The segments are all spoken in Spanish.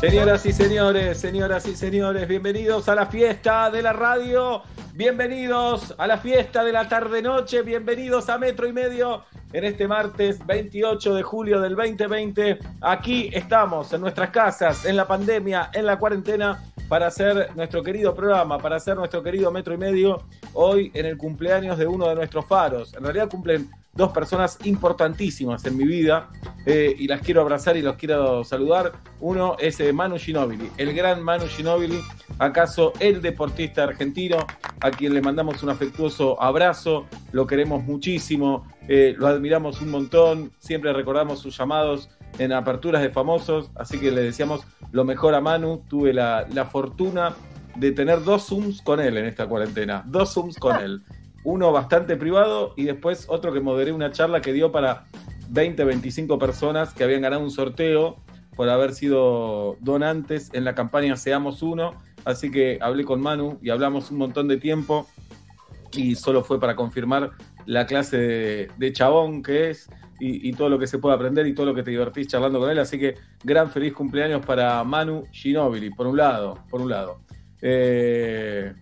Señoras y señores, señoras y señores, bienvenidos a la fiesta de la radio, bienvenidos a la fiesta de la tarde-noche, bienvenidos a Metro y Medio en este martes 28 de julio del 2020. Aquí estamos en nuestras casas, en la pandemia, en la cuarentena, para hacer nuestro querido programa, para hacer nuestro querido Metro y Medio, hoy en el cumpleaños de uno de nuestros faros. En realidad cumplen dos personas importantísimas en mi vida eh, y las quiero abrazar y los quiero saludar. Uno es eh, Manu Ginóbili, el gran Manu Ginóbili, acaso el deportista argentino, a quien le mandamos un afectuoso abrazo, lo queremos muchísimo, eh, lo admiramos un montón, siempre recordamos sus llamados en aperturas de famosos, así que le decíamos lo mejor a Manu, tuve la, la fortuna de tener dos Zooms con él en esta cuarentena, dos Zooms con él uno bastante privado y después otro que moderé una charla que dio para 20, 25 personas que habían ganado un sorteo por haber sido donantes en la campaña Seamos Uno. Así que hablé con Manu y hablamos un montón de tiempo y solo fue para confirmar la clase de, chabón que es y, y, todo lo que se puede aprender y todo lo que te divertís charlando con él. Así que gran feliz cumpleaños para Manu Ginobili, por un lado, por un lado. Eh,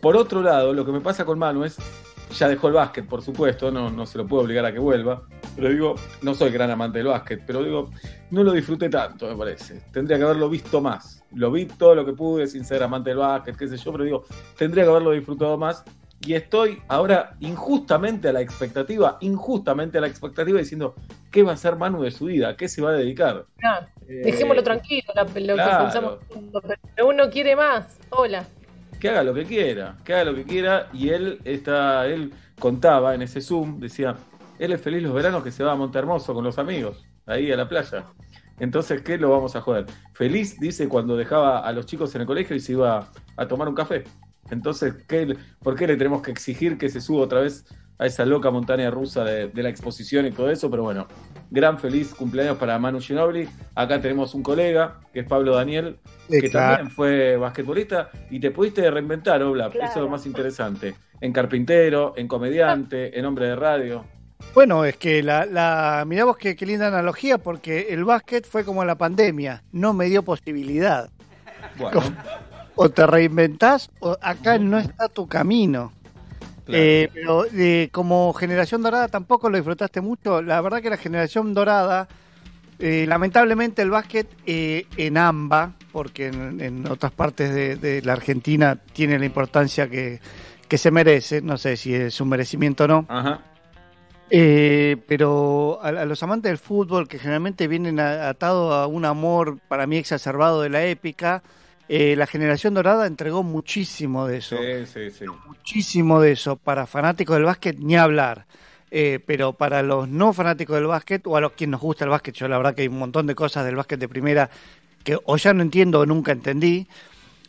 por otro lado, lo que me pasa con Manu es, ya dejó el básquet, por supuesto, no, no se lo puedo obligar a que vuelva, pero digo, no soy gran amante del básquet, pero digo, no lo disfruté tanto, me parece. Tendría que haberlo visto más. Lo vi todo lo que pude sin ser amante del básquet, qué sé yo, pero digo, tendría que haberlo disfrutado más. Y estoy ahora injustamente a la expectativa, injustamente a la expectativa diciendo, ¿qué va a hacer Manu de su vida? ¿Qué se va a dedicar? No, eh, dejémoslo tranquilo, lo claro. que pensamos, pero uno quiere más. Hola que haga lo que quiera, que haga lo que quiera. Y él está, él contaba en ese Zoom, decía, él es feliz los veranos que se va a Montehermoso con los amigos, ahí a la playa. Entonces, ¿qué lo vamos a joder? Feliz, dice, cuando dejaba a los chicos en el colegio y se iba a tomar un café. Entonces, ¿qué, ¿por qué le tenemos que exigir que se suba otra vez a esa loca montaña rusa de, de, la exposición y todo eso, pero bueno, gran feliz cumpleaños para Manu Ginobili. Acá tenemos un colega, que es Pablo Daniel, que claro. también fue basquetbolista y te pudiste reinventar, Obla, claro. eso es lo más interesante. En carpintero, en comediante, en hombre de radio. Bueno, es que la, la mirá vos qué, qué linda analogía, porque el básquet fue como la pandemia, no me dio posibilidad. Bueno. O te reinventás o acá no está tu camino. Claro. Eh, pero eh, como generación dorada tampoco lo disfrutaste mucho. La verdad que la generación dorada, eh, lamentablemente el básquet eh, en AMBA, porque en, en otras partes de, de, la Argentina tiene la importancia que, que, se merece, no sé si es un merecimiento o no. Ajá. pero a, a, los amantes del fútbol, que generalmente vienen atados a un amor para mí exacerbado de la épica, eh, la generación dorada entregó muchísimo de eso. Sí, sí, sí. Muchísimo de eso. Para fanáticos del básquet, ni hablar. Eh, pero para los no fanáticos del básquet, o a los quienes nos gusta el básquet, yo la verdad que hay un montón de cosas del básquet de primera que o ya no entiendo o nunca entendí,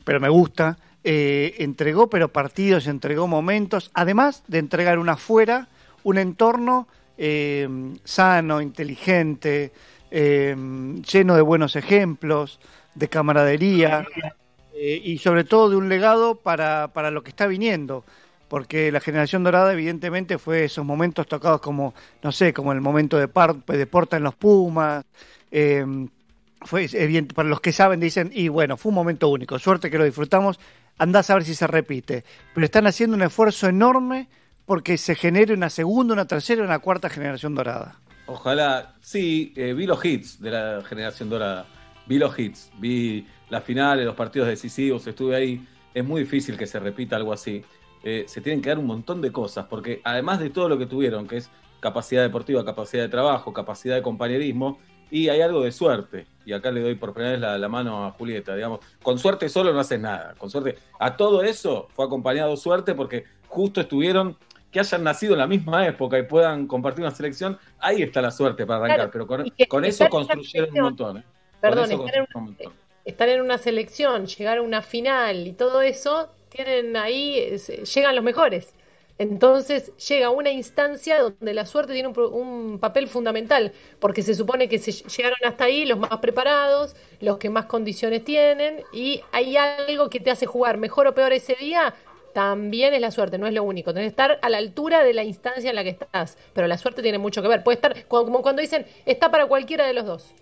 pero me gusta. Eh, entregó, pero partidos, entregó momentos, además de entregar una afuera, un entorno eh, sano, inteligente, lleno de buenos ejemplos de camaradería eh, y sobre todo de un legado para, para lo que está viniendo. Porque la generación dorada, evidentemente, fue esos momentos tocados como, no sé, como el momento de, par, de Porta en los Pumas. Eh, fue evidente, para los que saben, dicen, y bueno, fue un momento único. Suerte que lo disfrutamos. Andás a ver si se repite. Pero están haciendo un esfuerzo enorme porque se genere una segunda, una tercera y una cuarta generación dorada. Ojalá, sí, eh, vi los hits de la generación dorada vi los hits, vi las finales, los partidos decisivos, estuve ahí. Es muy difícil que se repita algo así. Eh, se tienen que dar un montón de cosas, porque además de todo lo que tuvieron, que es capacidad deportiva, capacidad de trabajo, capacidad de compañerismo, y hay algo de suerte. Y acá le doy por primera vez la, la, mano a Julieta, digamos. Con suerte solo no haces nada. Con suerte. A todo eso fue acompañado suerte porque justo estuvieron que hayan nacido en la misma época y puedan compartir una selección. Ahí está la suerte para arrancar, claro, pero con, con eso construyeron un montón. ¿eh? Perdón, estar en, una, estar en, una, selección, llegar a una final y todo eso, tienen ahí, llegan los mejores. Entonces llega una instancia donde la suerte tiene un, un papel fundamental, porque se supone que se llegaron hasta ahí los más preparados, los que más condiciones tienen, y hay algo que te hace jugar mejor o peor ese día, también es la suerte, no es lo único. Tenés que estar a la altura de la instancia en la que estás, pero la suerte tiene mucho que ver. Puede estar, como cuando dicen, está para cualquiera de los dos.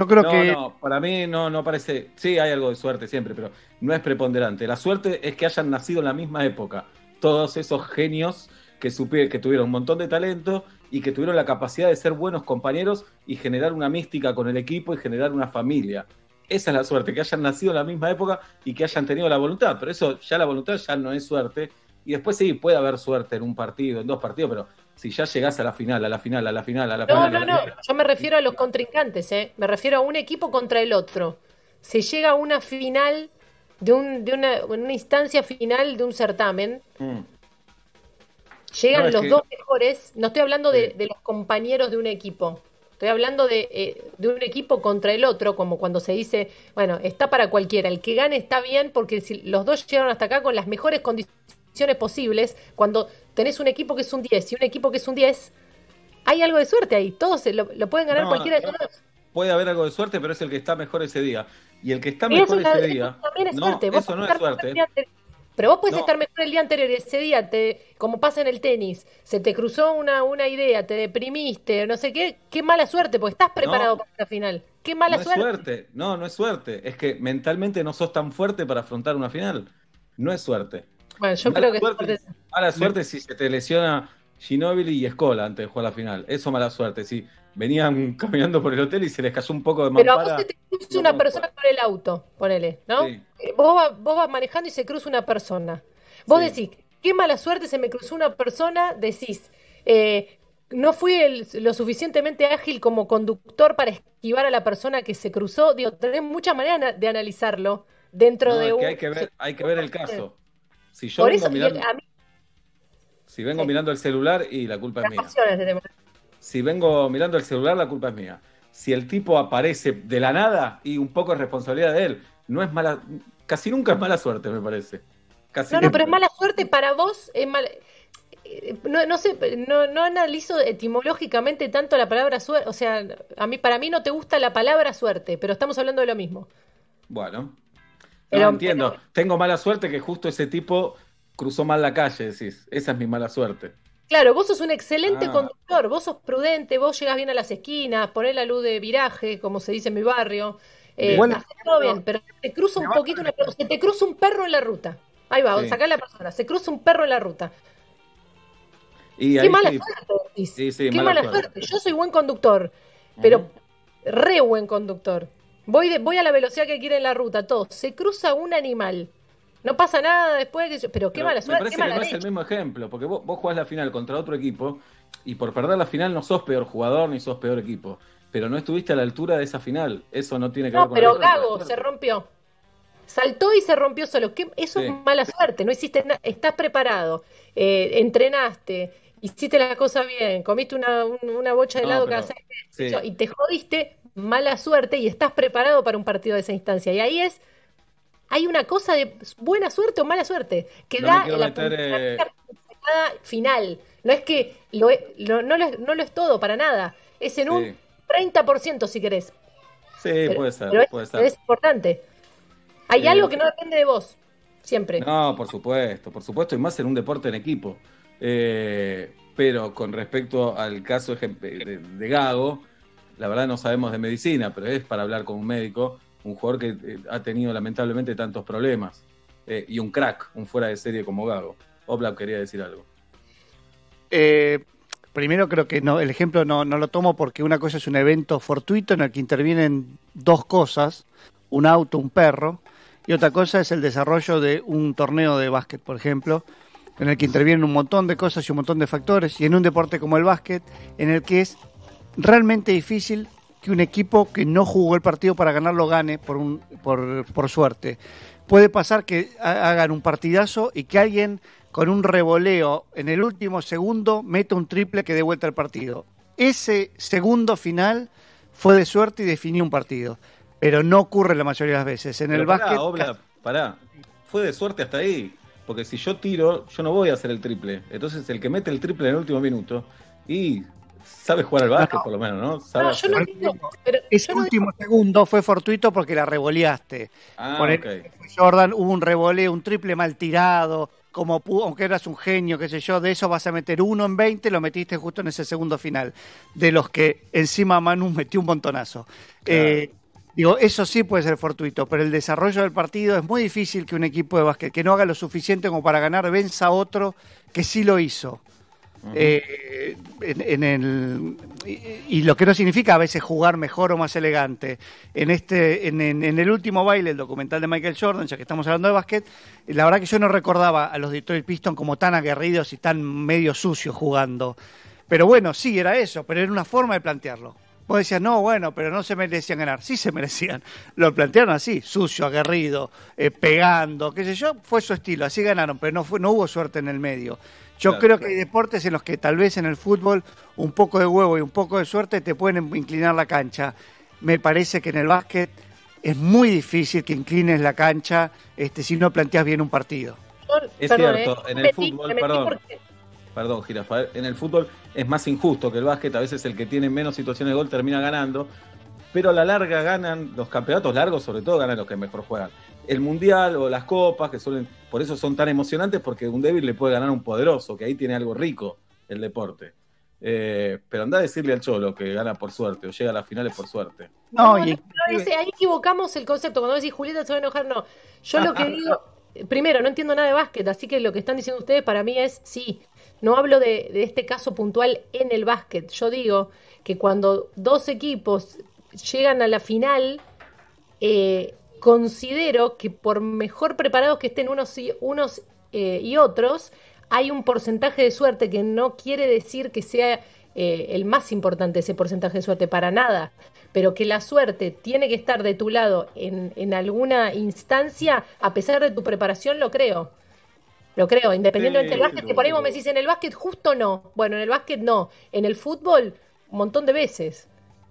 Yo creo no, que no, para mí no, no parece. Sí, hay algo de suerte siempre, pero no es preponderante. La suerte es que hayan nacido en la misma época. Todos esos genios que, supi- que tuvieron un montón de talento y que tuvieron la capacidad de ser buenos compañeros y generar una mística con el equipo y generar una familia. Esa es la suerte, que hayan nacido en la misma época y que hayan tenido la voluntad. Pero eso, ya la voluntad ya no es suerte. Y después sí, puede haber suerte en un partido, en dos partidos, pero si ya llegás a la final, a la final, a la final, a la No, final. a no, la no. final, Yo me refiero a los contrincantes, ¿eh? Me refiero a un equipo contra el otro. Se llega a una final de, un, de una, una instancia final de un certamen. Mm. Llegan No, los que- dos mejores. No estoy hablando de los compañeros de un equipo. Estoy hablando de, eh, de un equipo contra el otro, como cuando se dice, bueno, está para cualquiera. El que gane está bien porque si los dos llegaron hasta acá con las mejores condiciones posibles, cuando tenés un equipo que es un 10 y un equipo que es un 10, hay algo de suerte ahí. Todos lo, lo pueden ganar No, cualquiera de esos dos. puede haber algo de suerte, pero es el que está mejor ese día. Y el que está eso, mejor es la- ese eso día. también es no, suerte. Vos eso no es suerte. Pero vos No. estar mejor el día anterior y ese día, te, como pasa en el tenis, se te cruzó una, una idea, te deprimiste, no sé qué. Qué mala suerte, porque estás preparado para esa final. Qué mala no suerte. es suerte. No, no es suerte. Es que mentalmente no sos tan fuerte para afrontar una final. No es suerte. Bueno, yo Mala creo que es suerte, suerte. mala suerte si se te lesiona Ginóbili y Escola antes de jugar la final. Eso mala suerte. Si venían caminando por el hotel y se les cayó un poco de Pero a mampara. vos se te cruza una persona con el auto, ponele, ¿no? Sí. Eh, Vos, vas, vos vas manejando y se cruza una persona. Vos Sí. decís, qué mala suerte se me cruzó una persona, decís, eh, no fui el- lo suficientemente ágil como conductor para esquivar a la persona que se cruzó. Digo, tenés muchas maneras de analizarlo dentro No, de es un... hay que ver, hay que ver el caso. Si yo Por vengo eso, mirando, a mí si vengo Sí. mirando el celular y la culpa es mía. Si vengo mirando el celular, la culpa es mía. Si el tipo aparece de la nada y un poco es responsabilidad de él, no es mala, casi nunca es mala suerte, me parece. Casi No, no, pero es mala suerte para vos, es mal... eh, No, no sé, no, no analizo etimológicamente tanto la palabra suerte, o sea, a mí, para mí no te gusta la palabra suerte, pero estamos hablando de lo mismo. Bueno, no Pero- entiendo. Tengo mala suerte que justo ese tipo cruzó mal la calle, decís. Esa es mi mala suerte. Claro, vos sos un excelente Ah. conductor, vos sos prudente, vos llegás bien a las esquinas, ponés la luz de viraje, como se dice en mi barrio, eh, Igual- hacés todo bien, pero te cruza un poquito, una, se te cruza un perro en la ruta. Ahí va, Sí. sacá la persona, se cruza un perro en la ruta. Y Qué ahí mala sí, suerte, decís. Sí, sí, Qué mala mala suerte. suerte. Yo soy buen conductor, pero re buen conductor. Voy, de- voy a la velocidad que quiere en la ruta, todo. Se cruza un animal. No pasa nada después de que yo- Pero qué Pero mala me suerte, parece qué que mala no es el mismo ejemplo, porque vos, vos jugás la final contra otro equipo y por perder la final no sos peor jugador ni sos peor equipo. Pero no estuviste a la altura de esa final. Eso no tiene que ver No, con pero suerte, Gago se rompió. Saltó y se rompió solo. ¿Qué? Eso Sí. es mala suerte. No hiciste nada. Estás preparado. eh, entrenaste. Hiciste las cosas bien. Comiste una, un- una bocha de No, helado pero- cada seis meses, sí. y te jodiste. Mala suerte y estás preparado para un partido de esa instancia. Y ahí es. Hay una cosa de buena suerte o mala suerte que No da la meter, eh, final. No es que lo, no, lo es, no lo es todo para nada. Es en Sí. un 30% si querés. Sí, Pero- puede ser, pero es, puede ser. es importante. Hay algo que no depende de vos, siempre. No, por supuesto, por supuesto, y más en un deporte en equipo. Eh, pero con respecto al caso de Gago, la verdad no sabemos de medicina, pero es para hablar con un médico, un jugador que eh, ha tenido lamentablemente tantos problemas. Eh, y un crack, un fuera de serie como Gago. Oblap quería decir algo. Eh, primero creo que no, el ejemplo no, no lo tomo porque una cosa es un evento fortuito en el que intervienen dos cosas, un auto, un perro, y otra cosa es el desarrollo de un torneo de básquet, por ejemplo, en el que intervienen un montón de cosas y un montón de factores, y en un deporte como el básquet, en el que es realmente difícil que un equipo que no jugó el partido para ganarlo gane por, un, por, por suerte. Puede pasar que ha- hagan un partidazo y que alguien con un revoleo en el último segundo meta un triple que dé vuelta al partido. Ese segundo final fue de suerte y definió un partido. Pero no ocurre la mayoría de las veces. En Pero el pará, básquet. Oblap, pará. Fue de suerte hasta ahí. porque si yo tiro, yo no voy a hacer el triple. Entonces el que mete el triple en el último minuto y sabe jugar al básquet, No. por lo menos, ¿no? Sabe No, yo no digo, pero Ese yo no último segundo fue fortuito porque la revoleaste. Ah, Por Jordan hubo un revoleo, un triple mal tirado, como pu- aunque eras un genio, qué sé yo, de eso vas a meter uno en 20, lo metiste justo en ese segundo final. De los que encima Manu metió un montonazo. Claro. Eh, digo, eso sí puede ser fortuito, pero el desarrollo del partido es muy difícil que un equipo de básquet que no haga lo suficiente como para ganar venza a otro que sí lo hizo. Eh, en, en el y, y lo que no significa a veces jugar mejor o más elegante. En este, en, en- en el último baile, el documental de Michael Jordan, ya que estamos hablando de básquet, la verdad que yo no recordaba a los Detroit Pistons como tan aguerridos y tan medio sucios jugando. Pero bueno, sí, era eso, pero era una forma de plantearlo. Vos decías, no, bueno, pero no se merecían ganar. Sí se merecían. Lo plantearon así, sucio, aguerrido, eh, pegando, qué sé yo. Fue su estilo, así ganaron, pero no, fue, no hubo suerte en el medio. Yo Claro, creo claro. que hay deportes en los que tal vez en el fútbol un poco de huevo y un poco de suerte te pueden inclinar la cancha. Me parece que en el básquet es muy difícil que inclines la cancha este, si no planteas bien un partido. Es perdón, cierto, ¿eh? en el metí- fútbol, me perdón. porque- Perdón, Girafa, en el fútbol es más injusto que el básquet, a veces el que tiene menos situaciones de gol termina ganando, pero a la larga ganan, los campeonatos largos sobre todo ganan los que mejor juegan. El mundial o las copas, que suelen, por eso son tan emocionantes, porque un débil le puede ganar a un poderoso, que ahí tiene algo rico el deporte. Eh, pero anda a decirle al Cholo que gana por suerte o llega a las finales por suerte. No, No, y no, no, ese- ahí equivocamos el concepto. Cuando decís Julieta se va a enojar, no. Yo lo que digo, primero, no entiendo nada de básquet, así que lo que están diciendo ustedes para mí es sí. No hablo de, de este caso puntual en el básquet. Yo digo que cuando dos equipos llegan a la final, eh, considero que por mejor preparados que estén unos y, unos, eh, y otros, hay un porcentaje de suerte que no quiere decir que sea eh, el más importante ese porcentaje de suerte, para nada, pero que la suerte tiene que estar de tu lado en, en alguna instancia, a pesar de tu preparación, lo creo. Lo creo, independientemente del básquet, que por ahí vos me decís, en el básquet justo no. Bueno, en el básquet no. En el fútbol, un montón de veces.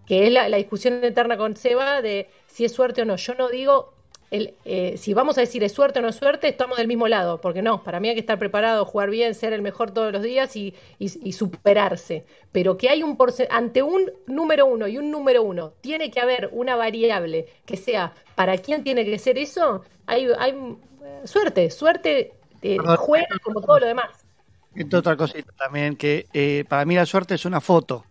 Que es la, la discusión eterna con Seba de si es suerte o no. Yo no digo, el, eh, si vamos a decir es suerte o no suerte, estamos del mismo lado. Porque no, para mí hay que estar preparado, jugar bien, ser el mejor todos los días y, y- y superarse. Pero que hay un porcentaje, ante un número uno y un número uno, tiene que haber una variable que sea para quién tiene que ser eso, hay, hay eh, suerte, suerte eh, juega como todo lo demás. Esto otra cosita también, que eh, para mí la suerte es una foto.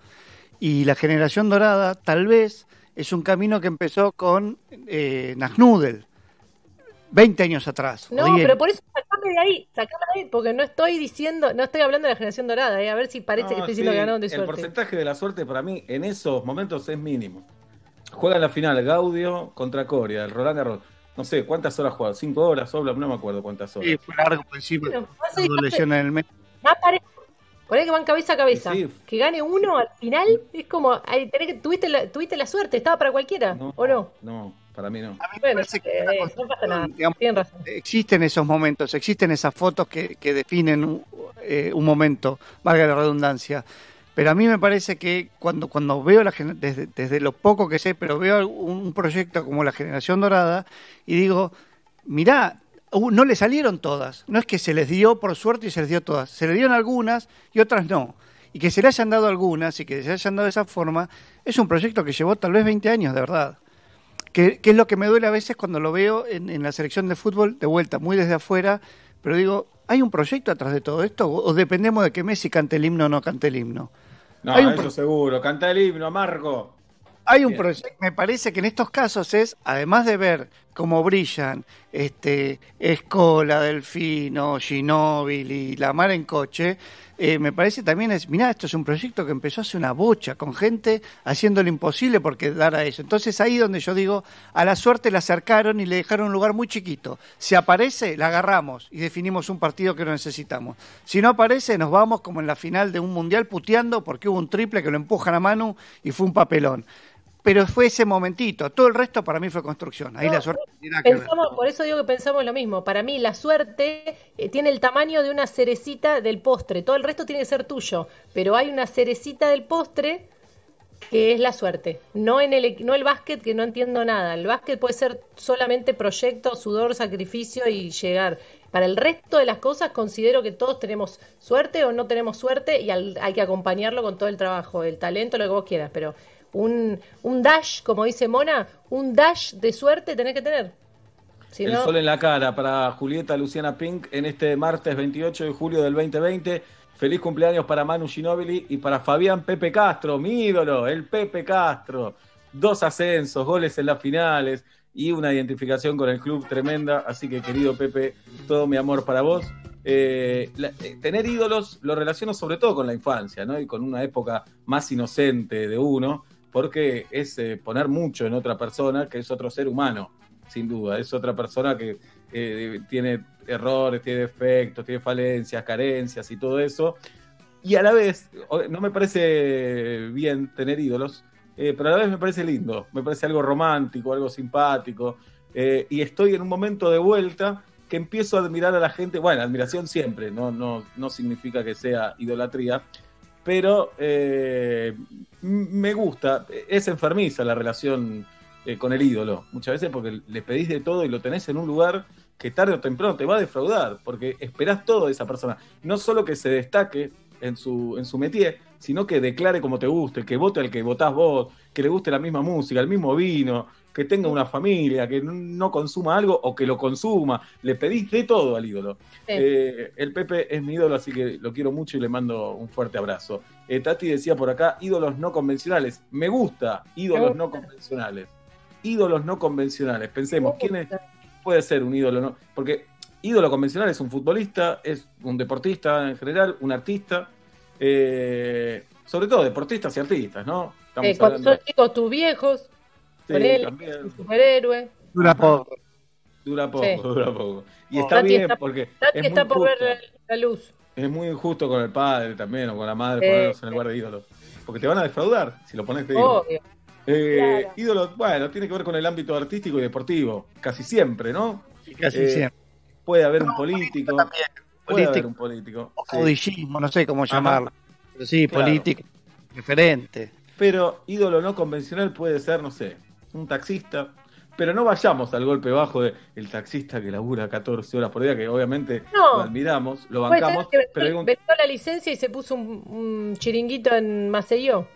Y la generación dorada tal vez es un camino que empezó con eh, Nagnudel, 20 años atrás. No, 10. pero por eso sacame de ahí, sacame de ahí, porque no estoy diciendo, no estoy hablando de la generación dorada, eh, a ver si parece que No, estoy diciendo sí, que ganaron de El porcentaje de la suerte para mí en esos momentos es mínimo. Juega en la final Gaudio contra Coria, el Roland Garros. No sé, ¿cuántas horas juega? ¿Cinco horas? Obla? No me acuerdo cuántas horas. Sí, fue largo por encima. Bueno, Tuvo lesión en el medio. Más parejo. Por ahí que van cabeza a cabeza. Sí. Que gane uno al final es como, ahí tenés que, tuviste, la, tuviste la suerte, estaba para cualquiera, ¿o no? No, para mí no. A mí me Bueno, parece que eh, no pasa nada, digamos, tienen razón. existen esos momentos, existen esas fotos que, que definen un, eh, un momento, valga la redundancia. Pero a mí me parece que cuando, cuando veo la desde, desde lo poco que sé, pero veo un, un proyecto como la Generación Dorada y digo, mirá, no le salieron todas. No es que se les dio por suerte y se les dio todas. Se le dieron algunas y otras no. Y que se le hayan dado algunas y que se le hayan dado de esa forma, es un proyecto que llevó tal vez 20 años, de verdad que, que es lo que me duele a veces cuando lo veo en, en la selección de fútbol de vuelta, muy desde afuera, pero digo, ¿hay un proyecto atrás de todo esto? ¿O, o dependemos de que Messi cante el himno o no cante el himno? No, Hay un eso seguro. Canta el himno, Marco. Hay un proyecto, me parece que en estos casos es, además de ver cómo brillan este Escola, Delfino, Ginóbili La Mar en coche, eh, me parece también es, mirá, esto es un proyecto que empezó hace una bocha, con gente haciendo lo imposible por quedar a eso. Entonces ahí donde yo digo, a la suerte la acercaron y le dejaron un lugar muy chiquito. Si aparece, la agarramos y definimos un partido que no necesitamos. Si no aparece, nos vamos como en la final de un mundial puteando porque hubo un triple que lo empujan a Manu y fue un papelón. Pero fue ese momentito, todo el resto para mí fue construcción. Ahí No, la suerte. Pensamos, por eso digo que pensamos lo mismo. Para mí, la suerte eh, tiene el tamaño de una cerecita del postre. Todo el resto tiene que ser tuyo. Pero hay una cerecita del postre que es la suerte. No en el, no el básquet, que no entiendo nada. El básquet puede ser solamente proyecto, sudor, sacrificio y llegar. Para el resto de las cosas considero que todos tenemos suerte o no tenemos suerte y al- hay que acompañarlo con todo el trabajo, el talento, lo que vos quieras, pero un, un dash, como dice Mona, un dash de suerte tenés que tener. Si El no, sol en la cara para Julieta Luciana Pink en este martes 28 de julio del 2020. Feliz cumpleaños para Manu Ginóbili y para Fabián Pepe Castro, mi ídolo, el Pepe Castro. Dos ascensos, goles en las finales y una identificación con el club tremenda. Así que, querido Pepe, todo mi amor para vos. Eh, la- eh, tener ídolos lo relaciono sobre todo con la infancia, ¿no? Y con una época más inocente de uno, porque es eh, poner mucho en otra persona que es otro ser humano sin duda. Es otra persona que eh, tiene errores, tiene defectos, tiene falencias, carencias y todo eso. Y a la vez, no me parece bien tener ídolos, eh, pero a la vez me parece lindo, me parece algo romántico, algo simpático. eh, y estoy en un momento de vuelta que empiezo a admirar a la gente, bueno, admiración siempre, no, no, no significa que sea idolatría, pero eh, me gusta, es enfermiza la relación eh, con el ídolo, muchas veces porque le pedís de todo y lo tenés en un lugar que tarde o temprano te va a defraudar, porque esperás todo de esa persona, no solo que se destaque en su, en su métier, sino que declare como te guste, que vote al que votás vos, que le guste la misma música, el mismo vino, que tenga una familia, que no consuma algo o que lo consuma, le pedís de todo al ídolo. Sí. Eh, el Pepe es mi ídolo, así que lo quiero mucho y le mando un fuerte abrazo. Eh, Tati decía por acá, ídolos no convencionales. Me gusta, ídolos Me no convencionales. Ídolos no convencionales. Pensemos, ¿quién es- puede ser un ídolo? no Porque ídolo convencional es un futbolista, es un deportista en general, un artista. eh, sobre todo deportistas y artistas, ¿no? Estamos cuando hablando- son chicos tus viejos, Sí, él, también. un superhéroe. Dura poco. Dura poco, Sí. dura poco. Y Oh. está Tati bien está- porque Tati es está muy por ver justo. la, la luz. Es muy injusto con el padre también o con la madre Eh, ponerlos en el lugar de ídolos. Porque te van a defraudar si lo pones de ídolo. Obvio. Eh, claro. ídolo, bueno, tiene que ver con el ámbito artístico y deportivo. Casi siempre, ¿no? Casi Eh, siempre. Puede haber un político. También. Puede haber un político. O sí. no sé cómo llamarlo. Pero sí, Claro. político, referente. Pero ídolo no convencional puede ser, no sé, un taxista. Pero no vayamos al golpe bajo de el taxista que labura 14 horas por día, que obviamente No. lo admiramos, lo bancamos, vendió, pero hay un vendió la licencia y se puso un, un chiringuito en Maceió.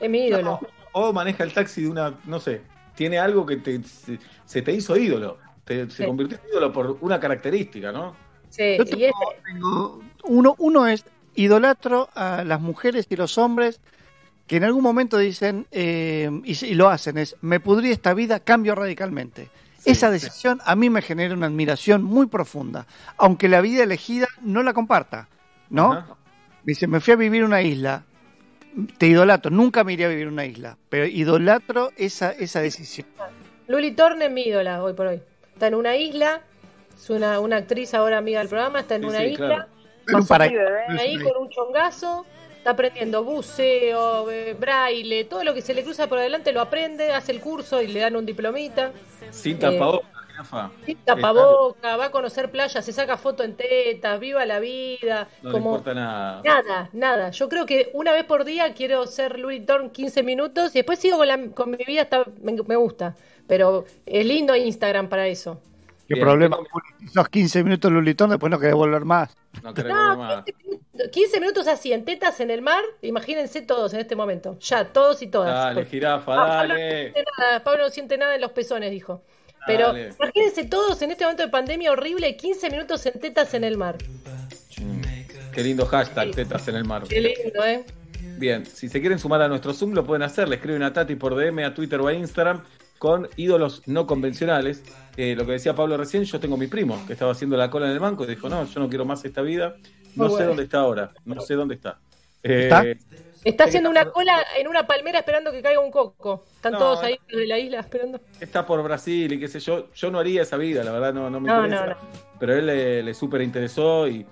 Es mi ídolo. No, o maneja el taxi de una, no sé, tiene algo que te, se, se te hizo ídolo. Te- se convirtió en ídolo por una característica, ¿no? Sí, Yo y este- tengo- uno, uno es idolatro a las mujeres y los hombres que en algún momento dicen, eh, y, y lo hacen, es, me pudrí esta vida, cambio radicalmente. Sí, Esa sí. decisión a mí me genera una admiración muy profunda, aunque la vida elegida no la comparta, ¿no? Ajá. Dice, me fui a vivir una isla, te idolatro, nunca me iría a vivir una isla, pero idolatro esa, esa decisión. Luli Torne es mi ídola hoy por hoy. Está en una isla, es una, una actriz ahora amiga del programa, está en Sí, una sí, isla, claro. Un ahí con un chongazo, está aprendiendo buceo, eh, braille, todo lo que se le cruza por adelante lo aprende, hace el curso y le dan un diplomita. Sin Eh, tapabocas, jirafa. Sin tapaboca, va a conocer playas, se saca foto en tetas, viva la vida. No le como importa nada. Nada, nada. Yo creo que una vez por día quiero ser Louis Torn 15 minutos y después sigo con, la, con mi vida, me, me gusta. Pero es lindo Instagram para eso. ¿Qué Bien, problema? Esos 15 minutos Lulitón, después no querés volver más. No querés volver No, más. 15 minutos, 15 minutos así, en tetas en el mar, imagínense todos en este momento. Ya, todos y todas. Dale, jirafa, Ah, Pablo, no dale. siente nada, Pablo no siente nada en los pezones, dijo. Pero Dale. imagínense todos en este momento de pandemia horrible, 15 minutos en tetas en el mar. Mm, Qué lindo hashtag, tetas en el mar. Qué lindo, ¿eh? Bien, si se quieren sumar a nuestro Zoom, lo pueden hacer. Le escriben a Tati por DM, a Twitter o a Instagram con ídolos no convencionales. Eh, lo que decía Pablo recién, yo tengo mi primo que estaba haciendo la cola en el banco y dijo, no, yo no quiero más esta vida. No Muy sé bueno. dónde está ahora, no sé dónde está. Eh, ¿Está? Está haciendo una cola en una palmera esperando que caiga un coco. Están No, todos ahí de la isla esperando. está por Brasil y qué sé yo. Yo no haría esa vida, la verdad, no, no me No, interesa. no, no. Pero él le, le súper interesó y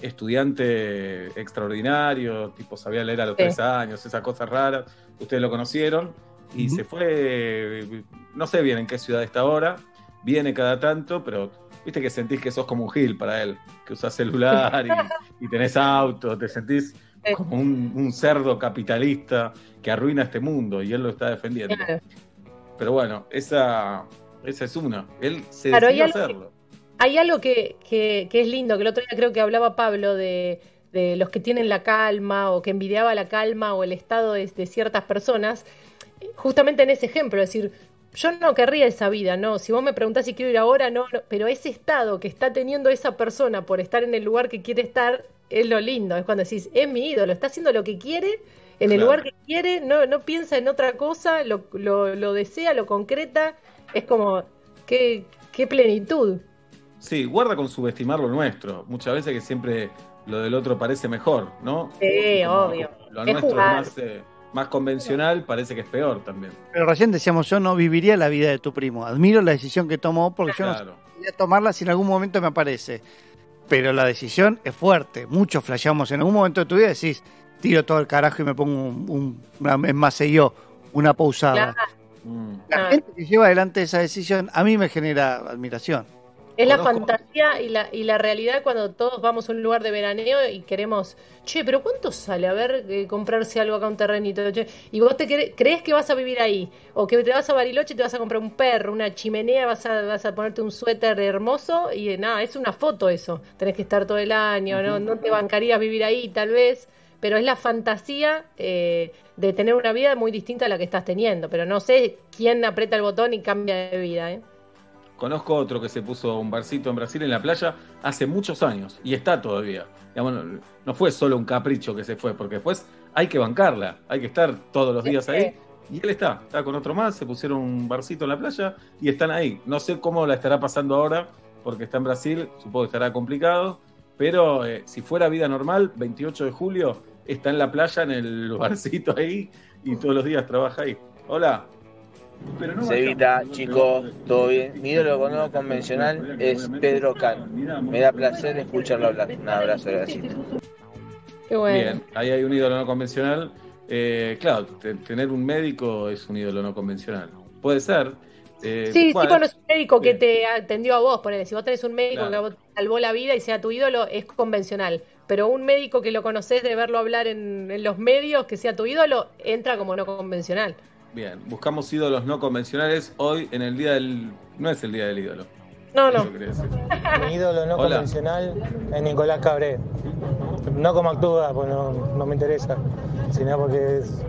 estudiante extraordinario, tipo sabía leer a los Sí. tres años, esas cosas raras. Ustedes lo conocieron y se fue, no sé bien en qué ciudad está ahora, viene cada tanto, pero viste que sentís que sos como un gil para él, que usás celular y, y tenés auto, te sentís como un, un cerdo capitalista que arruina este mundo y él lo está defendiendo. Claro. Pero bueno, esa, esa es una. Él se Claro, decidió hacerlo. hay algo que, que, que es lindo, que el otro día creo que hablaba Pablo de, de los que tienen la calma o que envidiaba la calma o el estado de, de ciertas personas, justamente en ese ejemplo, es decir, yo no querría esa vida, no. Si vos me preguntás si quiero ir ahora, no, no, pero ese estado que está teniendo esa persona por estar en el lugar que quiere estar es lo lindo. Es cuando decís, es mi ídolo, está haciendo lo que quiere, en el Claro. lugar que quiere, no, no piensa en otra cosa, lo, lo, lo desea, lo concreta. Es como, qué, qué plenitud. Sí, guarda con subestimar lo nuestro. Muchas veces que siempre lo del otro parece mejor, ¿no? Sí, Como obvio. Lo Es nuestro jugar. más, eh, más convencional, parece que es peor también. Pero recién decíamos, yo no viviría la vida de tu primo. Admiro la decisión que tomó porque yo no podría tomarla si en algún momento me aparece. Pero la decisión es fuerte. Muchos flasheamos en algún momento de tu vida decís, tiro todo el carajo y me pongo un, un- una, es más, yo, una pausada. Claro. Mm. La Ah. gente que lleva adelante esa decisión a mí me genera admiración. Es la Conozco- fantasía y la, y la realidad cuando todos vamos a un lugar de veraneo y queremos, che, pero ¿cuánto sale? A ver, eh, comprarse algo acá, un terrenito. che? Y vos te cre- crees que vas a vivir ahí, o que te vas a Bariloche y te vas a comprar un perro, una chimenea, vas a, vas a ponerte un suéter hermoso y eh, nada, es una foto eso. Tenés que estar todo el año, ¿no? No te bancarías vivir ahí, tal vez, pero es la fantasía eh, de tener una vida muy distinta a la que estás teniendo. Pero no sé quién aprieta el botón y cambia de vida, ¿eh? Conozco otro que se puso un barcito en Brasil en la playa hace muchos años y está todavía. Digamos, no, no fue solo un capricho que se fue, porque después hay que bancarla, hay que estar todos los días ahí. Y él está, está con otro más, se pusieron un barcito en la playa y están ahí. No sé cómo la estará pasando ahora, porque está en Brasil, supongo que estará complicado, pero eh, si fuera vida normal, 28 de julio, está en la playa, en el barcito ahí, y todos los días trabaja ahí. Hola. Cevita, chicos, todo bien. Mi ídolo no convencional es Pedro Can. Me da placer escucharlo hablar. Un abrazo, gracias. Qué bueno. Bien, ahí hay un ídolo no convencional. Eh, claro, te- tener un médico es un ídolo no convencional. Puede ser. eh, Sí, bueno, sí, conoces un médico que bien. te atendió a vos, ponele. Si vos tenés un médico Claro. que salvó la vida y sea tu ídolo, es convencional. Pero un médico que lo conoces de verlo hablar en, en los medios, que sea tu ídolo, entra como no convencional. Bien, buscamos ídolos no convencionales hoy en el día del. No es el día del ídolo. No, no. Mi ídolo no Hola. convencional es Nicolás Cabré. No como actúa, pues no, no me interesa, sino porque es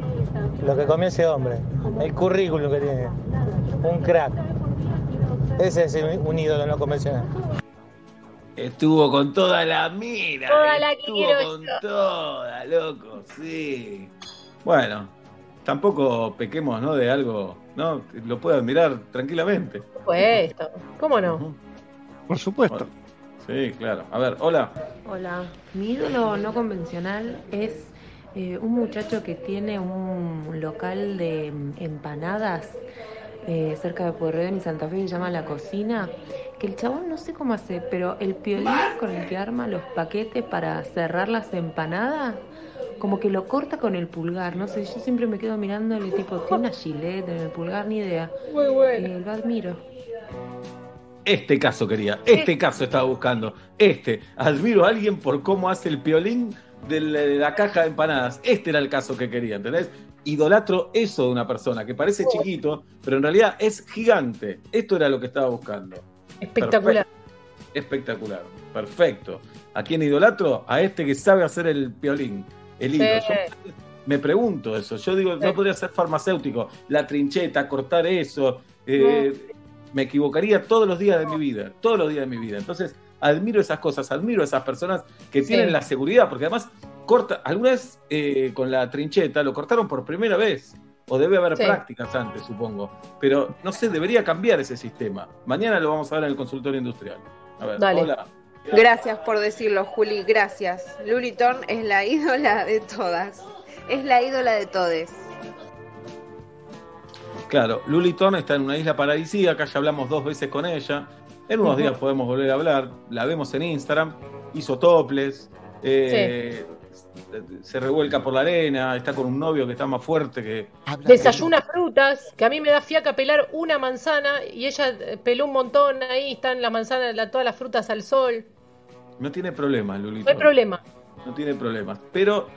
lo que comió ese hombre, el currículum que tiene, un crack. Ese es un ídolo no convencional. Estuvo con toda la mira. Toda la estuvo con yo. toda, loco, sí. Bueno, tampoco pequemos, ¿no? De algo, ¿no? Lo puedo admirar tranquilamente. Por supuesto. ¿Cómo no? Por supuesto. Sí, claro. A ver, hola. Hola, mi ídolo no convencional es eh, un muchacho que tiene un local de empanadas eh, cerca de Pueyrredón y Santa Fe que se llama La Cocina, que el chabón no sé cómo hace, pero el piolín con el que arma los paquetes para cerrar las empanadas, como que lo corta con el pulgar, no sé, yo siempre me quedo mirándole tipo, tiene una gilet en el pulgar, ni idea, Muy bueno. Eh, lo admiro. Este caso quería, este caso estaba buscando. Este, admiro a alguien por cómo hace el piolín de la, de la caja de empanadas. Este era el caso que quería, ¿entendés? Idolatro eso de una persona que parece chiquito, pero en realidad es gigante. Esto era lo que estaba buscando. Espectacular. Espectacular, perfecto. ¿A quién idolatro? A este que sabe hacer el piolín, el hilo. Sí. Yo me pregunto eso. Yo digo, Sí. no podría ser farmacéutico. La trincheta, cortar eso. eh, Me equivocaría todos los días de mi vida. Todos los días de mi vida. Entonces, admiro esas cosas. Admiro a esas personas que tienen Sí. la seguridad. Porque además, corta. Alguna vez eh, con la trincheta lo cortaron por primera vez. O debe haber prácticas antes, supongo. Pero no sé, debería cambiar ese sistema. Mañana lo vamos a ver en el consultorio industrial. A ver, Dale. hola. Gracias por decirlo, Juli, gracias. Luliton es la ídola de todas. Es la ídola de todes. Claro, Luliton está en una isla paradisíaca, ya hablamos dos veces con ella. En unos días podemos volver a hablar. La vemos en Instagram, hizo toples, eh, se revuelca por la arena, está con un novio que está más fuerte que. Desayuna frutas, que a mí me da fiaca pelar una manzana y ella eh, peló un montón ahí, están las manzanas, la- todas las frutas al sol. No tiene problemas, No Lulito. hay problema. No tiene problemas. Pero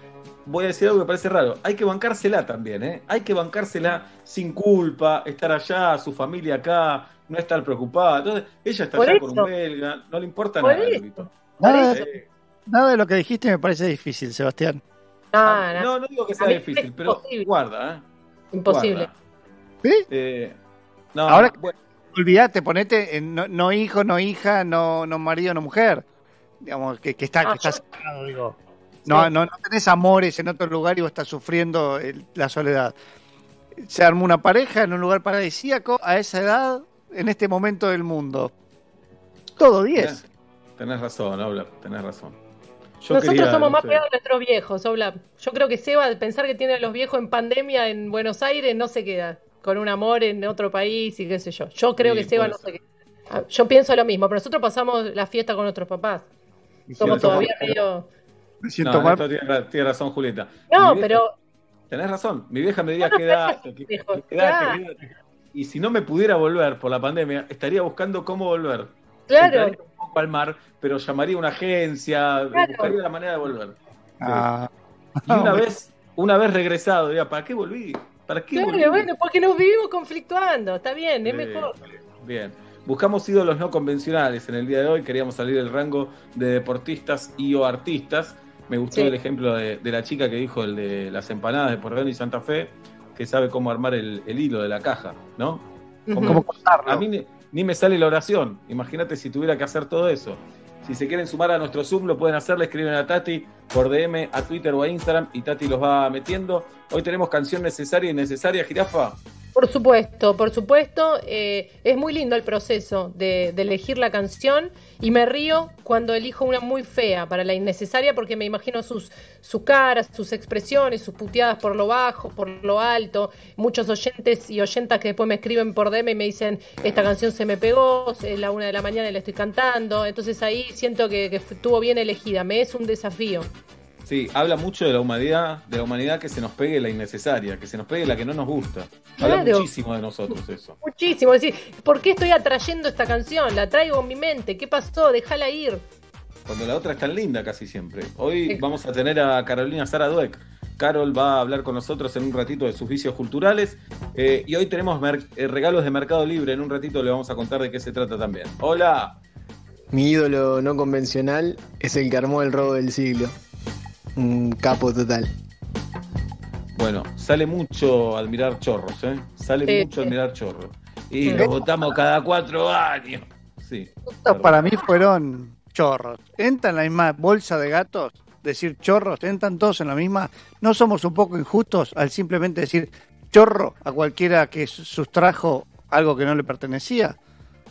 voy a decir algo que parece raro. Hay que bancársela también, ¿eh? Hay que bancársela sin culpa, estar allá, su familia acá, no estar preocupada. Entonces, ella está Por allá con un belga, no le importa Por nada. eso. Lulito. Nada, Eh, nada de lo que dijiste me parece difícil, Sebastián. Ah, no, no, no digo que sea difícil, es pero guarda, ¿eh? imposible. Guarda. ¿Sí? Eh, no, Ahora- bueno, Olvídate, ponete en no, no hijo, no hija, no, no marido, no mujer. Digamos, que, que está, Ah, que está yo- separado, digo. No, Sí. no, no tenés amores en otro lugar y vos estás sufriendo el- la soledad. Se armó una pareja en un lugar paradisíaco a esa edad, en este momento del mundo. Todo 10. tenés razón, Obla, tenés razón. Yo Nosotros quería, somos no más pegados a nuestros viejos, Obla. Yo creo que Seba, pensar que tiene a los viejos en pandemia en Buenos Aires, no se queda con un amor en otro país y qué sé yo. Yo creo Sí, que Seba no se queda. Ah, Yo pienso lo mismo, pero nosotros pasamos la fiesta con nuestros papás. Somos todavía medio... Me siento No, mal. esto tiene, tiene razón, Julieta. No, vieja- pero Tenés razón. Mi vieja me diría No, no. Y si no me pudiera volver por la pandemia, estaría buscando cómo volver. claro, Entraría un poco al mar, pero llamaría a una agencia, Claro. buscaría la manera de volver. Ah, Y una vez, una vez regresado, diría, ¿para qué volví? ¿Para qué volví? claro, bueno, porque nos vivimos conflictuando, está bien, es mejor. Bien. Buscamos ídolos no convencionales en el día de hoy. Queríamos salir del rango de deportistas y o artistas. Me gustó Sí. el ejemplo de, de la chica que dijo el de las empanadas de Porredón y Santa Fe, que sabe cómo armar el, el hilo de la caja, ¿no? ¿Cómo? A mí ni, ni me sale la oración. Imagínate si tuviera que hacer todo eso. Si se quieren sumar a nuestro Zoom, lo pueden hacer. Le escriben a Tati por DM, a Twitter o a Instagram y Tati los va metiendo. Hoy tenemos canción necesaria y necesaria, jirafa. Por supuesto, por supuesto. eh, es muy lindo el proceso de, de elegir la canción y me río cuando elijo una muy fea para la innecesaria porque me imagino sus, su cara, sus expresiones, sus puteadas por lo bajo, por lo alto. Muchos oyentes y oyentas que después me escriben por DM y me dicen, esta canción se me pegó, es la una de la mañana y la estoy cantando. Entonces ahí siento que, que estuvo bien elegida, me es un desafío. Sí, habla mucho de la humanidad, de la humanidad que se nos pegue la innecesaria, que se nos pegue la que no nos gusta. Habla Claro. muchísimo de nosotros eso. Muchísimo, es decir, ¿por qué estoy atrayendo esta canción? La traigo en mi mente, ¿qué pasó? Déjala ir. Cuando la otra es tan linda casi siempre. Hoy vamos a tener a Carolina Sara Dueck. Carol va a hablar con nosotros en un ratito de sus vicios culturales. eh, y hoy tenemos eh, regalos de Mercado Libre. En un ratito le vamos a contar de qué se trata también. Hola. Mi ídolo no convencional es el que armó el robo del siglo. Un capo total. Bueno, sale mucho admirar chorros, ¿eh? Sale Sí, mucho sí. admirar chorros. Y Sí. lo votamos cada cuatro años. Sí. Estos para mí fueron chorros. ¿Entran en la misma bolsa de gatos? Decir chorros, ¿entran todos en la misma? ¿No somos un poco injustos al simplemente decir chorro a cualquiera que sustrajo algo que no le pertenecía?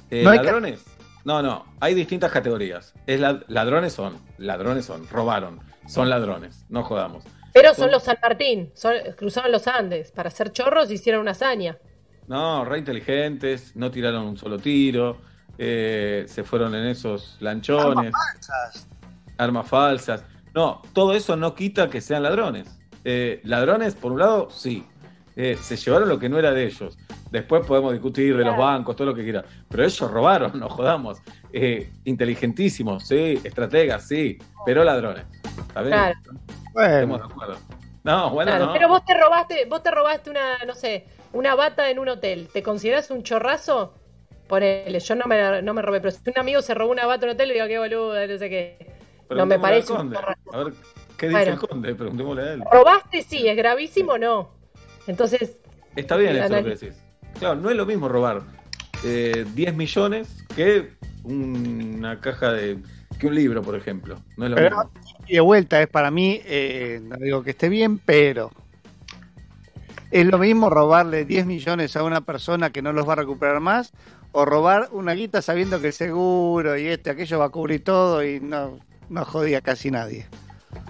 Eh, No hay que- ¿Ladrones? No, no, hay distintas categorías. Es la- ladrones son, ladrones son, robaron, son ladrones, no jodamos. Pero Son- son los San Martín, son- cruzaron los Andes. Para ser chorros hicieron una hazaña. No, re inteligentes, no tiraron un solo tiro, eh, se fueron en esos lanchones, armas falsas. No, todo eso no quita que sean ladrones. Eh, ladrones, por un lado, sí. Eh, se llevaron lo que no era de ellos. Después podemos discutir de los bancos, todo lo que quieran. Pero ellos robaron, no jodamos. Eh, inteligentísimos, sí. Estrategas, sí. Pero ladrones. ¿Está bien? Claro. Estamos Bueno, de acuerdo. No, bueno, Claro, no. Pero vos te robaste, vos te robaste una, no sé, una bata en un hotel. ¿Te considerás un chorrazo? Ponele, yo no me, no me robé, pero si un amigo se robó una bata en un hotel, le digo, qué boludo, no sé qué. No me parece un chorrazo. A ver, ¿qué dice Bueno. el conde? Preguntémosle a él. ¿Robaste? Sí, es gravísimo, no. Entonces, Está bien esto lo que decís. Claro, no es lo mismo robar eh, 10 millones que una caja de. Que un libro, por ejemplo. No es lo Pero- mismo. y de vuelta es para mí, eh, no digo que esté bien, pero es lo mismo robarle 10 millones a una persona que no los va a recuperar más o robar una guita sabiendo que el seguro y este, aquello va a cubrir todo y no, no jodía casi nadie.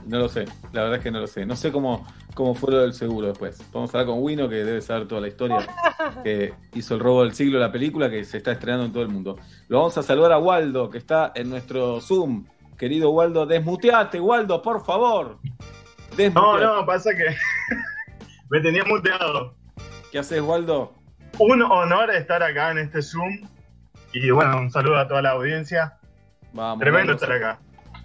No lo sé, la verdad es que no lo sé. No sé cómo, cómo fue lo del seguro después. Vamos a hablar con Wino, que debe saber toda la historia, que hizo el robo del siglo, la película que se está estrenando en todo el mundo. Lo vamos a saludar a Waldo, que está en nuestro Zoom. Querido Waldo, desmuteate, Waldo, por favor. No, no, pasa que me tenía muteado. ¿Qué haces, Waldo? Un honor estar acá en este Zoom. Y bueno, un saludo a toda la audiencia. Vamos. Tremendo Waldo. estar acá.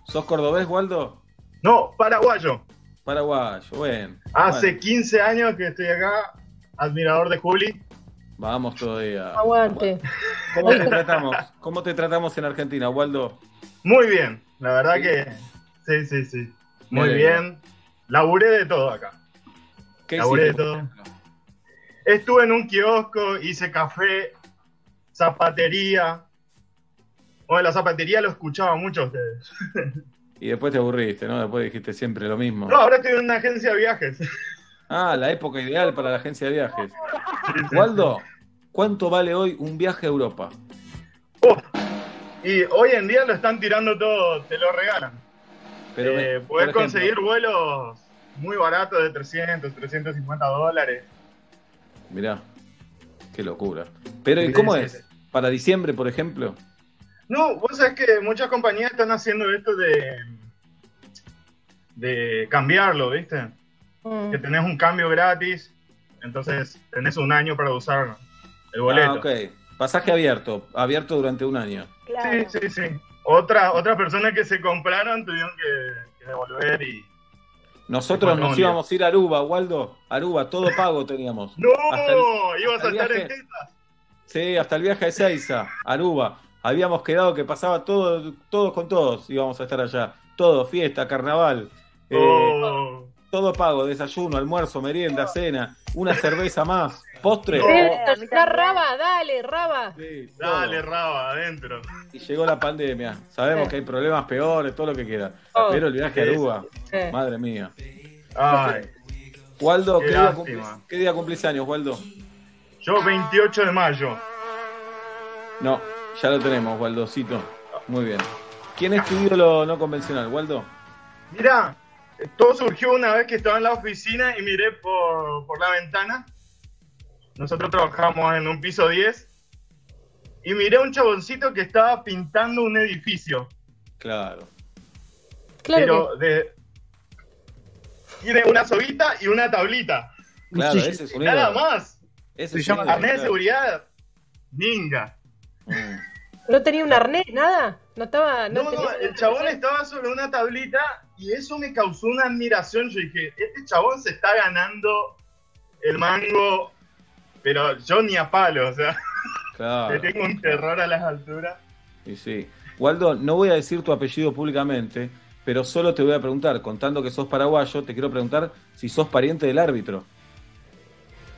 ¿Sos cordobés, Waldo? No, paraguayo. Paraguayo, bueno. Hace Bueno, 15 años que estoy acá, admirador de Juli. vamos todavía. aguante. ¿Cómo te tratamos? ¿Cómo te tratamos en Argentina, Waldo? Muy bien, la verdad Sí. que sí, sí, sí. Muy Me bien. Laburé de todo acá. ¿Qué Laburé de todo. Estuve en un kiosco, hice café, zapatería. Bueno, la zapatería lo escuchaba mucho a ustedes. Y después te aburriste, ¿no? Después dijiste siempre lo mismo. No, ahora estoy en una agencia de viajes. Ah, la época ideal para la agencia de viajes. Waldo, ¿cuánto vale hoy un viaje a Europa? Y hoy en día lo están tirando todo, te lo regalan. Pero Eh, me- podés ejemplo, conseguir vuelos muy baratos de 300, 350 dólares. Mirá, qué locura. Pero ¿y cómo es? ¿Para diciembre, por ejemplo? No, vos sabés que muchas compañías están haciendo esto de, de cambiarlo, ¿viste? Mm. Que tenés un cambio gratis, entonces tenés un año para usar el boleto. Ah, ok. Pasaje abierto, abierto durante un año. Sí, sí, sí. Otra, otras personas que se compraron tuvieron que, que devolver y... Nosotros nos no, íbamos a ir a Aruba, Waldo. Aruba, todo pago teníamos. ¡No! El- ¡Ibas hasta a el estar en viaje- teta! Sí, hasta el viaje de Seiza, Aruba. Habíamos quedado que pasaba todo, todos con todos íbamos a estar allá. Todo, fiesta, carnaval. eh, Oh. todo pago, desayuno, almuerzo, merienda, cena, una cerveza más, postre. No. Da Raba, dale, Raba. Sí. Dale, Raba, adentro. Y llegó la pandemia. Sabemos Sí. que hay problemas peores, todo lo que quiera. Oh. Pero el viaje a Aruba, Sí. madre mía. Ay, Waldo, Qué ¿qué, día, cumplís, ¿qué día cumplís años, Waldo? yo 28 de mayo. No, ya lo tenemos, Waldocito. Muy bien. ¿Quién es tu ídolo no convencional, Waldo? Mira, todo surgió una vez que estaba en la oficina y miré por, por la ventana. Nosotros trabajamos en un piso 10 y miré a un chaboncito que estaba pintando un edificio. Claro. Claro pero de. Tiene una soguita y una tablita. Claro, ese es un Nada más. Ese Se llama de claro. seguridad. Ninga. No tenía un arnés, nada. No estaba. No, No, tenía no, el chabón estaba sobre una tablita y eso me causó una admiración. Yo dije, este chabón se está ganando el mango, pero yo ni a palo, o sea, Claro. le tengo un terror a las alturas. Y sí. Waldo, no voy a decir tu apellido públicamente, pero solo te voy a preguntar, contando que sos paraguayo, te quiero preguntar si sos pariente del árbitro.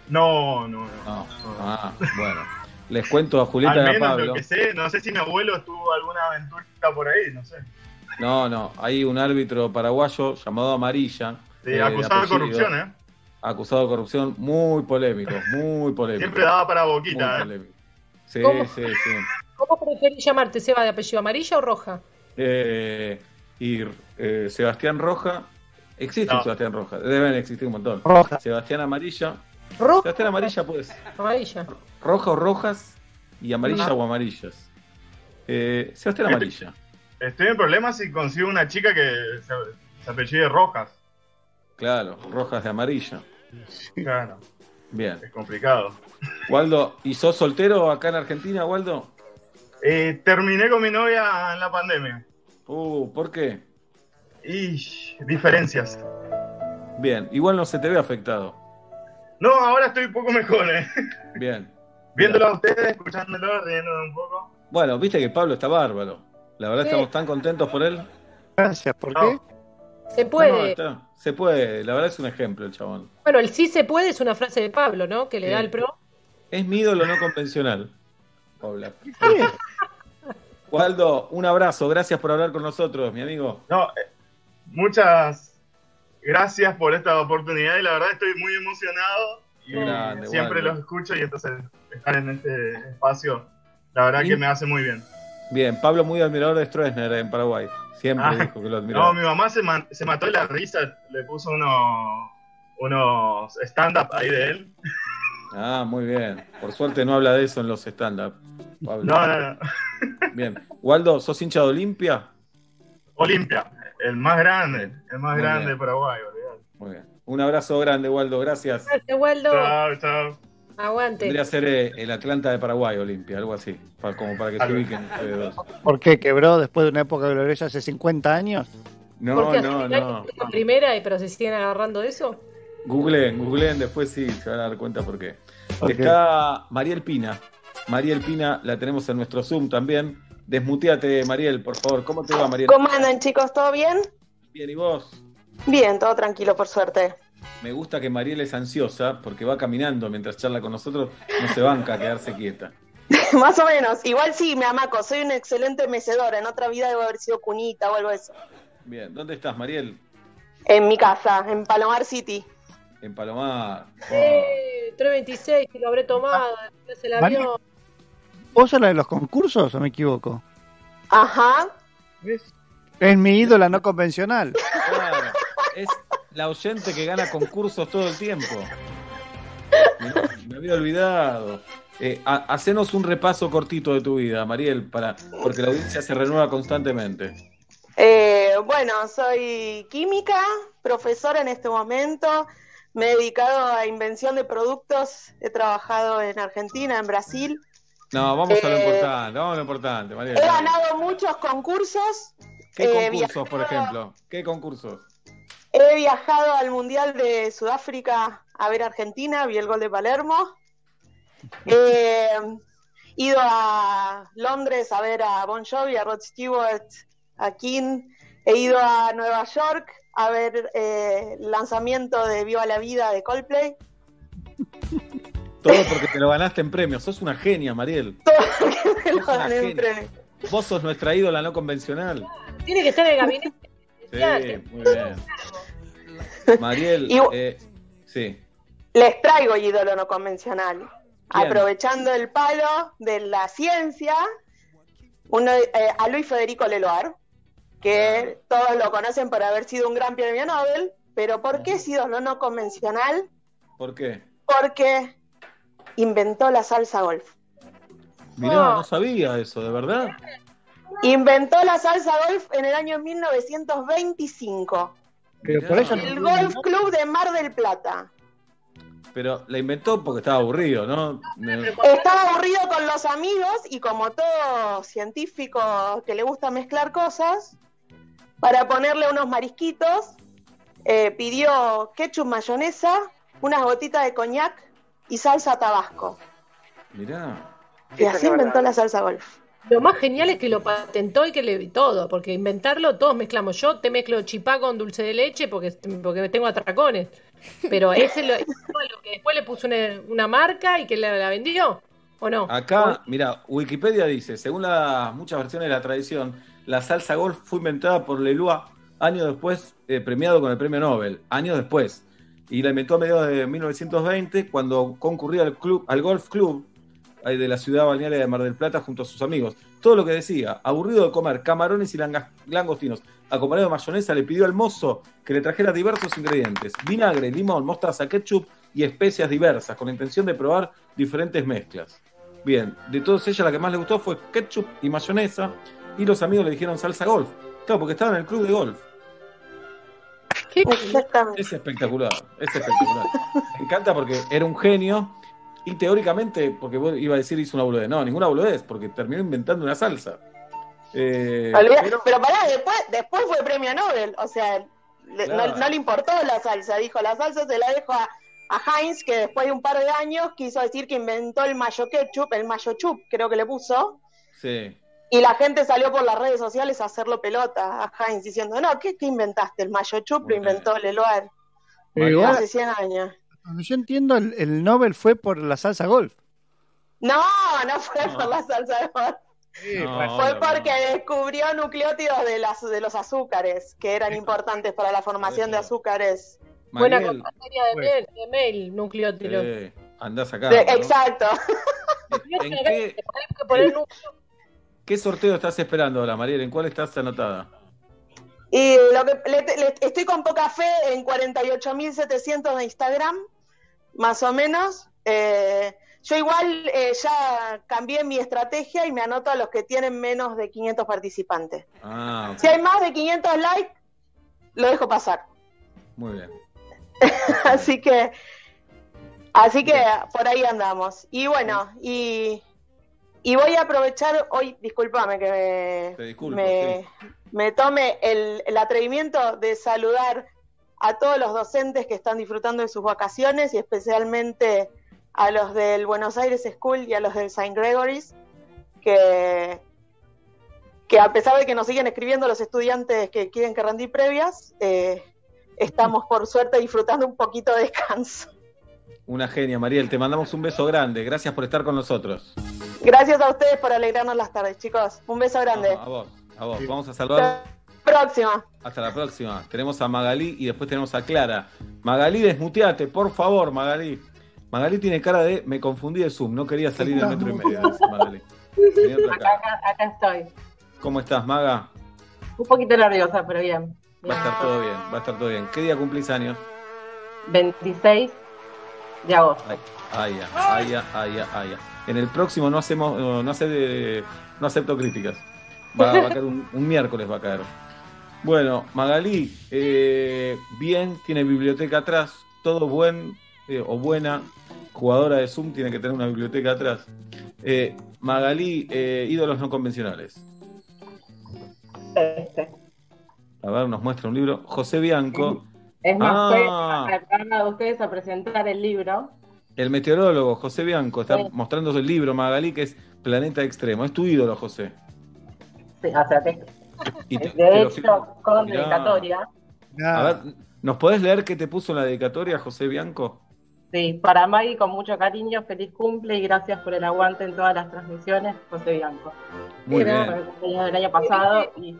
No, no, no. No. Ah, bueno. Les cuento a Julieta Al y a Pablo. lo que sé, no sé si mi abuelo tuvo alguna aventura por ahí, no sé. No, no, hay un árbitro paraguayo llamado Amarilla. Sí, eh, acusado de apellido, corrupción, ¿eh? Acusado de corrupción, muy polémico, muy polémico. Siempre daba para muy boquita, ¿eh? polémico. Sí, ¿Cómo? sí, sí. ¿Cómo preferís llamarte, Seba, de apellido amarilla o roja? Eh, y eh, Sebastián Roja, existe No. Sebastián Roja, deben existir un montón. Roja. Sebastián Amarilla, Roja. Sebastián Amarilla pues, Amarilla. roja o rojas y amarilla No. o amarillas. Eh, Sebastián Amarilla. Estoy en problemas si consigo una chica que se, se apellide Rojas. Claro, rojas de amarilla. Claro, Bien. es complicado. Waldo, ¿y sos soltero acá en Argentina, Waldo? Eh, terminé con mi novia en la pandemia. Uh, ¿por qué? Y diferencias. Bien, igual no se te ve afectado. No, ahora estoy un poco mejor, ¿eh? Bien. Viéndolo a ustedes, escuchándolo, riéndome un poco. Bueno, viste que Pablo está bárbaro. La verdad Sí. estamos tan contentos por él. Gracias, ¿por No. qué? Se No, puede. está- se puede, la verdad es un ejemplo el chabón. Bueno, el sí se puede es una frase de Pablo, ¿no? Que le da el pro. Es mi ídolo no convencional. Paula. Waldo, un abrazo, gracias por hablar con nosotros, mi amigo. No, eh, muchas gracias por esta oportunidad y la verdad estoy muy emocionado. Y Qué grande, siempre los escucho y entonces estar en este espacio, la verdad Y- que me hace muy bien. Bien, Pablo muy admirador de Stroessner en Paraguay. Siempre Ah, dijo que lo admiraba. No, mi mamá se, man- se mató la risa, le puso uno- unos stand-up ahí de él. Ah, muy bien. Por suerte no habla de eso en los stand-up. Pablo. No, no, no. Bien. Waldo, ¿sos hincha de Olimpia? Olimpia, el más grande, el más Muy grande bien. de Paraguay. olvidate. Muy bien. Un abrazo grande, Waldo, gracias. Gracias, Waldo. Chao, chao. Aguante. Que ser eh, el Atlanta de Paraguay, Olimpia, algo así. como para que se ubiquen ustedes dos. ¿Por qué? ¿Quebró después de una época gloriosa hace 50 años? No, Porque no, no. en primera, y- pero se siguen agarrando de eso. Googleen, googleen, después sí, se van a dar cuenta por qué. Está Mariel Pina. Mariel Pina la tenemos en nuestro Zoom también. Desmuteate, Mariel, por favor. ¿Cómo te va, Mariel? ¿Cómo andan chicos? ¿Todo bien? Bien, ¿y vos? Bien, todo tranquilo por suerte. Me gusta que Mariel es ansiosa porque va caminando mientras charla con nosotros, no se banca a quedarse quieta. Más o menos. Igual sí, me amaco. Soy un excelente mecedora. En otra vida debo haber sido cunita o algo de eso. Bien, ¿dónde estás, Mariel? En mi casa, en Palomar City. En Palomar. Eh, 326, que lo habré tomado. después el avión. ¿Vos sos la de los concursos o me equivoco? Ajá. Es mi ídola no convencional. Claro, es la oyente que gana concursos todo el tiempo. Me, me había olvidado. Eh, ha- hacenos un repaso cortito de tu vida, Mariel, para, porque la audiencia se renueva constantemente. Eh, bueno, soy química, profesora en este momento. Me he dedicado a invención de productos. He trabajado en Argentina, en Brasil. No, vamos a lo Eh, importante, vamos a lo importante, Mariel. He ganado muchos concursos. ¿Qué eh, concursos, por ejemplo? ¿Qué concursos? He viajado al Mundial de Sudáfrica a ver Argentina, vi el gol de Palermo. He ido a Londres a ver a Bon Jovi, a Rod Stewart, a King. He ido a Nueva York a ver eh, el lanzamiento de Viva la Vida de Coldplay. Todo porque te lo ganaste en premios. Sos una genia, Mariel. Me lo Sos una gané en premio. Vos sos nuestra ídola no convencional. Tiene que estar en el gabinete. Sí, muy bien. Mariel, Y- eh, sí. Les traigo ídolo no convencional. ¿Quién? Aprovechando el palo de la ciencia, uno, eh, a Luis Federico Leloir, que todos lo conocen por haber sido un gran premio Nobel, pero ¿por qué es ídolo no convencional? ¿Por qué? Porque inventó la salsa golf. Mirá, no sabía eso, ¿de verdad? Inventó la salsa golf en el año 1925. Pero por eso El Golf Club de Mar del Plata. Pero la inventó porque estaba aburrido, ¿no? Estaba aburrido con los amigos y como todo científico que le gusta mezclar cosas, para ponerle unos marisquitos, eh, pidió ketchup mayonesa, unas gotitas de coñac y salsa tabasco. Mirá. Y así inventó la salsa golf. Lo más genial es que lo patentó y que le todo, porque inventarlo todos mezclamos. Yo te mezclo chipá con dulce de leche porque, porque tengo atracones. Pero ese lo, ese fue lo que después le puso una, una marca y que la, la vendió, ¿o no? Acá, mira, Wikipedia dice, según las muchas versiones de la tradición, la salsa golf fue inventada por Leloir años después, eh, premiado con el premio Nobel, años después. Y la inventó a mediados de 1920 cuando concurría al, club, al golf club de la ciudad balnearia de Mar del Plata junto a sus amigos. Todo lo que decía, aburrido de comer camarones y langostinos, acompañado de mayonesa, le pidió al mozo que le trajera diversos ingredientes, vinagre, limón, mostaza, ketchup y especias diversas, con la intención de probar diferentes mezclas. Bien, de todas ellas la que más le gustó fue ketchup y mayonesa, y los amigos le dijeron salsa golf. Claro, porque estaba en el club de golf. Exactamente. Es espectacular, es espectacular. Me encanta porque era un genio y teóricamente, porque vos iba a decir hizo una boludez. No, ninguna boludez, porque terminó inventando una salsa. Eh, Olvida- pero- pero pará, después, después fue premio Nobel, o sea, le- Claro. no, no le importó la salsa, dijo, la salsa se la dejo a, a Heinz, que después de un par de años quiso decir que inventó el mayo ketchup, el mayo chup, creo que le puso, sí. Y la gente salió por las redes sociales a hacerlo pelota a Heinz, diciendo, no, ¿qué, qué inventaste? El mayo chup lo inventó Leloir Pero igual, hace 100 años. cuando yo entiendo, el, el Nobel fue por la salsa golf. No, no fue por la salsa golf. No, Fue no, porque descubrió nucleótidos de, las, de los azúcares que eran importantes para la formación de azúcares. Buena compañía de mail, de mail nucleótilo. eh, andás acá. De- ¿no? exacto. ¿En qué, número. Qué sorteo estás esperando ahora, Mariel? ¿En cuál estás anotada? Y lo que le- le- estoy con poca fe en 48.700 de Instagram, más o menos. Eh, yo igual eh, ya cambié mi estrategia y me anoto a los que tienen menos de 500 participantes. Ah. Si hay más de 500 likes, lo dejo pasar. muy bien. así que así que por ahí andamos y bueno y y voy a aprovechar hoy discúlpame que me, disculpo, me, me tome el, el atrevimiento de saludar a todos los docentes que están disfrutando de sus vacaciones y especialmente a los del Buenos Aires School y a los del St. Gregory's, que, que a pesar de que nos siguen escribiendo los estudiantes que quieren que rendí previas, eh, estamos por suerte disfrutando un poquito de descanso. Una genia, Mariel. Te mandamos un beso grande. Gracias por estar con nosotros. Gracias a ustedes por alegrarnos las tardes, chicos. Un beso grande. A vos, a vos. Vamos a saludar. Próxima. Hasta la próxima. Tenemos a Magalí y después tenemos a Clara. Magalí, desmuteate, por favor, Magalí. Magalí tiene cara de me confundí de Zoom, no quería salir del metro y medio. Magalí. Acá, acá, acá estoy. ¿Cómo estás, Maga? Un poquito nerviosa, pero bien. Va a estar todo bien, va a estar todo bien. ¿Qué día cumplís años? 26 de agosto. Ay, ya, ay, ay, ay. En el próximo no hacemos, no, hace de- no acepto críticas. Va, va a caer un, un miércoles va a caer. Bueno, Magalí, eh, bien, tiene biblioteca atrás, todo buen eh, o buena jugadora de Zoom tiene que tener una biblioteca atrás. Eh, Magalí, eh, ídolos no convencionales. Este. A ver, nos muestra un libro. José Bianco, Es más, Ah. fue de ustedes a presentar el libro. el meteorólogo José Bianco, está mostrando el libro Magalí que es Planeta Extremo. Es tu ídolo, José. Sí, o sea, que- Y te- de te lo hecho, con Mirá. dedicatoria. A ver, ¿nos podés leer qué te puso en la dedicatoria, José Bianco? Sí, para Maggie con mucho cariño, feliz cumple y gracias por el aguante en todas las transmisiones, José Bianco. Muy Sí, bien. el cumpleaños del año pasado y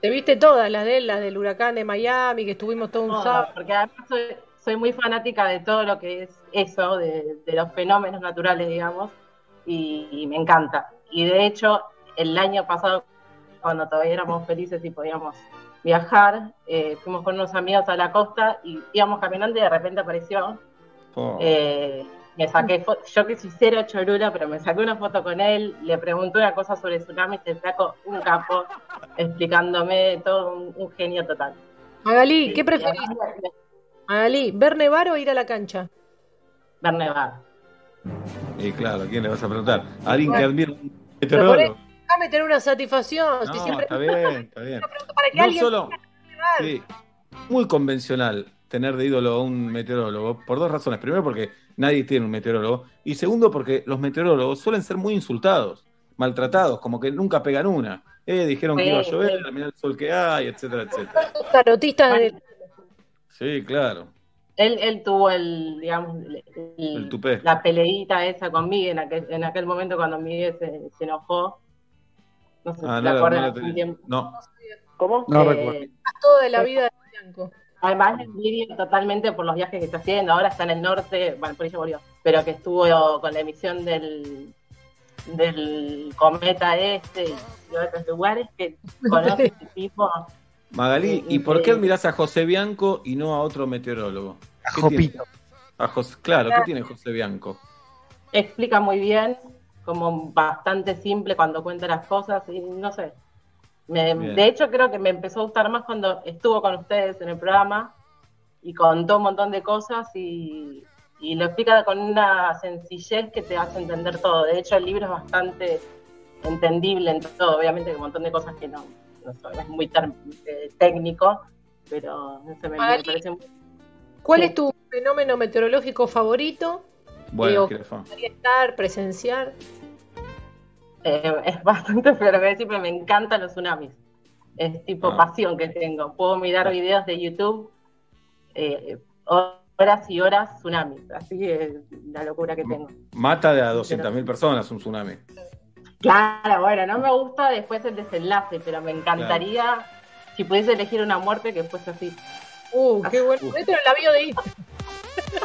Te viste todas, las de él, las del huracán de Miami, que estuvimos todo un todas, sábado. porque además soy, soy muy fanática de todo lo que es eso, de, de los fenómenos naturales, digamos, y, y me encanta. Y de hecho, el año pasado, cuando todavía éramos felices y podíamos viajar, eh, fuimos con unos amigos a la costa y íbamos caminando y de repente apareció Oh. Eh, me saqué yo que soy cero chorura, pero me saqué una foto con él, le pregunté una cosa sobre tsunamis, el flaco un capo, explicándome todo un, un genio total. Magalí, ¿qué preferís? Magalí, ¿ver nevar o ir a la cancha? Ver nevar. Y claro, ¿a quién le vas a preguntar? A alguien que admira un meteorólogo. déjame tener una satisfacción. No, siempre está bien, está bien. para que No alguien solo, sí, muy convencional tener de ídolo a un meteorólogo, por dos razones. Primero, porque nadie tiene un meteorólogo. Y segundo, porque los meteorólogos suelen ser muy insultados, maltratados, como que nunca pegan una. Eh, dijeron que iba a llover, sí. mirá el sol que hay, etcétera, etcétera. Tarotistas de... Sí, claro. Él, él tuvo el, digamos, el- el- tupé. la peleita esa con Miguel en aquel, en aquel momento cuando Miguel se, se enojó. No sé Ah, si no, te acuerdas no tiempo. No. ¿Cómo? No Eh, recuerdo. Todo de la vida de Bianco. Además, le envidio totalmente por los viajes que está haciendo. Ahora está en el norte, bueno, por eso volvió, pero que estuvo con la emisión del, del cometa este y otros lugares que conoce este tipo. Magalí, ¿y por qué admirás a José Bianco y no a otro meteorólogo? A ¿Qué Jopito. A Jos- claro, ¿qué tiene José Bianco? Explica muy bien, como bastante simple cuando cuenta las cosas y no sé. Me- de hecho, creo que me empezó a gustar más cuando estuvo con ustedes en el programa y contó un montón de cosas y, y lo explica con una sencillez que te hace entender todo. De hecho, el libro es bastante entendible en todo. Obviamente, hay un montón de cosas que no, no son- es muy ter- eh, técnico, pero no sé, me, parece muy- ¿Cuál Sí. es tu fenómeno meteorológico favorito? Bueno, Digo, estar, presenciar. Eh, es bastante feo lo que voy a decir, pero me encantan los tsunamis. Es tipo Ah. pasión que tengo. Puedo mirar videos de YouTube eh, horas y horas tsunamis. Así es la locura que tengo. Mata de a 200.000 personas un tsunami. Claro, bueno, no me gusta después el desenlace, pero me encantaría, si pudiese elegir una muerte, que fuese así. Uh, qué bueno. Esto es la bio de It.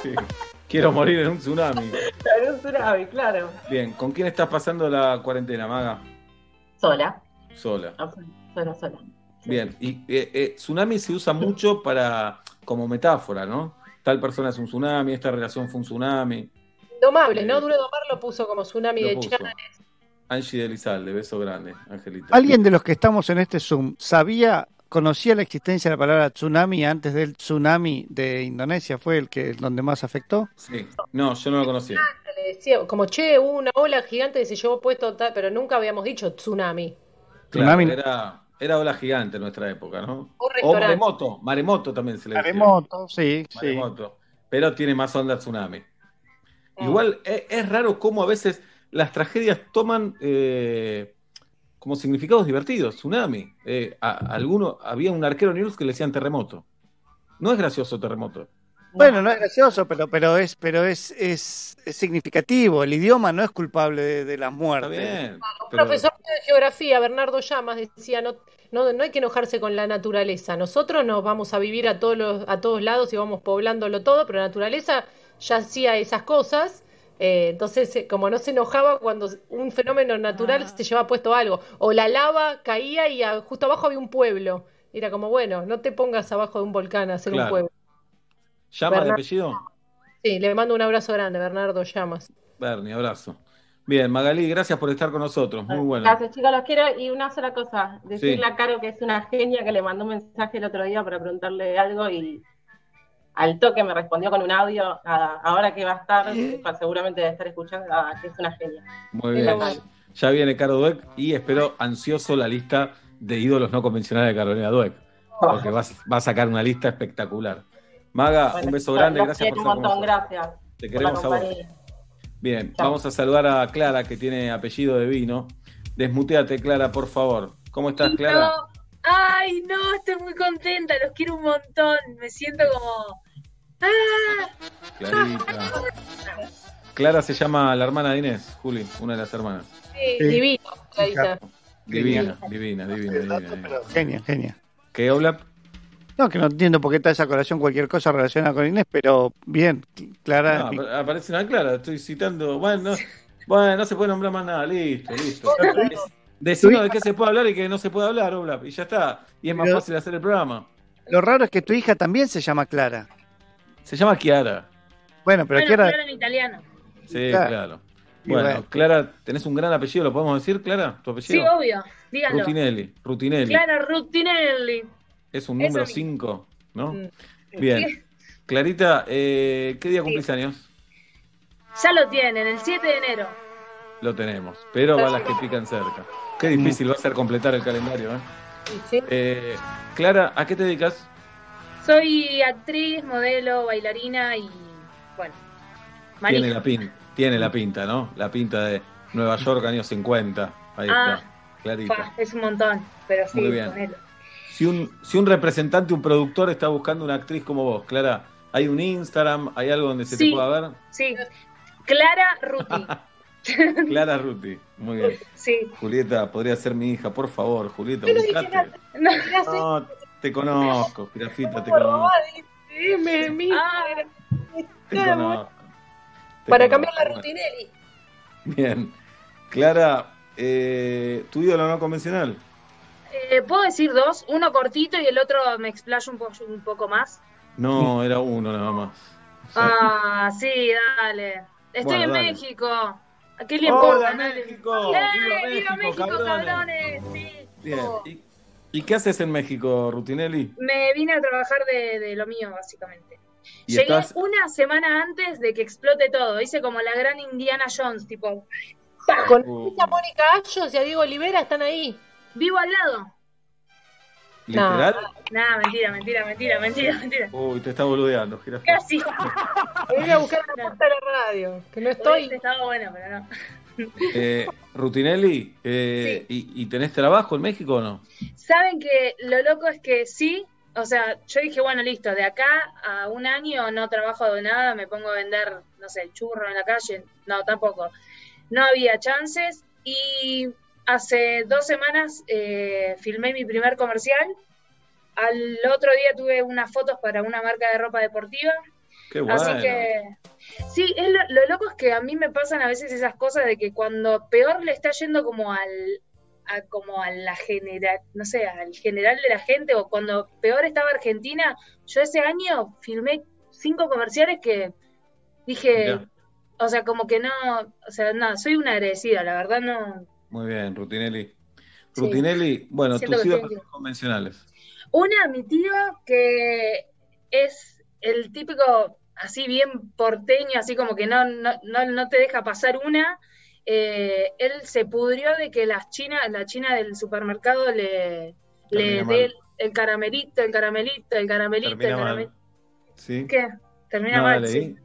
Sí. Quiero morir en un tsunami. En un tsunami, claro. Bien, ¿con quién estás pasando la cuarentena, Maga? Sola, Sola. sola, sola. Bien, y eh, eh, tsunami se usa mucho para como metáfora, ¿no? Tal persona es un tsunami, esta relación fue un tsunami. Indomable, ¿no? Duro Domar lo puso como tsunami de. Chanes. Angie de Lizalde, beso grande, Angelita. ¿Alguien de los que estamos en este Zoom sabía, conocía la existencia de la palabra tsunami antes del tsunami de Indonesia? ¿Fue el que donde más afectó? Sí. No, yo no lo conocía. Le decía, como che, hubo una ola gigante que se llevó puesto, tal, pero nunca habíamos dicho tsunami. Claro, Tsunami. era, era ola gigante en nuestra época, ¿no? O O maremoto, maremoto también se le decía. Maremoto, sí, sí. Maremoto. Pero tiene más onda tsunami. Igual es, es raro cómo a veces las tragedias toman eh, como significados divertidos. Tsunami. Eh, a- alguno, había un arquero news que le decían terremoto. No es gracioso terremoto. Bueno, no es gracioso, pero, pero es, pero es, es, es significativo. El idioma no es culpable de, de las muertes. bien. Un profesor de geografía, Bernardo Llamas, decía, no, no, no hay que enojarse con la naturaleza. Nosotros nos vamos a vivir a todos, los, a todos lados y vamos poblándolo todo, pero la naturaleza ya hacía esas cosas. Eh, entonces, eh, como no se enojaba cuando un fenómeno natural se llevaba puesto algo, o la lava caía y a- justo abajo había un pueblo. Era como, bueno, no te pongas abajo de un volcán a hacer Claro. un pueblo. ¿Llama de apellido? Sí, le mando un abrazo grande, Bernardo Llamas. Bernie, abrazo. Bien, Magalí, gracias por estar con nosotros. Muy bueno. Gracias, chicos, los quiero. Y una sola cosa, decirle Sí. a Caro que es una genia que le mandó un mensaje el otro día para preguntarle algo y al toque me respondió con un audio. Nada, ahora que va a estar, pues, seguramente debe estar escuchando, nada, que es una genia. Muy bien. Ya viene Caro Dueck y espero ansioso la lista de ídolos no convencionales de Carolina Dueck. Porque va, a- va a sacar una lista espectacular. Maga, Bueno, un beso grande, gracias por un estar con montón, gracias. Te queremos a vos. Bien, Chao. vamos a saludar a Clara, que tiene apellido de vino. Desmuteate, Clara, por favor. ¿Cómo estás, Clara? No. Ay, no, estoy muy contenta, los quiero un montón. Me siento como. Clarita. Clara se llama la hermana de Inés, Juli, una de las hermanas. Sí, Clarita. Divina, divina, divina, divina. divina. Genia, genia. ¿Qué, Oblap? No, que no entiendo por qué está esa colación cualquier cosa relacionada con Inés, pero bien, Clara. No, apa- aparece una Clara, estoy citando. Bueno, no, bueno, no se puede nombrar más nada, listo, listo. Decinos de qué se puede hablar y qué no se puede hablar, Oblap, y ya está. Y es más Pero- fácil hacer el programa. Lo raro es que tu hija también se llama Clara. Se llama Kiara. Bueno, pero bueno, Kiara. claro, en italiano. Sí, Claro. Bueno, bueno. Clara, tenés un gran apellido, ¿lo podemos decir, Clara? ¿Tu Sí, apellido? obvio, díganlo. Rutinelli, Rutinelli. Clara Rutinelli. Es un número mismo. 5, ¿no? Mm. Bien. Sí. Clarita, eh, ¿qué día cumplís años? Ya lo tienen, el 7 de enero. Lo tenemos, pero va las que pican cerca. Qué difícil va a ser completar el calendario, ¿eh? Eh, Clara, ¿a qué te dedicas? Soy actriz, modelo, bailarina y. Bueno, Tiene la, pinta, tiene la pinta, ¿no? La pinta de Nueva York, años 50. Ahí Ah, está, Clarita. Fa, es un montón, pero sí, Muy bien. Si un, si un representante, un productor está buscando una actriz como vos, Clara, ¿hay un Instagram? ¿Hay algo donde se Sí. te pueda ver? Sí. Clara Ruti. Clara Ruti, muy bien. Sí. Julieta, podría ser mi hija, por favor, Julieta, Yo no dije ubicate. No, No, te conozco, Girafita, te conozco. Dime, mi- Te conozco. Te Para conozco. cambiar la rutinelli. Bien. Clara, eh, ¿tu ídolo no convencional? Eh, ¿Puedo decir dos? Uno cortito y el otro me explayo un, po- un poco más. No, era uno nada más. Ah, sí, dale. Estoy Bueno, en dale. México. ¿A qué le ¡Hola, importa? Dale. México! ¡Eh, ¡Viva ¡Viva México, México, cabrones! cabrones! Sí. Bien. ¿Y, qué haces en México, Rutinelli? Me vine a trabajar de, de lo mío, básicamente. ¿Y Llegué estás- una semana antes de que explote todo. Hice como la gran Indiana Jones, tipo. Con Uh, a Mónica Ayos y a Diego Olivera están ahí. Vivo al lado. ¿Literal? Nada, mentira, mentira, mentira, mentira, mentira. Uy, te está boludeando. Casi. Voy a buscar la puerta de la radio, que no estoy. Estaba bueno, pero no. Eh, Rutinelli, eh, ¿y, y tenés trabajo en México o no? Saben que lo loco es que sí, o sea, yo dije, bueno, listo, de acá a un año no trabajo de nada, me pongo a vender, no sé, churro en la calle. No, tampoco. No había chances y hace dos semanas eh, filmé mi primer comercial. Al otro día tuve unas fotos para una marca de ropa deportiva. Qué bueno. Así que sí, es lo, lo loco es que a mí me pasan a veces esas cosas de que cuando peor le está yendo como al a, como a la general, no sé, al general de la gente o cuando peor estaba Argentina, yo ese año filmé cinco comerciales que dije, o sea, como que no, o sea, no, soy una agradecida, la verdad no. Muy bien, Rutinelli. Sí. Rutinelli, bueno, tus tengo. convencionales. Una, mi tío, que es el típico, así bien porteño, así como que no, no, no, no te deja pasar una. Eh, él se pudrió de que las chinas, la china del supermercado le, le dé el, el caramelito, el caramelito, el caramelito, Termina el caramelito. ¿Sí? ¿Qué? Termina No, mal, sí. ¿y?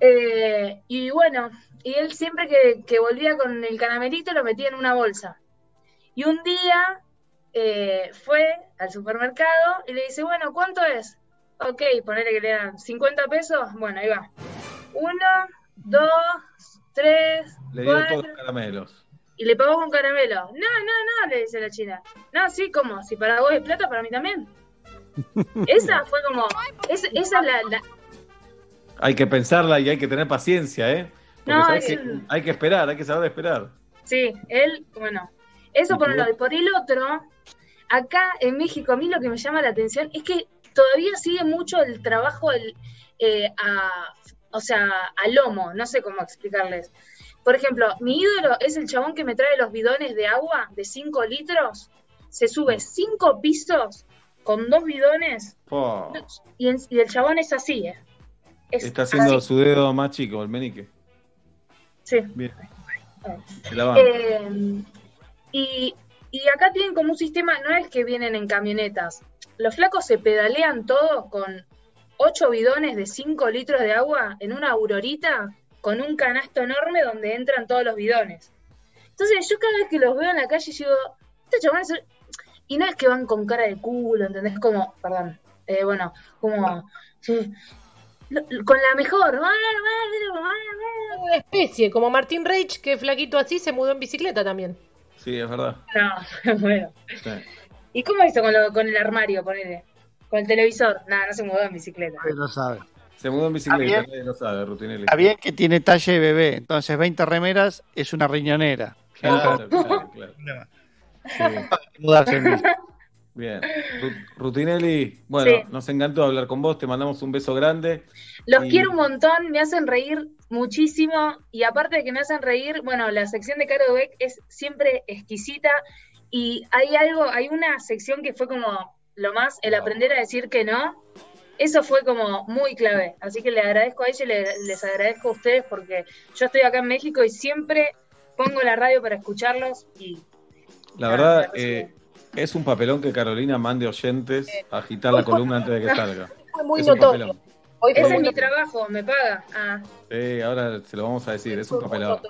Eh, y bueno, y él siempre que, que volvía con el caramelito lo metía en una bolsa. Y un día eh, fue al supermercado y le dice, bueno, ¿cuánto es? Ok, ponele que le dan 50 pesos. Bueno, ahí va. Uno, dos, tres, Le dio cuatro. todos los caramelos. Y le pagó con caramelo. No, no, no, le dice la china. No, sí, ¿cómo? Si para vos es plata, para mí también. Esa fue como. es- esa es la, la- Hay que pensarla y hay que tener paciencia, ¿eh? Porque No, sabés es- que hay que esperar, hay que saber esperar. Sí, él, bueno. Eso ¿Y por un lado. Y por el otro, acá en México, a mí lo que me llama la atención es que todavía sigue mucho el trabajo el, eh, a, o sea, a lomo, no sé cómo explicarles. Por ejemplo, mi ídolo es el chabón que me trae los bidones de agua de 5 litros, se sube 5 pisos con dos bidones y, el chabón es así, ¿eh? Es está haciendo así. su dedo más chico, el menique. Sí. Bien. Eh, y, y acá tienen como un sistema, no es que vienen en camionetas. Los flacos se pedalean todos con ocho bidones de 5 litros de agua en una aurorita con un canasto enorme donde entran todos los bidones. Entonces yo cada vez que los veo en la calle digo, estos chabones son-". Y no es que van con cara de culo, ¿entendés? Como, perdón, eh, bueno, como... sí, lo- lo- con la mejor. Una especie, como Martín Reich, que flaquito así se mudó en bicicleta también. Sí, es verdad. No, bueno. Sí. ¿Y cómo hizo con, lo- con el armario, ponele? Con el televisor. Nada, no se mudó en bicicleta. Lo sabe. Se mudó en bicicleta, nadie lo sabe, Rutinelli. Está bien que tiene talle de bebé, entonces 20 remeras es una riñonera. Claro, claro, claro. Sí. Mudarse en bici. Bien. Ru- Rutinelli, bueno, Sí. nos encantó hablar con vos, te mandamos un beso grande. Los Y- quiero un montón, me hacen reír muchísimo. Y aparte de que me hacen reír, bueno, la sección de Caro Beck es siempre exquisita. Y hay algo, hay una sección que fue como lo más, el aprender a decir que no. Eso fue como muy clave. Así que le agradezco a ella y le- les agradezco a ustedes porque yo estoy acá en México y siempre pongo la radio para escucharlos y La verdad, eh, es un papelón que Carolina mande oyentes a agitar la columna antes de que salga. Fue muy Es notorio. Hoy fue ese es mi trabajo, me paga. Ah, Sí, ahora se lo vamos a decir, es un papelón.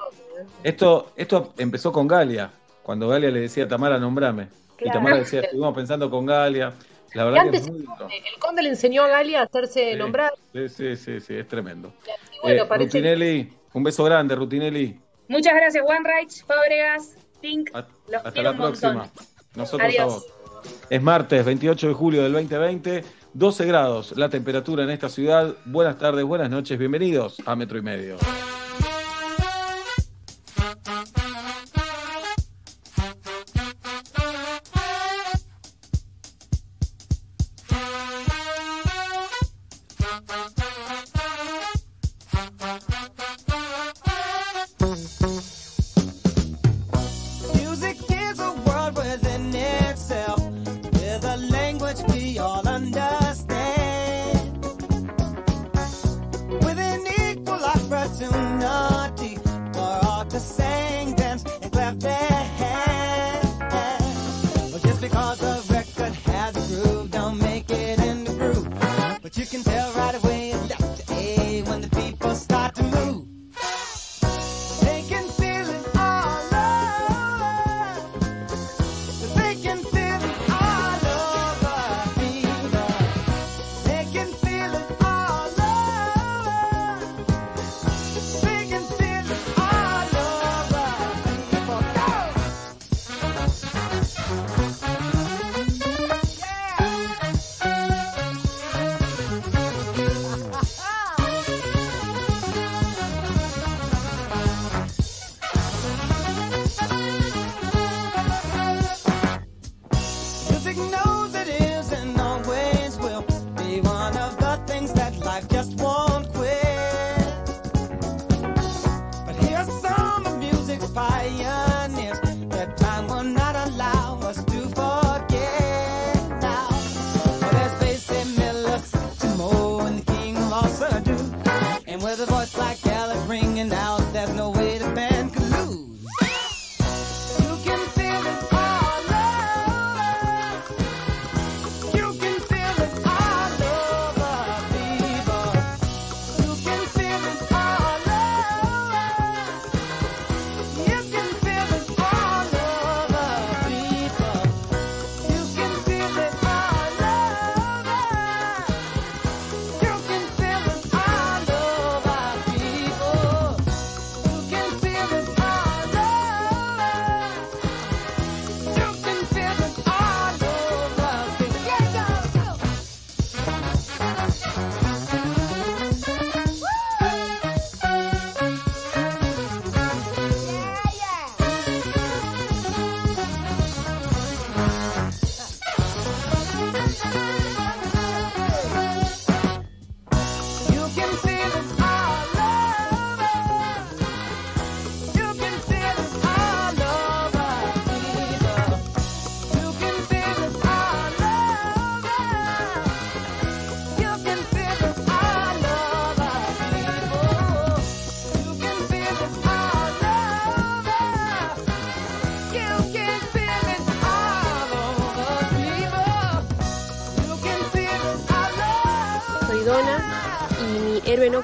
Esto, esto empezó con Galia, cuando Galia le decía Tamara, nombrame. Y Claro. Tamara decía, estuvimos pensando con Galia. La Y verdad que antes es muy el conde le enseñó a Galia a hacerse Sí. nombrar. Sí, sí, sí, sí, es tremendo. Y bueno, Eh, parece Rutinelli, un beso grande, Rutinelli. Muchas gracias, Juan Reich, Fábregas, Pink. Los Hasta la montón. próxima. Nosotros a Adiós. vos. Es martes 28 de julio del 2020, 12 grados la temperatura en esta ciudad. Buenas tardes, buenas noches, bienvenidos a Metro y Medio.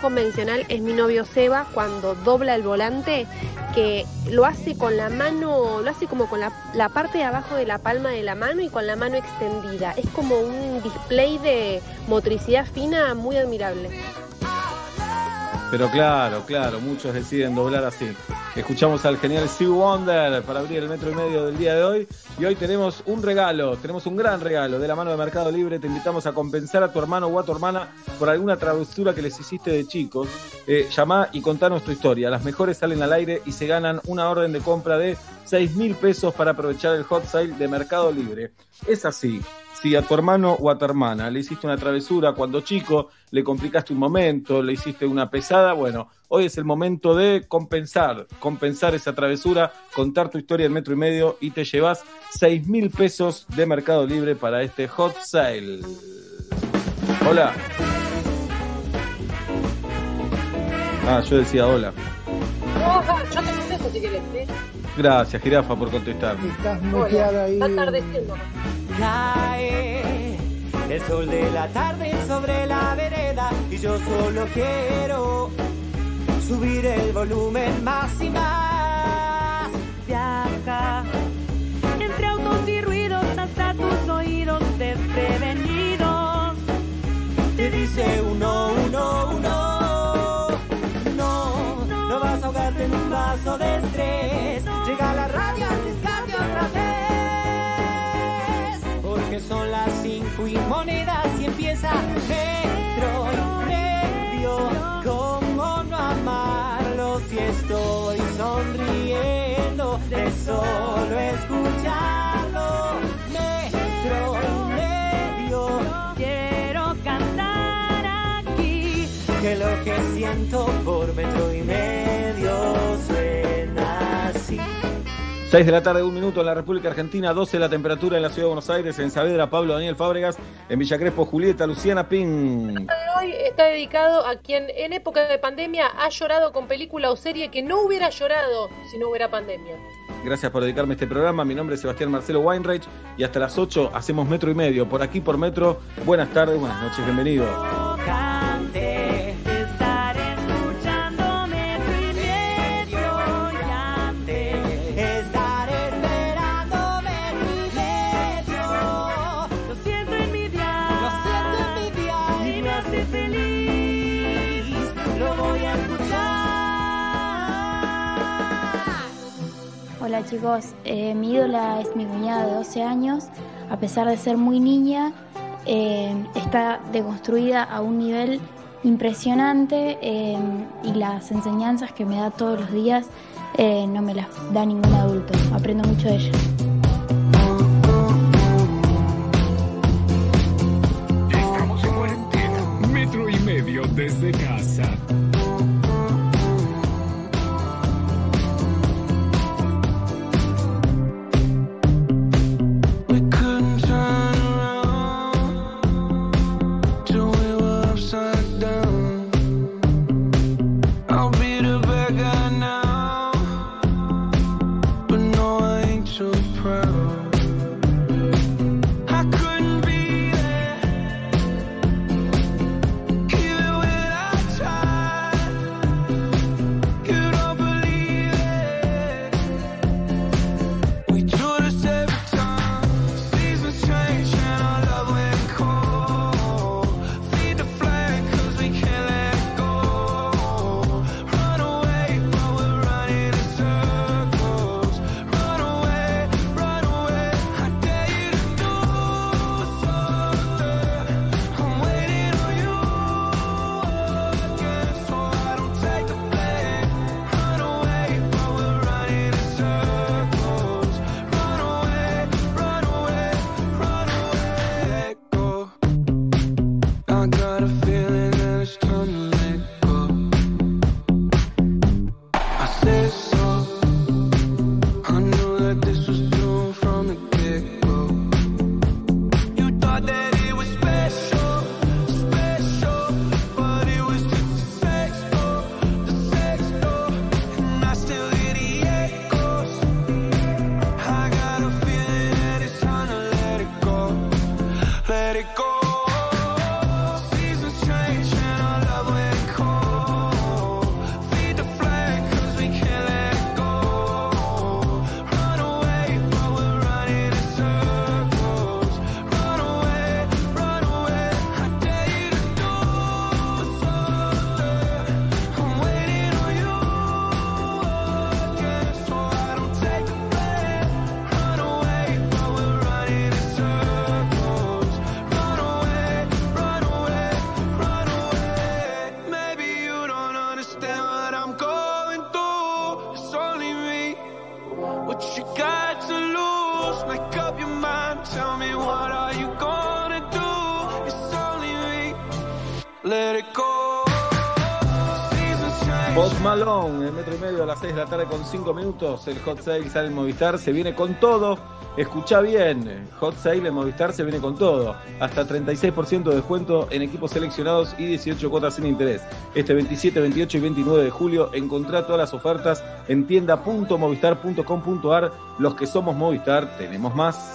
Convencional es mi novio Seba cuando dobla el volante, que lo hace con la mano, lo hace como con la, la parte de abajo de la palma de la mano y con la mano extendida. Es como un display de motricidad fina muy admirable. Pero claro, claro, muchos deciden doblar así. Escuchamos al genial Steve Wonder para abrir el metro y medio del día de hoy. Y hoy tenemos un regalo, tenemos un gran regalo de la mano de Mercado Libre. Te invitamos a compensar a tu hermano o a tu hermana por alguna travesura que les hiciste de chicos. Eh, llamá y contanos tu historia. Las mejores salen al aire y se ganan una orden de compra de 6 mil pesos para aprovechar el hot sale de Mercado Libre. Es así. A tu hermano o a tu hermana le hiciste una travesura cuando chico, le complicaste un momento, le hiciste una pesada, bueno, hoy es el momento de compensar, compensar esa travesura, contar tu historia en metro y medio y te llevas 6 mil pesos de Mercado Libre para este hot sale. Hola. Ah, yo decía hola. yo te contesto si querés. ¿eh? Gracias, jirafa, por contestar. Estás muteada ahí. Está atardeciendo. Cae el sol de la tarde sobre la vereda y yo solo quiero subir el volumen más y más. Viaja entre autos y ruidos hasta tus oídos desprevenidos. Te dice uno, uno, uno. No, no vas a ahogarte en un vaso de estrés. Son las cinco y monedas y empieza metro y medio. ¿Cómo no amarlo si estoy sonriendo de solo escucharlo? Metro medio. Quiero cantar aquí que lo que siento por 6 de la tarde, un minuto en la República Argentina, 12 la temperatura en la Ciudad de Buenos Aires, en Saavedra, Pablo Daniel Fábregas, en Villa Crespo, Julieta, Luciana Ping. de hoy está dedicado a quien en época de pandemia ha llorado con película o serie que no hubiera llorado si no hubiera pandemia. Gracias por dedicarme a este programa. Mi nombre es Sebastián Marcelo Weinreich y hasta las 8 hacemos metro y medio. Por aquí, por metro. Buenas tardes, buenas noches, bienvenidos. Hola chicos, Eh, mi ídola es mi cuñada de 12 años. A pesar de ser muy niña, eh, está deconstruida a un nivel impresionante eh, y las enseñanzas que me da todos los días no me las da ningún adulto. Aprendo mucho de ella. Estamos en cuarentena. Metro y medio desde casa. 5 minutos. El hot sale sale en Movistar, se viene con todo. Escucha bien, hot sale en Movistar se viene con todo. Hasta 36% de descuento en equipos seleccionados y 18 cuotas sin interés. Este 27, 28 y 29 de julio encontrá todas las ofertas en tienda.movistar.com.ar. Los que somos Movistar tenemos más.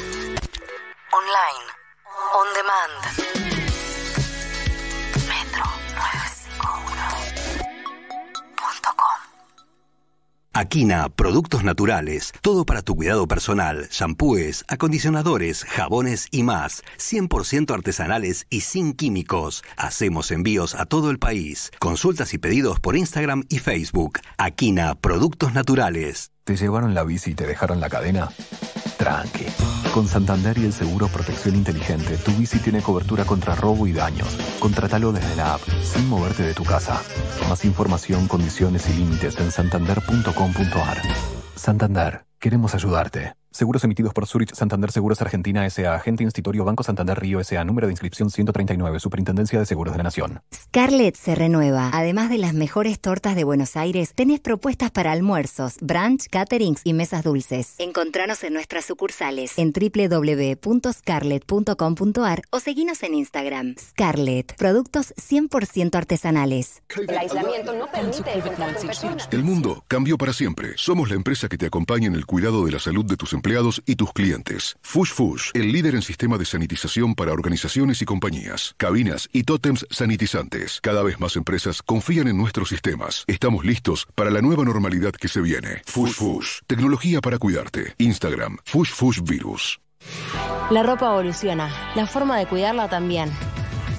Aquina, productos naturales, todo para tu cuidado personal, shampoos, acondicionadores, jabones y más, 100% artesanales y sin químicos. Hacemos envíos a todo el país. Consultas y pedidos por Instagram y Facebook. Aquina, productos naturales. ¿Te llevaron la bici y te dejaron la cadena? Tranqui. Con Santander y el seguro Protección Inteligente, tu bici tiene cobertura contra robo y daños. Contratalo desde la app, sin moverte de tu casa. Más información, condiciones y límites en santander.com.ar. Santander, queremos ayudarte. Seguros emitidos por Zurich Santander Seguros Argentina S.A. Agente Institutorio Banco Santander Río S.A. Número de inscripción 139. Superintendencia de Seguros de la Nación. Scarlett se renueva. Además de las mejores tortas de Buenos Aires, tenés propuestas para almuerzos, brunch, caterings y mesas dulces. Encontranos en nuestras sucursales en www.scarlett.com.ar o seguinos en Instagram. Scarlett, productos 100% artesanales. El aislamiento no permite el contacto. El mundo cambió para siempre. Somos la empresa que te acompaña en el cuidado de la salud de tus empleados y tus clientes. Fush Fush, el líder en sistema de sanitización para organizaciones y compañías, cabinas y tótems sanitizantes. Cada vez más empresas confían en nuestros sistemas. Estamos listos para la nueva normalidad que se viene. Fush Fush, tecnología para cuidarte. Instagram, Fush Fush Virus. La ropa evoluciona, la forma de cuidarla también.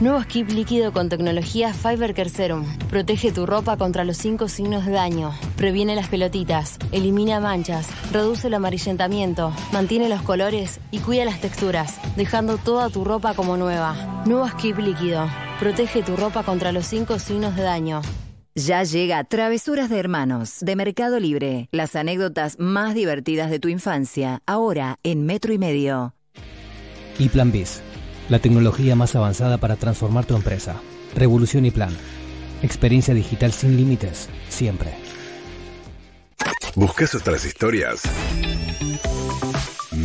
Nuevo skip líquido con tecnología Fiber Care Serum. Protege tu ropa contra los cinco signos de daño. Previene las pelotitas, elimina manchas, reduce el amarillentamiento, mantiene los colores y cuida las texturas, dejando toda tu ropa como nueva. Nuevo skip líquido. Protege tu ropa contra los cinco signos de daño. Ya llega Travesuras de Hermanos de Mercado Libre. Las anécdotas más divertidas de tu infancia, ahora en metro y medio. Y Plan Biz, la tecnología más avanzada para transformar tu empresa. Revolución y Plan. Experiencia digital sin límites, siempre. ¿Buscas otras historias?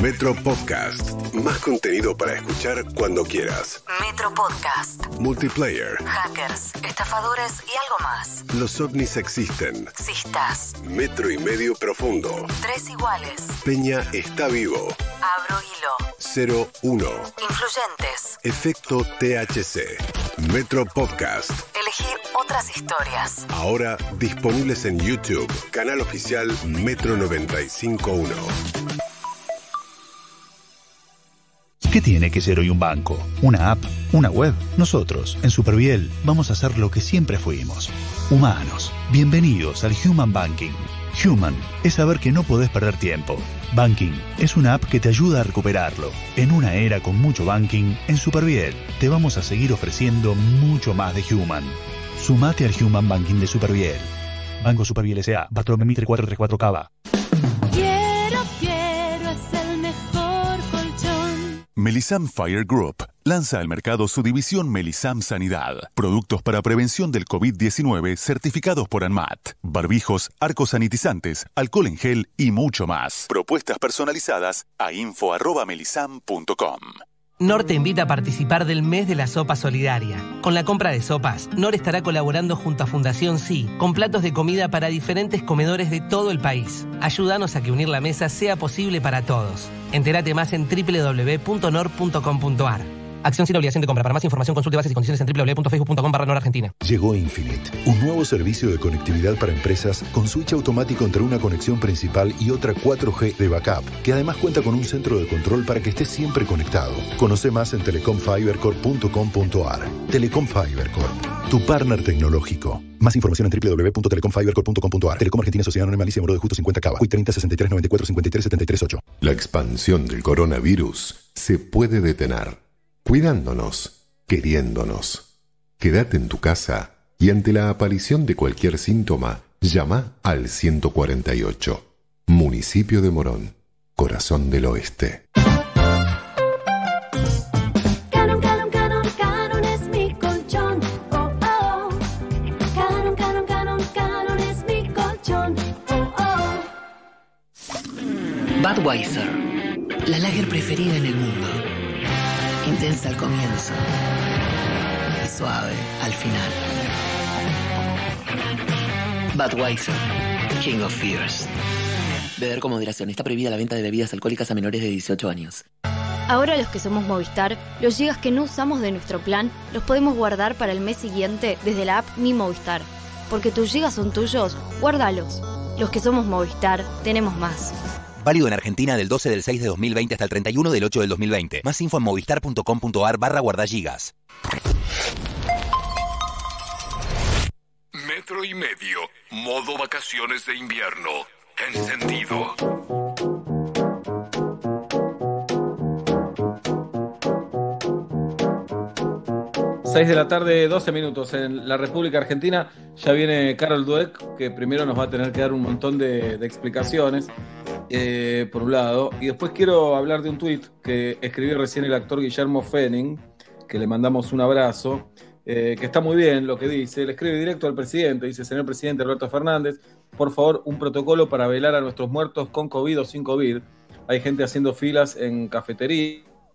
Metro Podcast. Más contenido para escuchar cuando quieras. Metro Podcast. Multiplayer. Hackers, estafadores y algo más. Los ovnis existen. Existas. Metro y medio profundo. Tres iguales. Peña está vivo. Abro hilo. 01. Influyentes. Efecto THC. Metro Podcast. Elegí otras historias. Ahora disponibles en YouTube. Canal oficial Metro 951. ¿Qué tiene que ser hoy un banco? ¿Una app? ¿Una web? Nosotros, en Superviel, vamos a hacer lo que siempre fuimos. Humanos. Bienvenidos al Human Banking. Human es saber que no podés perder tiempo. Banking es una app que te ayuda a recuperarlo. En una era con mucho banking, en Superviel te vamos a seguir ofreciendo mucho más de Human. Sumate al Human Banking de Superviel. Banco Superviel S.A. Bartolomé Mitre 434 Cava. Melisam Fire Group lanza al mercado su división Melisam Sanidad. Productos para prevención del COVID-19 certificados por ANMAT. Barbijos, arcos sanitizantes, alcohol en gel y mucho más. Propuestas personalizadas a info.melisam.com. NOR te invita a participar del mes de la sopa solidaria. Con la compra de sopas, NOR estará colaborando junto a Fundación Sí con platos de comida para diferentes comedores de todo el país. Ayúdanos a que unir la mesa sea posible para todos. Entérate más en www.nor.com.ar. Acción sin obligación de compra. Para más información consulte bases y condiciones en www.facebook.com barra Argentina. Llegó Infinite, un nuevo servicio de conectividad para empresas con switch automático entre una conexión principal y otra 4G de backup, que además cuenta con un centro de control para que estés siempre conectado. Conoce más en telecomfibercorp.com.ar. Telecom Fibercorp, tu partner tecnológico. Más información en www.telecomfibercorp.com.ar. Telecom Argentina Sociedad Anónima Alicia Moro de Justo 50 Cava. Hoy 30 63 94 53 73 8. La expansión del coronavirus se puede detener cuidándonos, queriéndonos. Quédate en tu casa y ante la aparición de cualquier síntoma, llama al 148. Municipio de Morón, Corazón del Oeste. Budweiser, la lager preferida en el mundo. Intensa al comienzo y suave al final. Budweiser, King of Fears. Beber con moderación. Está prohibida la venta de bebidas alcohólicas a menores de 18 años. Ahora los que somos Movistar, los gigas que no usamos de nuestro plan los podemos guardar para el mes siguiente desde la app Mi Movistar. Porque tus gigas son tuyos, guárdalos. Los que somos Movistar, tenemos más. Válido en Argentina del 12 del 6 de 2020 hasta el 31 del 8 del 2020. Más info en movistar.com.ar barra guardagigas. Metro y medio. Modo vacaciones de invierno. Encendido. 6 de la tarde, 12 minutos en la República Argentina. Ya viene Carol Dueck, que primero nos va a tener que dar un montón de, explicaciones, eh, por un lado. Y después quiero hablar de un tuit que escribió recién el actor Guillermo Fenning, que le mandamos un abrazo, eh, que está muy bien lo que dice. Le escribe directo al presidente, dice, señor presidente Alberto Fernández, por favor, un protocolo para velar a nuestros muertos con COVID o sin COVID. Hay gente haciendo filas en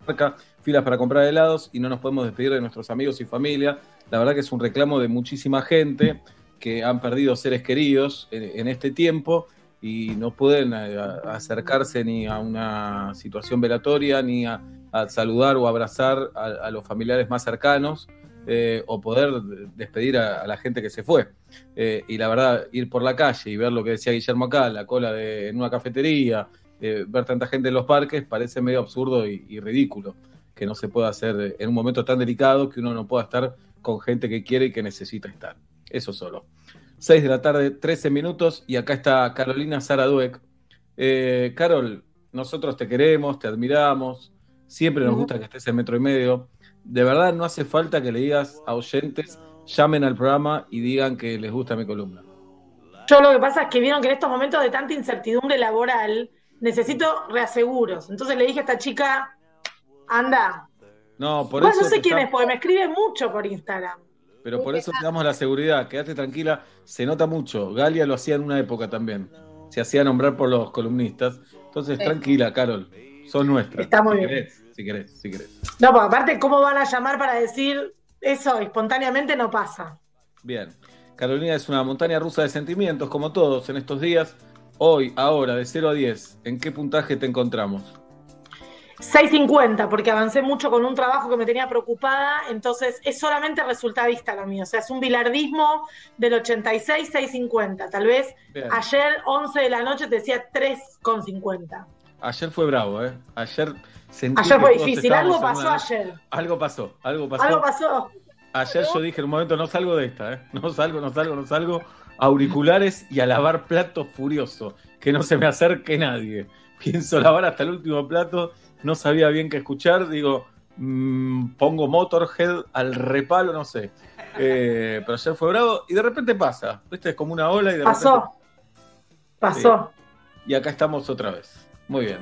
cafetería, filas para comprar helados y no nos podemos despedir de nuestros amigos y familia. La verdad que es un reclamo de muchísima gente que han perdido seres queridos en, este tiempo y no pueden eh, acercarse ni a una situación velatoria, ni a, saludar o abrazar a, los familiares más cercanos, eh, o poder despedir a, a la gente que se fue. Eh, y la verdad, ir por la calle y ver lo que decía Guillermo acá, la cola de, en una cafetería, eh, ver tanta gente en los parques, parece medio absurdo y, y ridículo que no se pueda hacer en un momento tan delicado que uno no pueda estar con gente que quiere y que necesita estar. Eso solo. 6 de la tarde, 13 minutos, y acá está Carolina Sara Dueck. Eh, Carol, nosotros te queremos, te admiramos, siempre nos gusta que estés en metro y medio. De verdad, no hace falta que le digas a oyentes, llamen al programa y digan que les gusta mi columna. Yo lo que pasa es que vieron que en estos momentos de tanta incertidumbre laboral necesito reaseguros. Entonces le dije a esta chica, anda. No, por Igual eso no sé quién es, porque me escribe mucho por Instagram. Pero por eso te damos la seguridad, quédate tranquila, se nota mucho. Galia lo hacía en una época también. Se hacía nombrar por los columnistas. Entonces, Sí. tranquila, Carol, son nuestras. Está muy si bien. Querés, si querés, si querés. No, porque aparte, ¿cómo van a llamar para decir eso espontáneamente? No pasa. Bien. Carolina es una montaña rusa de sentimientos, como todos en estos días. Hoy, ahora, de 0 a 10, ¿en qué puntaje te encontramos? 6.50, porque avancé mucho con un trabajo que me tenía preocupada, entonces es solamente resultadista lo mío, o sea, es un bilardismo del 86, 6.50. Tal vez Bien. ayer, 11 de la noche, te decía 3.50. Ayer fue bravo, ¿eh? Ayer sentí Ayer fue difícil, algo pasó una- ayer. Algo pasó, algo pasó. Algo pasó. Ayer yo dije en un momento, no salgo de esta, ¿eh? No salgo, no salgo, no salgo. Auriculares y a lavar platos furioso. Que no se me acerque nadie. Pienso lavar hasta el último plato. No sabía bien qué escuchar. Digo, mm, pongo Motorhead al repalo, no sé. Eh, pero ayer fue bravo y de repente pasa. ¿Viste? Es como una ola y de Pasó. repente. Pasó. Y acá estamos otra vez. Muy bien.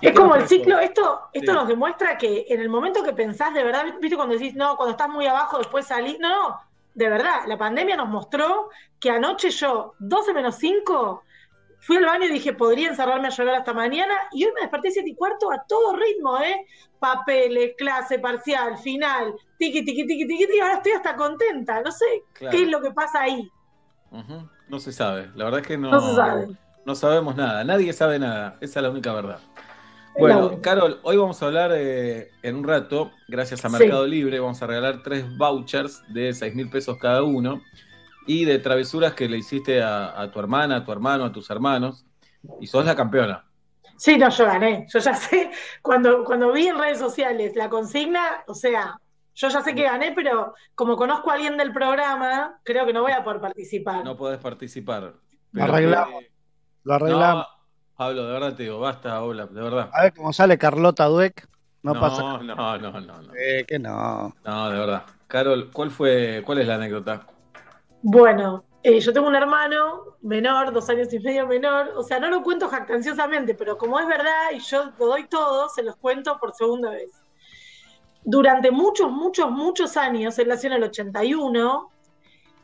¿Y Es como el ciclo, esto, esto Sí. nos demuestra que en el momento que pensás de verdad, viste cuando decís, no, cuando estás muy abajo, después salís. No, no, de verdad, la pandemia nos mostró que anoche yo, 12 menos 5, fui al baño y dije, podría encerrarme a llorar hasta mañana, y hoy me desperté 7 y cuarto a todo ritmo, ¿eh? Papeles, clase, parcial, final, tiqui, tiqui, tiqui, tiqui, tiqui, ahora estoy hasta contenta. No sé Claro. qué es lo que pasa ahí. No se sabe. La verdad es que no, No se sabe. no sabemos nada. Nadie sabe nada. Esa es la única verdad. Bueno. Carol, hoy vamos a hablar eh, en un rato, gracias a Sí. Mercado Libre, vamos a regalar tres vouchers de 6 mil pesos cada uno y de travesuras que le hiciste a, a tu hermana, a tu hermano, a tus hermanos. Y sos la campeona. Sí, no, yo gané. Yo ya sé, cuando, cuando vi en redes sociales la consigna, o sea, yo ya sé que gané, pero como conozco a alguien del programa, creo que no voy a poder participar. No podés participar. Lo arreglamos. que- Lo arreglamos. No, Pablo, de verdad te digo, basta, Ola, de verdad. A ver cómo sale Carlota Dueck. No, no, pasa no, no, no, no. Eh, que no. No, de verdad. Carol, ¿cuál fue, cuál es la anécdota? Bueno, eh, yo tengo un hermano menor, dos años y medio menor, o sea, no lo cuento jactanciosamente, pero como es verdad y yo lo doy todo, se los cuento por segunda vez. Durante muchos, muchos, muchos años, él nació en el 81,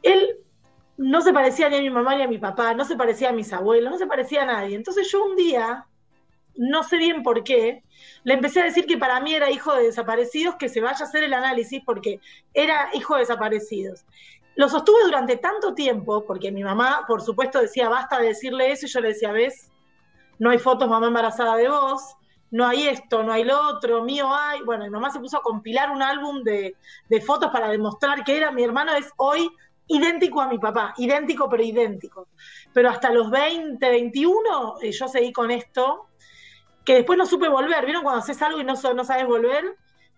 él no se parecía ni a mi mamá ni a mi papá, no se parecía a mis abuelos, no se parecía a nadie. Entonces yo un día, no sé bien por qué, le empecé a decir que para mí era hijo de desaparecidos, que se vaya a hacer el análisis porque era hijo de desaparecidos. Lo sostuve durante tanto tiempo, porque mi mamá, por supuesto, decía basta de decirle eso, y yo le decía, ves, no hay fotos mamá embarazada de vos, no hay esto, no hay lo otro, mío hay. Bueno, mi mamá se puso a compilar un álbum de, de fotos para demostrar que era mi hermano, es hoy idéntico a mi papá, idéntico pero idéntico. Pero hasta los 20, 21, eh, yo seguí con esto, que después no supe volver. ¿Vieron cuando haces algo y no, no sabes volver?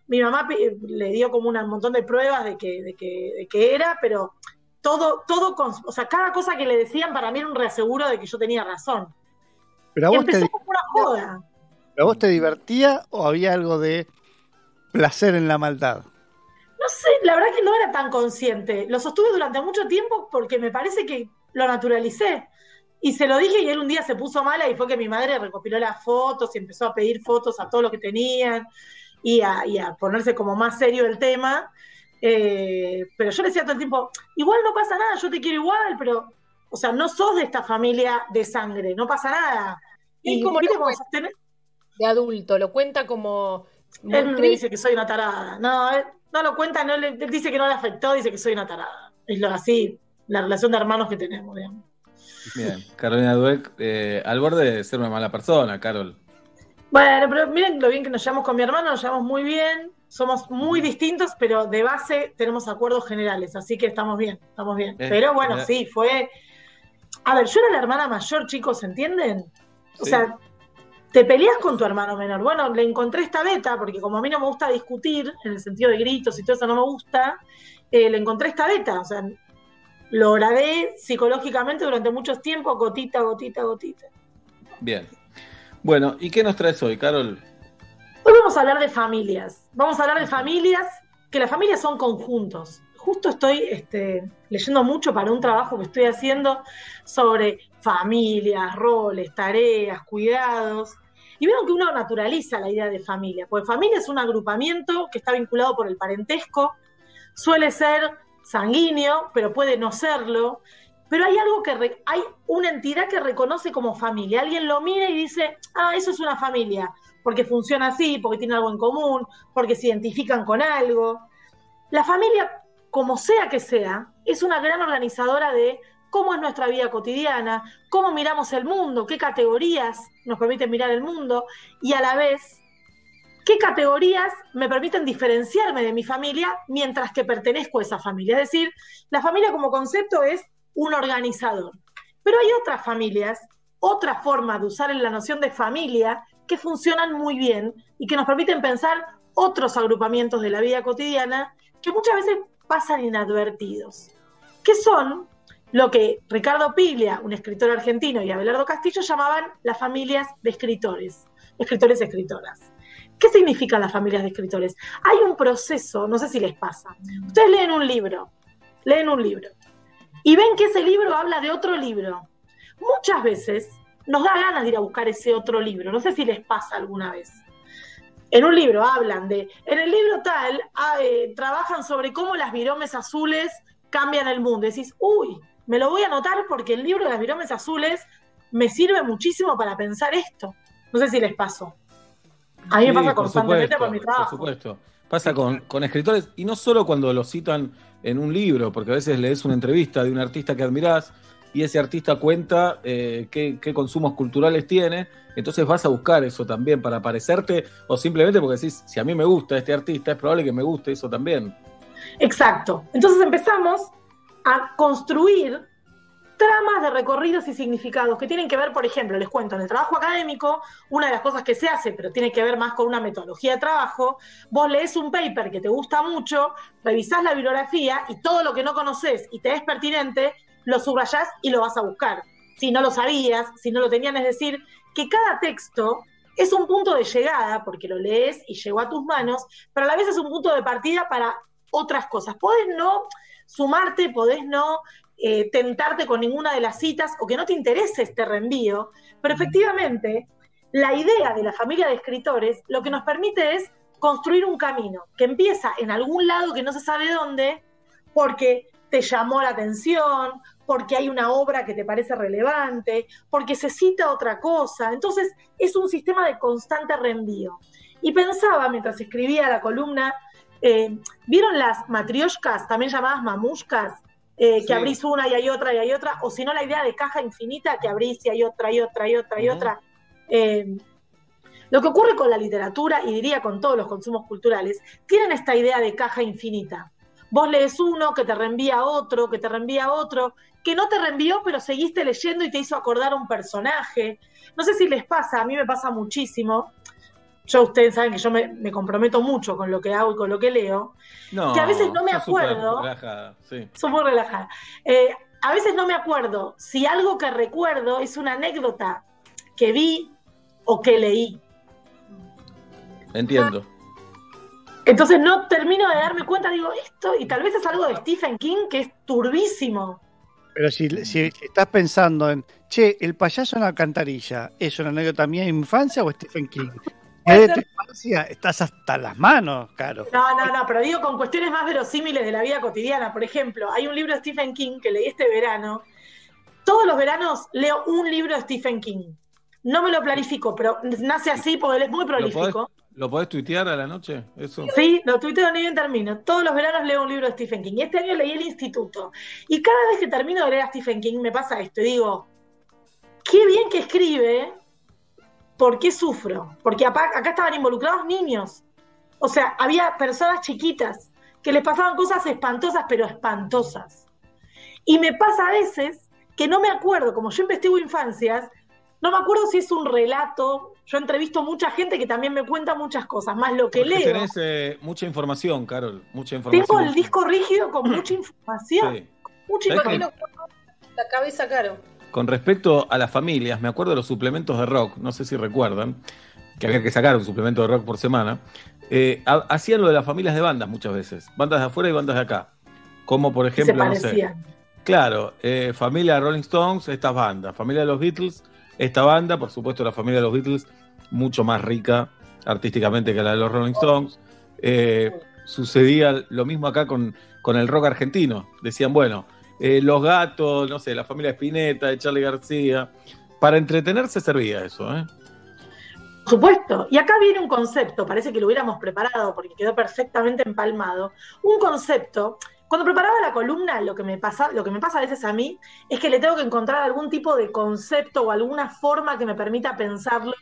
Mi mamá eh, le dio como una- un montón de pruebas de que, de que, de que era, pero todo, todo con, o sea, cada cosa que le decían para mí era un reaseguro de que yo tenía razón. Pero a vos te, empezó como una joda. ¿pero a vos te divertía o había algo de placer en la maldad? No sé, la verdad que no era tan consciente. Lo sostuve durante mucho tiempo porque me parece que lo naturalicé. Y se lo dije y él un día se puso mala y fue que mi madre recopiló las fotos y empezó a pedir fotos a todos los que tenían y a, y a ponerse como más serio el tema. Eh, pero yo le decía todo el tiempo, igual no pasa nada, yo te quiero igual, pero, o sea, no sos de esta familia de sangre, no pasa nada. Él Y como lo cuenta, de adulto, lo cuenta como Él me dice que soy una tarada. No, él no lo cuenta, no le, él dice que no le afectó, dice que soy una tarada. Es lo así, la relación de hermanos que tenemos, digamos. Bien, Carolina Dueck, eh, al borde de ser una mala persona, Carol. Bueno, pero miren lo bien que nos llevamos con mi hermano, nos llevamos muy bien, somos muy distintos, pero de base tenemos acuerdos generales, así que estamos bien, estamos bien. Eh, pero bueno, mira. sí, fue... A ver, yo era la hermana mayor, chicos, ¿entienden? O Sí. sea, te peleas con tu hermano menor. Bueno, le encontré esta beta, porque como a mí no me gusta discutir, en el sentido de gritos y todo eso no me gusta, eh, le encontré esta beta. O sea, lo gradé psicológicamente durante mucho tiempo, gotita, gotita, gotita. Bien. Bueno, ¿y qué nos traes hoy, Carol? Hoy vamos a hablar de familias. Vamos a hablar de familias, que las familias son conjuntos. Justo estoy este, leyendo mucho para un trabajo que estoy haciendo sobre familias, roles, tareas, cuidados. Y vieron que uno naturaliza la idea de familia, porque familia es un agrupamiento que está vinculado por el parentesco, suele ser sanguíneo, pero puede no serlo. Pero hay algo que hay una entidad que reconoce como familia. Alguien lo mira y dice, ah, eso es una familia, porque funciona así, porque tiene algo en común, porque se identifican con algo. La familia, como sea que sea, es una gran organizadora de cómo es nuestra vida cotidiana, cómo miramos el mundo, qué categorías nos permiten mirar el mundo y a la vez qué categorías me permiten diferenciarme de mi familia mientras que pertenezco a esa familia. Es decir, la familia como concepto es un organizador. Pero hay otras familias, otra forma de usar la noción de familia que funcionan muy bien y que nos permiten pensar otros agrupamientos de la vida cotidiana que muchas veces pasan inadvertidos, que son lo que Ricardo Piglia, un escritor argentino, y Abelardo Castillo llamaban las familias de escritores, escritores y escritoras. ¿Qué significan las familias de escritores? Hay un proceso, no sé si les pasa. Ustedes leen un libro, leen un libro, y ven que ese libro habla de otro libro. Muchas veces nos da ganas de ir a buscar ese otro libro. No sé si les pasa alguna vez. En un libro hablan de, en el libro tal, ah, eh, trabajan sobre cómo las viromes azules cambian el mundo. Decís, uy, me lo voy a anotar porque el libro de las viromes azules me sirve muchísimo para pensar esto. No sé si les pasó. A mí me pasa por constantemente supuesto, por mi Por trabajo. supuesto. Pasa con, con escritores, y no solo cuando lo citan en un libro, porque a veces lees una entrevista de un artista que admirás y ese artista cuenta eh, qué, qué consumos culturales tiene, entonces vas a buscar eso también para parecerte, o simplemente porque decís, si a mí me gusta este artista, es probable que me guste eso también. Exacto. Entonces empezamos a construir tramas de recorridos y significados que tienen que ver, por ejemplo, les cuento, en el trabajo académico, una de las cosas que se hace, pero tiene que ver más con una metodología de trabajo, vos lees un paper que te gusta mucho, revisás la bibliografía y todo lo que no conoces y te es pertinente, lo subrayás y lo vas a buscar. Si no lo sabías, si no lo tenían, es decir, que cada texto es un punto de llegada, porque lo lees y llegó a tus manos, pero a la vez es un punto de partida para otras cosas. Podés no sumarte, podés no eh, tentarte con ninguna de las citas o que no te interese este reenvío, pero efectivamente la idea de la familia de escritores lo que nos permite es construir un camino que empieza en algún lado que no se sabe dónde, porque te llamó la atención, porque hay una obra que te parece relevante, porque se cita otra cosa. Entonces es un sistema de constante reenvío. Y pensaba mientras escribía la columna, eh, ¿vieron las matrioshkas, también llamadas mamushkas? Eh, que Sí. abrís una y hay otra y hay otra, o si no la idea de caja infinita, que abrís y hay otra y otra y otra y otra. Eh, lo que ocurre con la literatura, y diría con todos los consumos culturales, tienen esta idea de caja infinita. Vos lees uno, que te reenvía otro, que te reenvía otro, que no te reenvió, pero seguiste leyendo y te hizo acordar a un personaje. No sé si les pasa, a mí me pasa muchísimo. Yo, ustedes saben que yo me, me comprometo mucho con lo que hago y con lo que leo. No, Que a veces no me acuerdo. relajada, sí. Soy muy relajada. Eh, a veces no me acuerdo si algo que recuerdo es una anécdota que vi o que leí. Entiendo. Entonces no termino de darme cuenta, digo, esto, y tal vez es algo de Stephen King que es turbísimo. Pero si, si estás pensando en, che, el payaso en la alcantarilla, ¿es una anécdota mía de infancia o Stephen King? De tu infancia estás hasta las manos, Caro. No, no, no, pero digo con cuestiones más verosímiles de la vida cotidiana. Por ejemplo, hay un libro de Stephen King que leí este verano. Todos los veranos leo un libro de Stephen King. No me lo planifico, pero nace así porque él es muy ¿Lo podés, prolífico. ¿Lo podés tuitear a la noche? Eso. Sí, lo tuiteo ni bien termino. Todos los veranos leo un libro de Stephen King. Y este año leí El Instituto. Y cada vez que termino de leer a Stephen King me pasa esto. Y digo, qué bien que escribe, ¿por qué sufro? Porque acá estaban involucrados niños. O sea, había personas chiquitas que les pasaban cosas espantosas, pero espantosas. Y me pasa a veces que no me acuerdo, como yo investigo infancias, no me acuerdo si es un relato. Yo entrevisto mucha gente que también me cuenta muchas cosas, más lo que Porque leo. tenés eh, mucha información, Carol. Mucha información. Tengo el disco rígido con mucha información. Sí. Mucha ¿Sabés información. La cabeza caro. Con respecto a las familias, me acuerdo de los suplementos de rock, no sé si recuerdan, que había que sacar un suplemento de rock por semana. Eh, ha- hacían lo de las familias de bandas muchas veces, bandas de afuera y bandas de acá. Como por Se ejemplo, no sé. Claro, eh, familia de Rolling Stones, estas bandas. Familia de los Beatles, esta banda. Por supuesto, la familia de los Beatles, mucho más rica artísticamente que la de los Rolling Stones. Eh, sucedía lo mismo acá con, con el rock argentino. Decían, bueno, eh, los gatos, no sé, la familia Spinetta, de Charlie García. Para entretenerse servía eso, ¿eh? Por supuesto. Y acá viene un concepto, parece que lo hubiéramos preparado porque quedó perfectamente empalmado. Un concepto. Cuando preparaba la columna, lo que me pasa, lo que me pasa a veces a mí es que le tengo que encontrar algún tipo de concepto o alguna forma que me permita pensarlo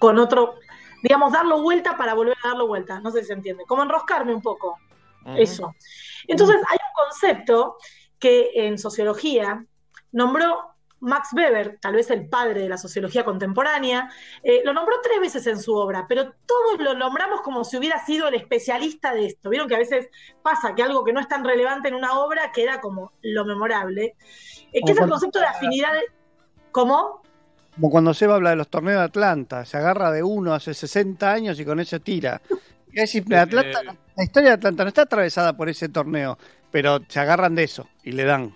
con otro, digamos, darlo vuelta para volver a darlo vuelta. No sé si se entiende. Como enroscarme un poco. Eso. Entonces, hay un concepto que en sociología nombró Max Weber, tal vez el padre de la sociología contemporánea, eh, lo nombró tres veces en su obra, pero todos lo nombramos como si hubiera sido el especialista de esto. Vieron que a veces pasa que algo que no es tan relevante en una obra queda como lo memorable, Eh, que es el concepto de afinidad. de- ¿Cómo? Como cuando Seba habla de los torneos de Atlanta, se agarra de uno hace 60 años y con ese tira. Es simple, Atlanta, la historia de Atlanta no está atravesada por ese torneo, pero se agarran de eso y le dan.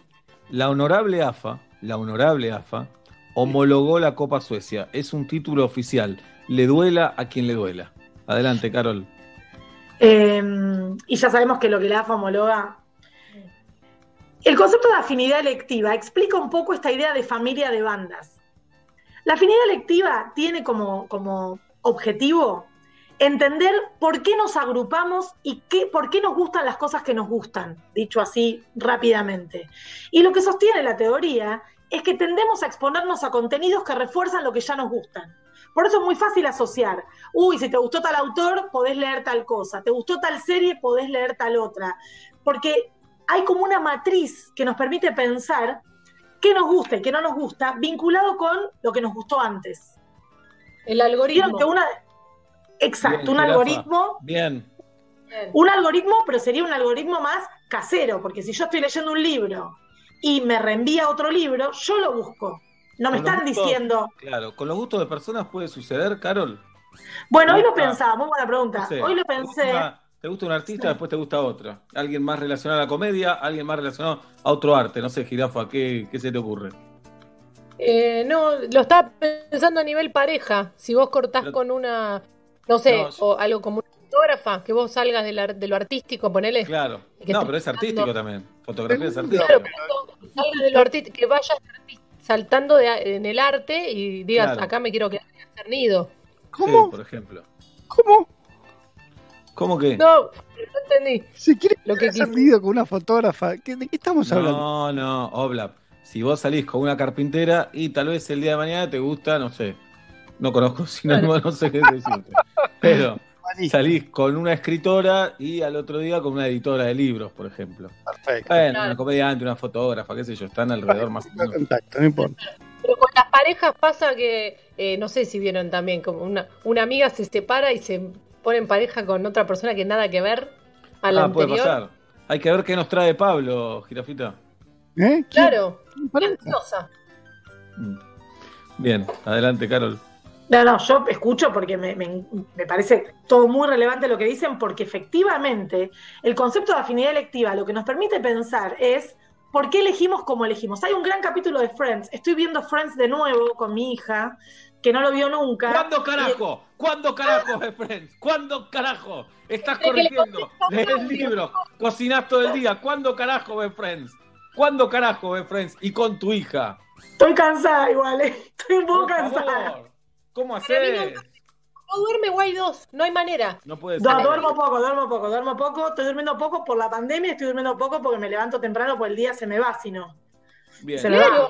La honorable AFA, la honorable AFA, homologó la Copa Suecia. Es un título oficial. Le duela a quien le duela. Adelante, Carol. Eh, y ya sabemos que lo que la AFA homologa. El concepto de afinidad electiva explica un poco esta idea de familia de bandas. La afinidad electiva tiene como, como objetivo entender por qué nos agrupamos y qué, por qué nos gustan las cosas que nos gustan, dicho así rápidamente. Y lo que sostiene la teoría es que tendemos a exponernos a contenidos que refuerzan lo que ya nos gustan. Por eso es muy fácil asociar. Uy, si te gustó tal autor, podés leer tal cosa. Te gustó tal serie, podés leer tal otra. Porque hay como una matriz que nos permite pensar qué nos gusta y qué no nos gusta, vinculado con lo que nos gustó antes. El algoritmo. Vieron que una- Exacto, Bien, un algoritmo Bien. un algoritmo, pero sería un algoritmo más casero, porque si yo estoy leyendo un libro y me reenvía otro libro, yo lo busco. No me Con están diciendo, Claro, con los gustos de personas puede suceder, Carol. bueno, hoy lo pensaba, muy buena pregunta. No sé, Hoy lo ¿te pensé, gusta- Te gusta un artista, después te gusta otro. Alguien más relacionado a la comedia, alguien más relacionado a otro arte. No sé, Jirafa, ¿qué, qué se te ocurre? Eh, no, lo estaba pensando a nivel pareja. Si vos cortás con una, no sé, No, o algo como una fotógrafa, que vos salgas del ar- de lo artístico, ponele. Claro. que No, pero es artístico también. Fotografía es artística. Claro, pero salgas de lo artístico, que vayas saltando de- en el arte y digas, Claro. acá me quiero quedar en hacer nido. Sí, por ejemplo. ¿Cómo? ¿Cómo que? No, no entendí. Si quieres Lo que hacer video con una fotógrafa, ¿qué- ¿de qué estamos hablando? No, no, Oblap. Si vos salís con una carpintera y tal vez el día de mañana te gusta, no sé, no conozco sinónimo, no sé qué decirte. Pero salís con una escritora y al otro día con una editora de libros, por ejemplo. Perfecto. Bueno, Claro. una comediante, una fotógrafa, qué sé yo, están alrededor más o menos. Contacto, no importa. Pero con las parejas pasa que, eh, no sé si vieron también, como una, una amiga se separa y se pone en pareja con otra persona que nada que ver a la Ah, puede pasar. Hay que ver qué nos trae Pablo, Girafita. ¿Eh? Claro, ansiosa. Bien, adelante, Carol. No, no, yo escucho porque me, me- me parece todo muy relevante lo que dicen, porque efectivamente el concepto de afinidad electiva lo que nos permite pensar es por qué elegimos como elegimos. Hay un gran capítulo de Friends, estoy viendo Friends de nuevo con mi hija, que no lo vio nunca. ¿Cuándo carajo? ¿Cuándo carajo es Friends? ¿Cuándo carajo? Estás corrigiendo, lees libros, cocinás todo el día. ¿Cuándo carajo ves Friends? ¿Cuándo carajo ves Friends? Y con tu hija. Estoy cansada igual, eh. estoy un poco Por cansada. favor, ¿Cómo haces? No duerme Guay 2, no hay manera. No puede No, ser. duermo poco, duermo poco, duermo poco. Estoy durmiendo poco por la pandemia, estoy durmiendo poco porque me levanto temprano, porque el día se me va, si no. Bien. Se me va.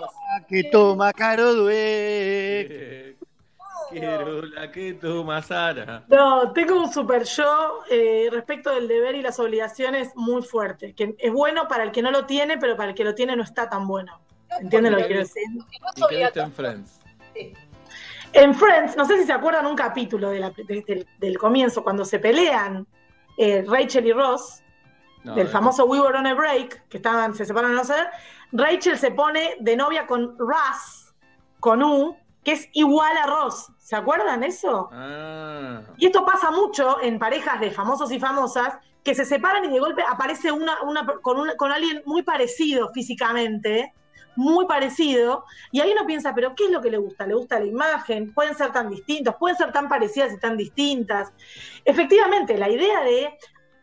Que toma caro. Eh, Quiero la que toma Sara. No, tengo un super yo eh, respecto del deber y las obligaciones muy fuerte, que es bueno para el que no lo tiene, pero para el que lo tiene no está tan bueno. ¿Entienden lo que quiero decir? ¿Y qué viste en Friends? En Friends, no sé si se acuerdan un capítulo de la- de- del, del comienzo, cuando se pelean eh, Rachel y Ross, No, del famoso We Were on a Break, que estaban, se separan no sé, Rachel se pone de novia con Russ, con U, que es igual a Ross. ¿Se acuerdan eso? Ah, Y esto pasa mucho en parejas de famosos y famosas que se separan y de golpe aparece una, una con, una- con alguien muy parecido físicamente, muy parecido, y ahí uno piensa, pero ¿qué es lo que le gusta? ¿Le gusta la imagen? ¿Pueden ser tan distintos? ¿Pueden ser tan parecidas y tan distintas? Efectivamente, la idea de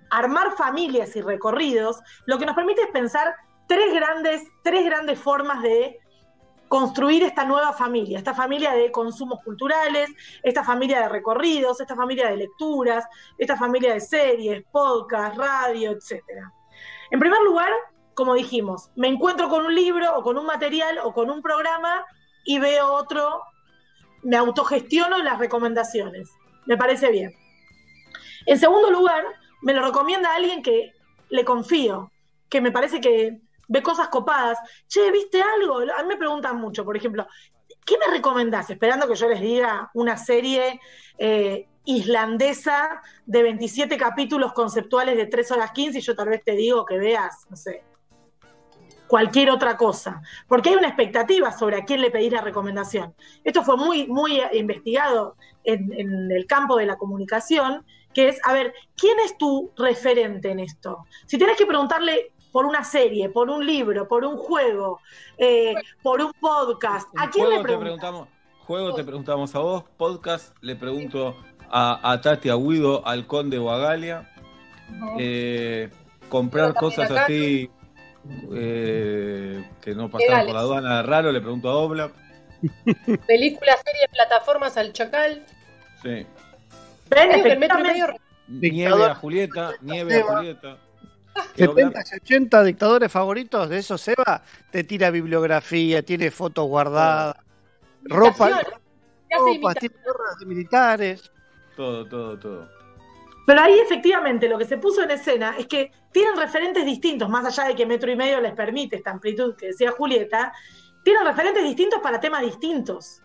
armar familias y recorridos, lo que nos permite es pensar tres grandes, tres grandes formas de construir esta nueva familia, esta familia de consumos culturales, esta familia de recorridos, esta familia de lecturas, esta familia de series, podcast, radio, etcétera. En primer lugar, como dijimos, me encuentro con un libro o con un material o con un programa y veo otro, me autogestiono las recomendaciones. Me parece bien. En segundo lugar, me lo recomienda alguien que le confío, que me parece que ve cosas copadas. Che, ¿viste algo? A mí me preguntan mucho, por ejemplo, ¿qué me recomendás? Esperando que yo les diga una serie eh, islandesa de 27 capítulos conceptuales de 3 horas 15 y yo tal vez te digo que veas, no sé, cualquier otra cosa. Porque hay una expectativa sobre a quién le pedís la recomendación. Esto fue muy, muy eh, investigado en, en el campo de la comunicación, que es, a ver, ¿quién es tu referente en esto? Si tenés que preguntarle por una serie, por un libro, por un juego, eh, por un podcast? ¿A quién le Juego te preguntas? preguntamos, juego te preguntamos a vos, podcast le pregunto a, a Tati Agüido, al Conde Guagalia. Eh, comprar Pero también cosas acá- así eh, que no pasaron por la aduana raro, le pregunto a Obla. Películas, series, plataformas al Chacal. Sí. Ven, el metro medio Nieve a Julieta, nieve a. Julieta. Y Obla- 70 y 80 dictadores favoritos de esos, Seba, te tira bibliografía, tiene fotos guardadas, ropa, Imitación. ¿Qué hace ropa, tiene gorras de militares. Todo, todo, todo. Pero ahí efectivamente lo que se puso en escena es que tienen referentes distintos, más allá de que metro y medio les permite esta amplitud que decía Julieta, tienen referentes distintos para temas distintos.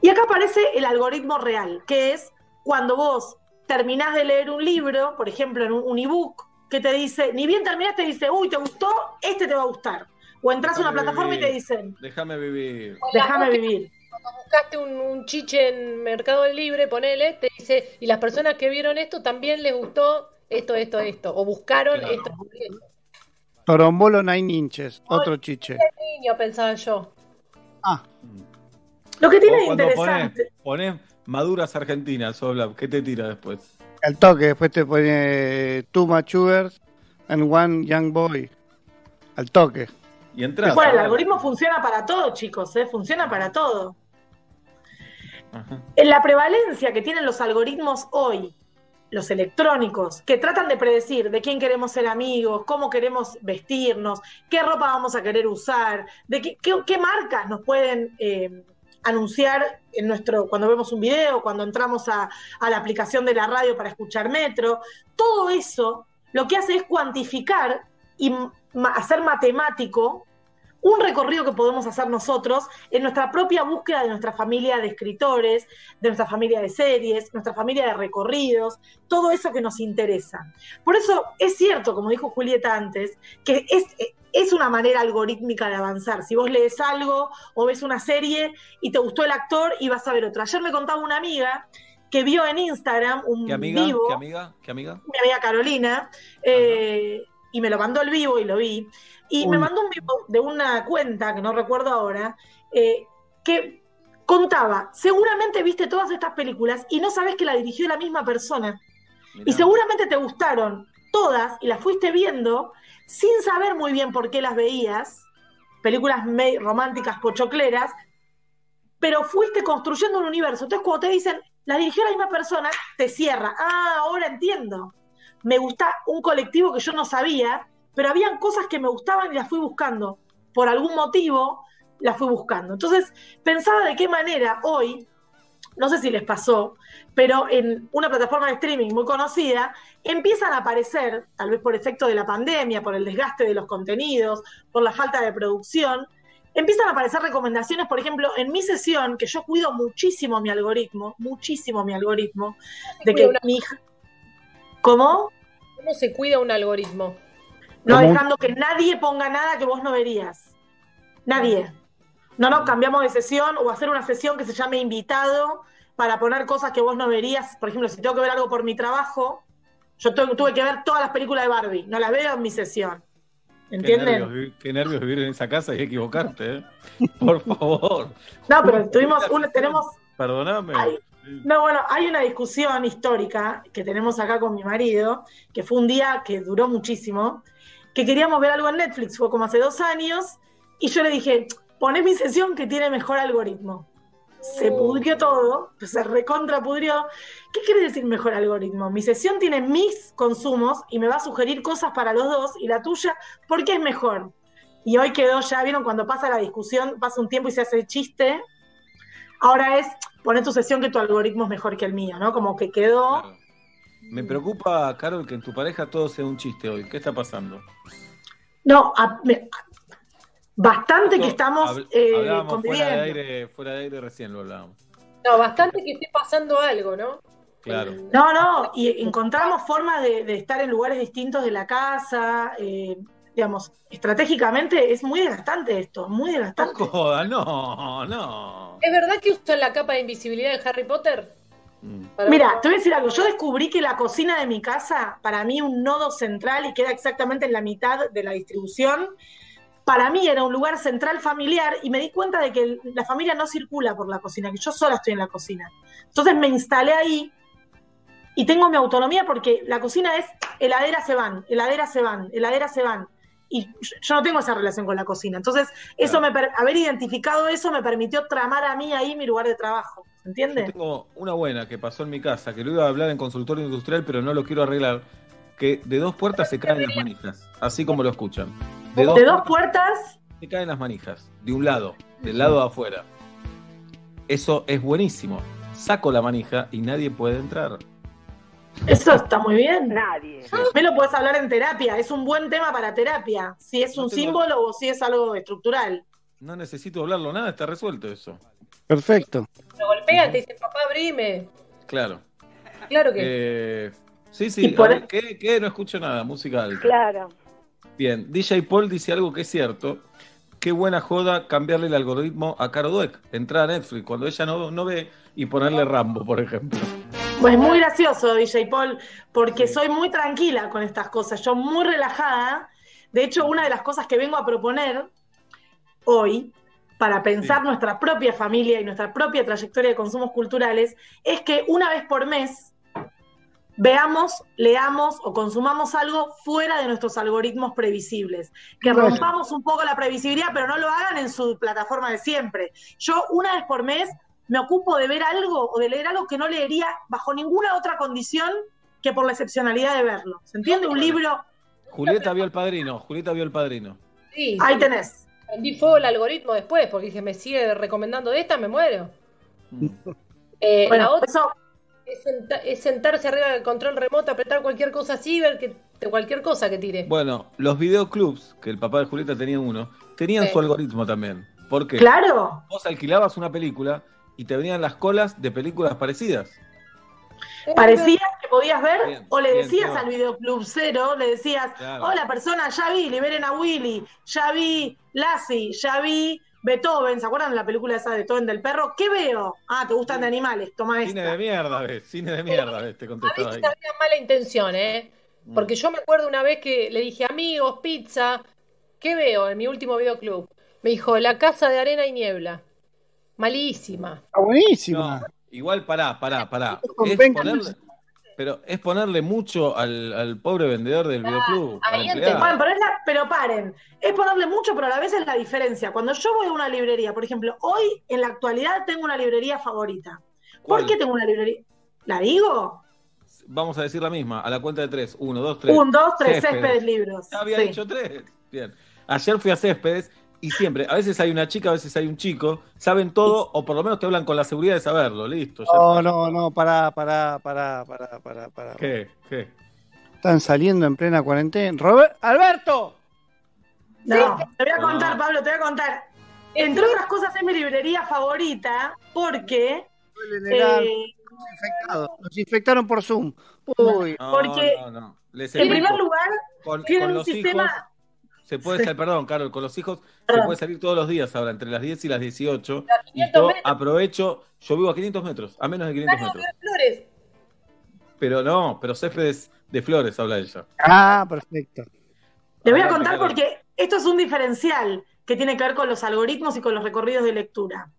Y acá aparece el algoritmo real, que es cuando vos terminás de leer un libro, por ejemplo en un, un ebook, que te dice, ni bien terminaste, dice, uy, ¿te gustó? Este te va a gustar. O entras a una plataforma y te dicen, Déjame vivir. déjame vivir. Cuando buscaste un, un chiche en Mercado Libre, ponele, te dice, y las personas que vieron esto también les gustó esto, esto, esto. O buscaron Claro. esto. esto. Torombolo Nine Inches, otro chiche. Niño, pensaba yo. Lo que tiene de interesante, ponés, ponés maduras argentinas, Obla, ¿qué te tira después? Al toque, después te pone Two Machugers and One Young Boy. Al toque. Y entras. bueno, el algoritmo funciona para todo, chicos, ¿eh? funciona para todo. En la prevalencia que tienen los algoritmos hoy, los electrónicos, que tratan de predecir de quién queremos ser amigos, cómo queremos vestirnos, qué ropa vamos a querer usar, de qué, marcas nos pueden eh, anunciar en nuestro, cuando vemos un video, cuando entramos a, la aplicación de la radio para escuchar Metro, todo eso lo que hace es cuantificar y hacer matemático un recorrido que podemos hacer nosotros en nuestra propia búsqueda de nuestra familia de escritores, de nuestra familia de series, nuestra familia de recorridos, todo eso que nos interesa. Por eso es cierto, como dijo Julieta antes, que es, es una manera algorítmica de avanzar. Si vos lees algo o ves una serie y te gustó el actor y vas a ver otra. Ayer me contaba una amiga que vio en Instagram un ¿Qué amiga? vivo ¿Qué amiga? ¿Qué amiga? mi amiga Carolina, eh, y me lo mandó el vivo y lo vi. Y me mandó un vivo de una cuenta, que no recuerdo ahora, eh, que contaba, seguramente viste todas estas películas y no sabes que la dirigió la misma persona. Mirá. Y seguramente te gustaron todas y las fuiste viendo sin saber muy bien por qué las veías, películas románticas, pochocleras, pero fuiste construyendo un universo. Entonces, cuando te dicen, la dirigió la misma persona, te cierra. Ah, ahora entiendo. Me gusta un colectivo que yo no sabía, pero habían cosas que me gustaban y las fui buscando. Por algún motivo, las fui buscando. Entonces, pensaba de qué manera hoy, no sé si les pasó, pero en una plataforma de streaming muy conocida, empiezan a aparecer, tal vez por efecto de la pandemia, por el desgaste de los contenidos, por la falta de producción, empiezan a aparecer recomendaciones, por ejemplo, en mi sesión, que yo cuido muchísimo mi algoritmo, muchísimo mi algoritmo, de que mi hija... ¿Cómo? ¿Cómo se cuida un algoritmo? No dejando que nadie ponga nada que vos no verías. Nadie. No, no, cambiamos de sesión o hacer una sesión que se llame invitado para poner cosas que vos no verías. Por ejemplo, si tengo que ver algo por mi trabajo, yo tu- tuve que ver todas las películas de Barbie. No las veo en mi sesión. Qué ¿Entienden? nervios, qué nervios vivir en esa casa y equivocarte, ¿eh? Por favor. No, pero tuvimos una, tenemos Perdóname. Ay. No, bueno, hay una discusión histórica que tenemos acá con mi marido, que fue un día que duró muchísimo, que queríamos ver algo en Netflix, fue como hace dos años, y yo le dije, poné mi sesión que tiene mejor algoritmo. Se pudrió todo, se recontrapudrió. ¿Qué quiere decir mejor algoritmo? Mi sesión tiene mis consumos y me va a sugerir cosas para los dos, y la tuya, ¿por qué es mejor? Y hoy quedó ya, ¿vieron? Cuando pasa la discusión, pasa un tiempo y se hace el chiste. Ahora es poner tu sesión que tu algoritmo es mejor que el mío, ¿no? Como que quedó. Claro. Me preocupa, Carol, que en tu pareja todo sea un chiste hoy. ¿Qué está pasando? No, a- me- bastante que estamos Habl- eh, fuera de, aire, fuera de aire recién lo hablábamos. No, bastante que esté pasando algo, ¿no? Claro. No, no, y encontramos formas de, de estar en lugares distintos de la casa. eh, digamos, estratégicamente es muy desgastante esto, muy desgastante. Joda, no, no. ¿Es verdad que usan la capa de invisibilidad en Harry Potter? Mira, te voy a decir algo. Yo descubrí que la cocina de mi casa, para mí un nodo central y queda exactamente en la mitad de la distribución, para mí era un lugar central familiar y me di cuenta de que la familia no circula por la cocina, que yo sola estoy en la cocina. Entonces me instalé ahí y tengo mi autonomía porque la cocina es heladera se van, heladera se van, heladera se van. Y yo no tengo esa relación con la cocina. Entonces, eso me per- haber identificado eso me permitió tramar a mí ahí mi lugar de trabajo. ¿Entiendes? Yo tengo una buena que pasó en mi casa, que lo iba a hablar en consultorio industrial, pero no lo quiero arreglar. Que de dos puertas se caen las manijas, así como lo escuchan. De dos puertas, se caen las manijas, de un lado, del lado de afuera. Eso es buenísimo. Saco la manija y nadie puede entrar. Eso está muy bien. Nadie. Me lo puedes hablar en terapia. Es un buen tema para terapia. Si es un tengo- símbolo o si es algo estructural. No necesito hablarlo nada, está resuelto eso. Perfecto. Lo golpea, te dice, papá, abrime. Claro. Claro que. Eh, sí, sí, por- a ver, ¿qué, qué? No escucho nada, música alta. Claro. Bien, DJ Paul dice algo que es cierto. Qué buena joda cambiarle el algoritmo a Caro Dweck. Entrar a Netflix cuando ella no, no ve y ponerle Rambo, por ejemplo. Pues muy gracioso, DJ Paul, porque soy muy tranquila con estas cosas, yo muy relajada. De hecho, una de las cosas que vengo a proponer hoy, para pensar nuestra propia familia y nuestra propia trayectoria de consumos culturales, es que una vez por mes veamos, leamos o consumamos algo fuera de nuestros algoritmos previsibles. Que Bueno. rompamos un poco la previsibilidad, pero no lo hagan en su plataforma de siempre. Yo una vez por mes me ocupo de ver algo o de leer algo que no leería bajo ninguna otra condición que por la excepcionalidad de verlo. ¿Se entiende? Un libro, Julieta vio el padrino, Julieta vio el padrino. Sí, ahí tenés. Prendí fuego el algoritmo después porque dije, me sigue recomendando esta, me muero. Eh, Bueno, la otra eso- es, senta- es sentarse arriba del control remoto, apretar cualquier cosa así, ver que de cualquier cosa que tire. Bueno, los videoclubs, que el papá de Julieta tenía uno, tenían Sí. su algoritmo también. ¿Por qué? Claro. Vos alquilabas una película y te venían las colas de películas parecidas. Parecía que podías ver Bien, o le bien, decías claro. al videoclub cero, le decías, Claro. hola persona, ya vi, liberen a Willy, ya vi Lassie, ya vi Beethoven, ¿se acuerdan de la película esa de Beethoven del perro? ¿Qué veo? Ah, te gustan de animales, toma Cine esta. de mierda, ves, cine de mierda, ves, te A contestaba ahí. había mala intención, ¿eh? Mm. Porque yo me acuerdo una vez que le dije, amigos, pizza, ¿qué veo en mi último videoclub? Me dijo, La Casa de Arena y Niebla. Malísima. Está buenísima. No, igual pará, pará, pará. Es ponerle, pero es ponerle mucho al, al pobre vendedor del videoclub. Bueno, pero, es la- pero paren, es ponerle mucho, pero a la vez es la diferencia. Cuando yo voy a una librería, por ejemplo, hoy en la actualidad tengo una librería favorita. ¿Por ¿Cuál? qué tengo una librería? ¿La digo? Vamos a decir la misma, a la cuenta de tres. Uno, dos, tres. Un, dos, tres, Céspedes Libros. Ya había Sí. dicho tres. Bien. Ayer fui a Céspedes y siempre, a veces hay una chica, a veces hay un chico, saben todo o por lo menos te hablan con la seguridad de saberlo. Listo. ya No, no, no, pará, pará, pará, pará, pará, pará. ¿Qué? ¿Qué? Están saliendo en plena cuarentena. Robert, Alberto. No, te voy a contar, No. Pablo, te voy a contar. Entre otras cosas, es mi librería favorita porque. eh. Nos infectaron por Zoom. Uy. No, Porque, no, no. Les en primer lugar, con, tienen con un sistema. hijos se puede Sí. salir, perdón, Carol, con los hijos se puede salir todos los días ahora, entre las 10 y las 18. Y 500 yo metros. aprovecho, yo vivo a 500 metros, a menos de 500 metros. Flores. Pero no, pero Céspedes de Flores habla ella. Ah, perfecto. Le voy a contar porque esto es un diferencial que tiene que ver con los algoritmos y con los recorridos de lectura.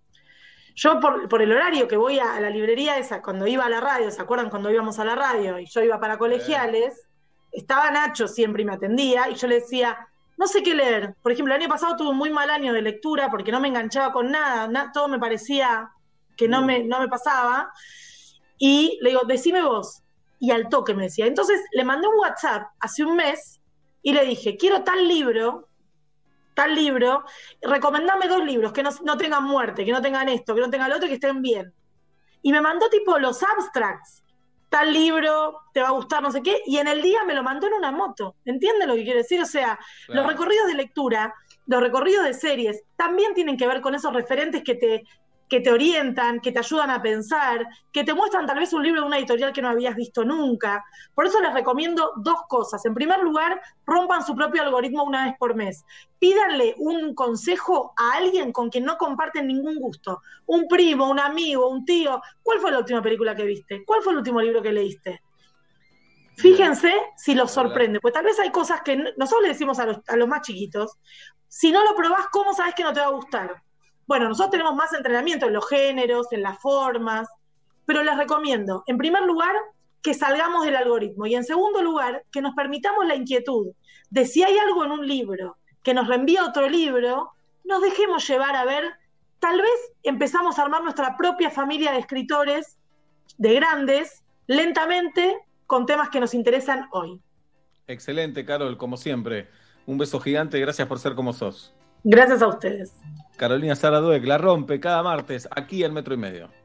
Yo, por, por el horario que voy a la librería esa, cuando iba a la radio, ¿se acuerdan cuando íbamos a la radio y yo iba para colegiales? Estaba Nacho siempre y me atendía y yo le decía, no sé qué leer. Por ejemplo, el año pasado tuve un muy mal año de lectura porque no me enganchaba con nada, na- todo me parecía que no me, no me pasaba. Y le digo, decime vos. Y al toque me decía. Entonces le mandé un WhatsApp hace un mes y le dije, quiero tal libro, tal libro, recomendame dos libros que no, no tengan muerte, que no tengan esto, que no tengan lo otro, que estén bien. Y me mandó tipo los abstracts, tal libro, te va a gustar, no sé qué, y en el día me lo mandó en una moto. ¿Entienden lo que quiero decir? O sea, Claro. los recorridos de lectura, los recorridos de series, también tienen que ver con esos referentes que te, que te orientan, que te ayudan a pensar, que te muestran tal vez un libro de una editorial que no habías visto nunca. Por eso les recomiendo dos cosas. En primer lugar, rompan su propio algoritmo una vez por mes. Pídanle un consejo a alguien con quien no comparten ningún gusto. Un primo, un amigo, un tío. ¿Cuál fue la última película que viste? ¿Cuál fue el último libro que leíste? Fíjense si los sorprende, pues tal vez hay cosas que no- nosotros le decimos a los, a los más chiquitos, si no lo probás, ¿cómo sabes que no te va a gustar? Bueno, nosotros tenemos más entrenamiento en los géneros, en las formas, pero les recomiendo, en primer lugar, que salgamos del algoritmo y en segundo lugar, que nos permitamos la inquietud de si hay algo en un libro que nos reenvía otro libro, nos dejemos llevar a ver, tal vez empezamos a armar nuestra propia familia de escritores, de grandes, lentamente, con temas que nos interesan hoy. Excelente, Carol, como siempre. Un beso gigante, gracias por ser como sos. Gracias a ustedes. Carolina Sara Dueck la rompe cada martes aquí en Metro y Medio.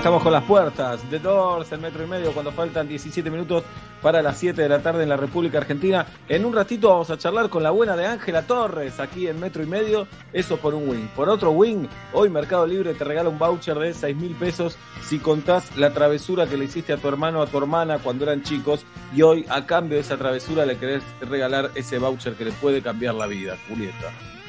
Estamos con las puertas de Doors, el metro y medio, cuando faltan 17 minutos para las 7 de la tarde en la República Argentina. En un ratito vamos a charlar con la buena de Ángela Torres, aquí en metro y medio, eso por un wing. Por otro wing, hoy Mercado Libre te regala un voucher de 6 mil pesos si contás la travesura que le hiciste a tu hermano o a tu hermana cuando eran chicos y hoy a cambio de esa travesura le querés regalar ese voucher que le puede cambiar la vida, Julieta.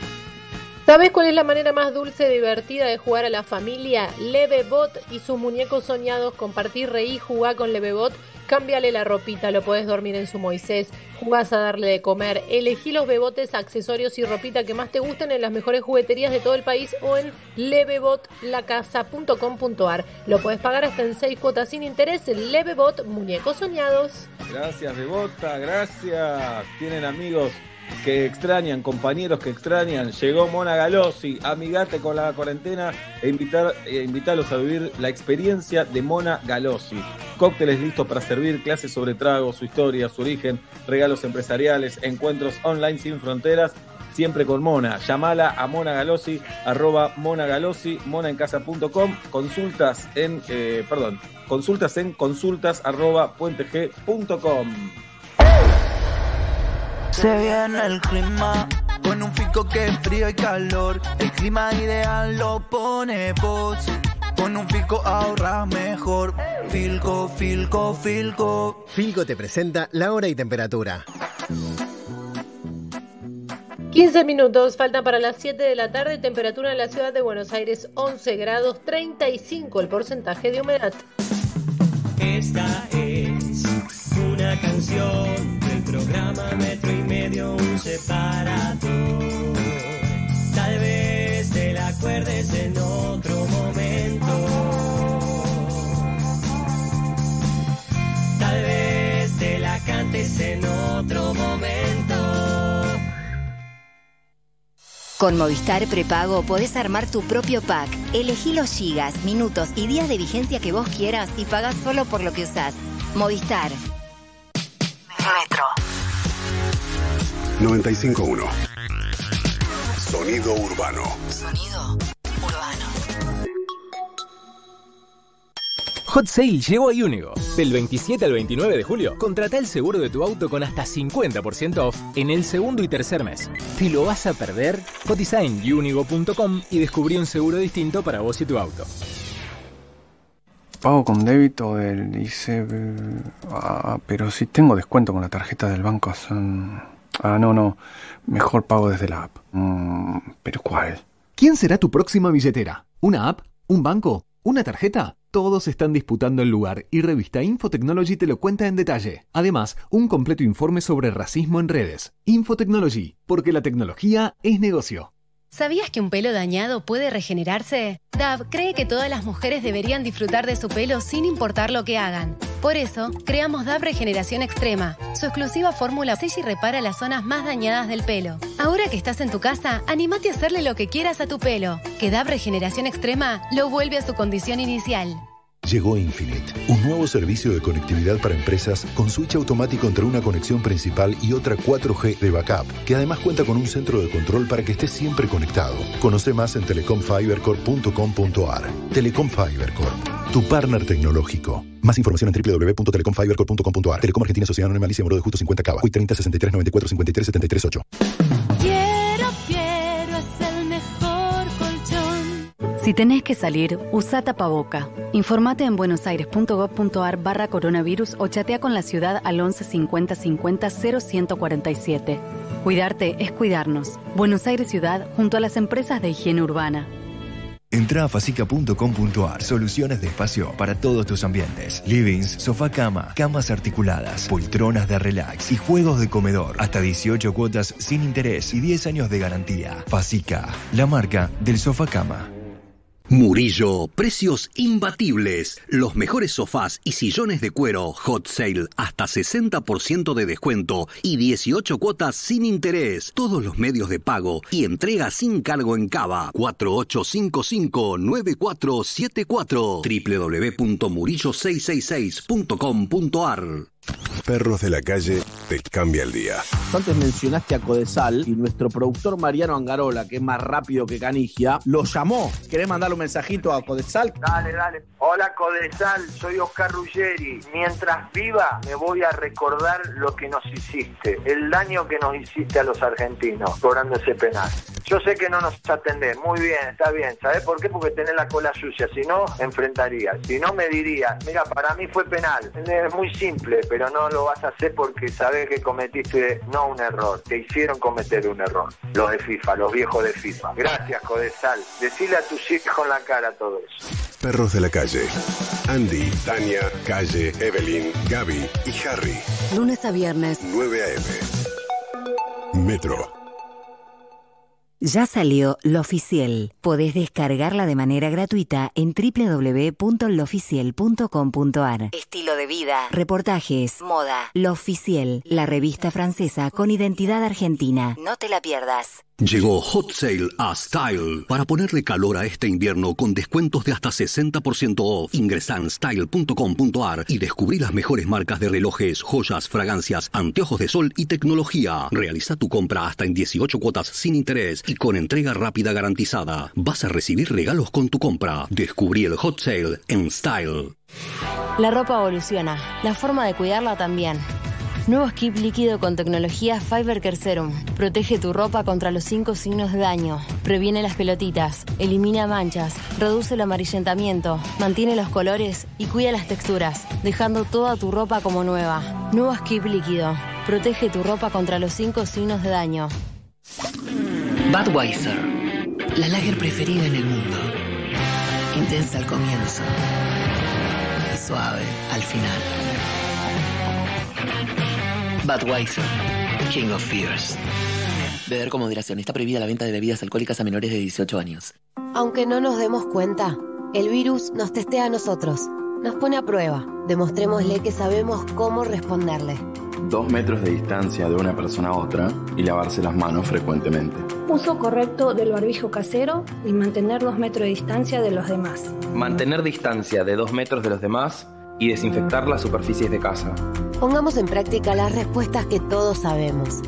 ¿Sabes cuál es la manera más dulce y divertida de jugar a la familia? Levebot y sus muñecos soñados. Compartir, reír, jugar con Levebot. Cámbiale la ropita, lo podés dormir en su Moisés. Jugás a darle de comer. Elegí los bebotes, accesorios y ropita que más te gusten en las mejores jugueterías de todo el país o en levebotlacasa.com.ar. Lo podés pagar hasta en 6 cuotas sin interés. Levebot, muñecos soñados. Gracias, Bebota, gracias. Tienen amigos que extrañan, compañeros que extrañan, llegó Mona Galossi, amigate con la cuarentena e invitar, e invitarlos a vivir la experiencia de Mona Galossi. Cócteles listos para servir, clases sobre tragos, su historia, su origen, regalos empresariales, encuentros online sin fronteras, siempre con Mona. Llamala a Mona Galossi, arroba Mona Galossi, monaencasa.com, consultas en, eh, perdón, consultas en consultas arroba puenteg.com. Se viene el clima con un pico que es frío y calor. El clima ideal lo pone vos. Con un pico ahorras mejor. Filco, Filco, Filco. Filco te presenta la hora y temperatura. 15 minutos, falta para las 7 de la tarde, temperatura en la ciudad de Buenos Aires 11 grados, 35 el porcentaje de humedad. Esta es una canción del programa Metro y Medio, un separador. Tal vez te la acuerdes en otro momento. Tal vez te la cantes en otro momento. Con Movistar Prepago podés armar tu propio pack. Elegí los gigas, minutos y días de vigencia que vos quieras y pagás solo por lo que usás. Movistar. Metro. 951. Sonido urbano. Sonido Hot Sale llegó a Unigo. Del 27 al 29 de julio, contrata el seguro de tu auto con hasta 50% off en el segundo y tercer mes. ¿Te lo vas a perder? Cotiza en unigo.com y descubrí un seguro distinto para vos y tu auto. Pago con débito del ICE. Ah, pero si tengo descuento con la tarjeta del banco son... Ah, no, no. Mejor pago desde la app. Mm, ¿Pero cuál? ¿Quién será tu próxima billetera? ¿Una app? ¿Un banco? ¿Una tarjeta? Todos están disputando el lugar y revista Infotechnology te lo cuenta en detalle. Además, un completo informe sobre racismo en redes. Infotechnology, porque la tecnología es negocio. ¿Sabías que un pelo dañado puede regenerarse? DAV cree que todas las mujeres deberían disfrutar de su pelo sin importar lo que hagan. Por eso, creamos DAV Regeneración Extrema. Su exclusiva fórmula sella y repara las zonas más dañadas del pelo. Ahora que estás en tu casa, animate a hacerle lo que quieras a tu pelo. Que DAV Regeneración Extrema lo vuelve a su condición inicial. Llegó Infinite, un nuevo servicio de conectividad para empresas con switch automático entre una conexión principal y otra 4G de backup, que además cuenta con un centro de control para que estés siempre conectado. Conoce más en telecomfibercorp.com.ar. Telecom Fiber Corp, tu partner tecnológico. Más información en www.telecomfibercorp.com.ar. Telecom Argentina Sociedad Anónima Alicia Moro de Justo 50 Cava. Hoy 30 63 94 53 73 8. Si tenés que salir, usa tapaboca. Informate en buenosaires.gov.ar barra coronavirus o chatea con la ciudad al 11 50 50 0147. Cuidarte es cuidarnos. Buenos Aires Ciudad junto a las empresas de higiene urbana. Entra a facica.com.ar. Soluciones de espacio para todos tus ambientes. Livings, sofá cama, camas articuladas, poltronas de relax y juegos de comedor. Hasta 18 cuotas sin interés y 10 años de garantía. Facica, la marca del sofá cama. Murillo, precios imbatibles. Los mejores sofás y sillones de cuero, hot sale, hasta 60% de descuento y 18 cuotas sin interés. Todos los medios de pago y entrega sin cargo en Cava. 4855-9474 www.murillo666.com.ar Perros de la calle te cambia el día. Antes mencionaste a Codesal y nuestro productor Mariano Angarola, que es más rápido que Canigia, lo llamó. ¿Querés mandarle un mensajito a Codesal? Dale, dale. Hola Codesal, soy Oscar Ruggeri. Mientras viva me voy a recordar lo que nos hiciste, el daño que nos hiciste a los argentinos cobrando ese penal. Yo sé que no nos atendés, muy bien, está bien. ¿Sabés por qué? Porque tenés la cola sucia, si no, enfrentaría. Si no, me diría, mira, para mí fue penal. Es muy simple, pero no lo vas a hacer porque sabés que cometiste no un error, te hicieron cometer un error. Los de FIFA, los viejos de FIFA. Gracias, Codesal. Decile a tus hijos en la cara todo eso. Perros de la calle. Andy, Tania, Calle, Evelyn, Gaby y Harry. Lunes a viernes. 9 a.m. Metro Ya salió Lo Oficial. Podés descargarla de manera gratuita en www.loficiel.com.ar. Estilo de vida, reportajes, moda. Lo Oficial, la revista francesa con identidad argentina. No te la pierdas. Llegó Hot Sale a Style para ponerle calor a este invierno con descuentos de hasta 60% off. Ingresa en style.com.ar y descubrí las mejores marcas de relojes, joyas, fragancias, anteojos de sol y tecnología. Realiza tu compra hasta en 18 cuotas sin interés y con entrega rápida garantizada. Vas a recibir regalos con tu compra. Descubrí el Hot Sale en Style. La ropa evoluciona, la forma de cuidarla también. Nuevo skip líquido con tecnología Fiber Care Serum. Protege tu ropa contra los cinco signos de daño. Previene las pelotitas, elimina manchas, reduce el amarillentamiento, mantiene los colores y cuida las texturas, dejando toda tu ropa como nueva. Nuevo skip líquido. Protege tu ropa contra los cinco signos de daño. Budweiser, la lager preferida en el mundo. Intensa al comienzo y suave al final. Budweiser, King of Fears. Beber con moderación. Está prohibida la venta de bebidas alcohólicas a menores de 18 años. Aunque no nos demos cuenta, el virus nos testea a nosotros. Nos pone a prueba. Demostrémosle que sabemos cómo responderle. Dos metros de distancia de una persona a otra y lavarse las manos frecuentemente. Uso correcto del barbijo casero y mantener dos metros de distancia de los demás. Mantener distancia de dos metros de los demás y desinfectar las superficies de casa. Pongamos en práctica las respuestas que todos sabemos.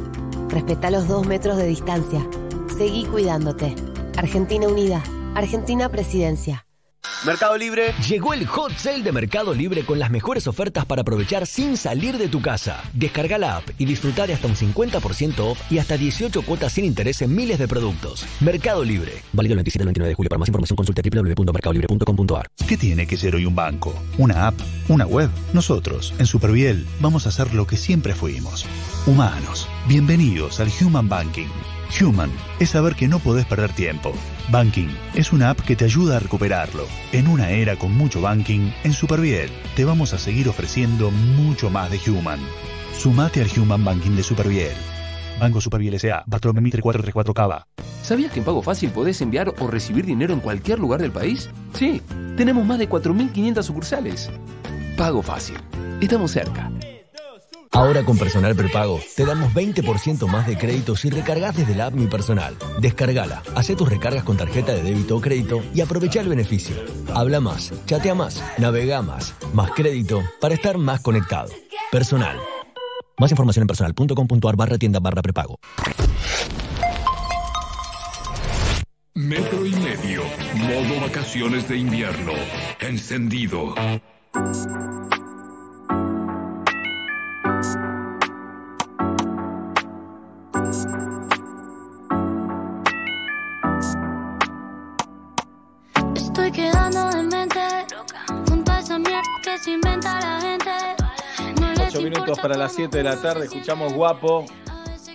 Respeta los dos metros de distancia. Seguí cuidándote. Argentina Unida. Argentina Presidencia. Mercado Libre. Llegó el hot sale de Mercado Libre con las mejores ofertas para aprovechar sin salir de tu casa. Descarga la app y disfrutar de hasta un 50% off y hasta 18 cuotas sin interés en miles de productos. Mercado Libre. Válido el 27 al 29 de julio. Para más información consulta www.mercadolibre.com.ar. ¿Qué tiene que ser hoy un banco? ¿Una app? ¿Una web? Nosotros, en Superviel, vamos a hacer lo que siempre fuimos. Humanos. Bienvenidos al Human Banking. Human es saber que no podés perder tiempo. Banking es una app que te ayuda a recuperarlo. En una era con mucho banking, en Superviel te vamos a seguir ofreciendo mucho más de Human. Sumate al Human Banking de Superviel. Banco Superviel S.A. Bartolomé Mitre 434 Cava. ¿Sabías que en Pago Fácil podés enviar o recibir dinero en cualquier lugar del país? Sí, tenemos más de 4.500 sucursales. Pago Fácil. Estamos cerca. Ahora con Personal Prepago te damos 20% más de crédito si recargas desde la app Mi Personal. Descargala, hace tus recargas con tarjeta de débito o crédito y aprovecha el beneficio. Habla más, chatea más, navega más, más crédito para estar más conectado. Personal. Más información en personal.com.ar barra tienda barra prepago. Metro y medio. Modo vacaciones de invierno. Encendido. Estoy quedando en mente esa mierda que se inventa la gente. No les 8 minutos para las 7 de la tarde. Escuchamos Guapo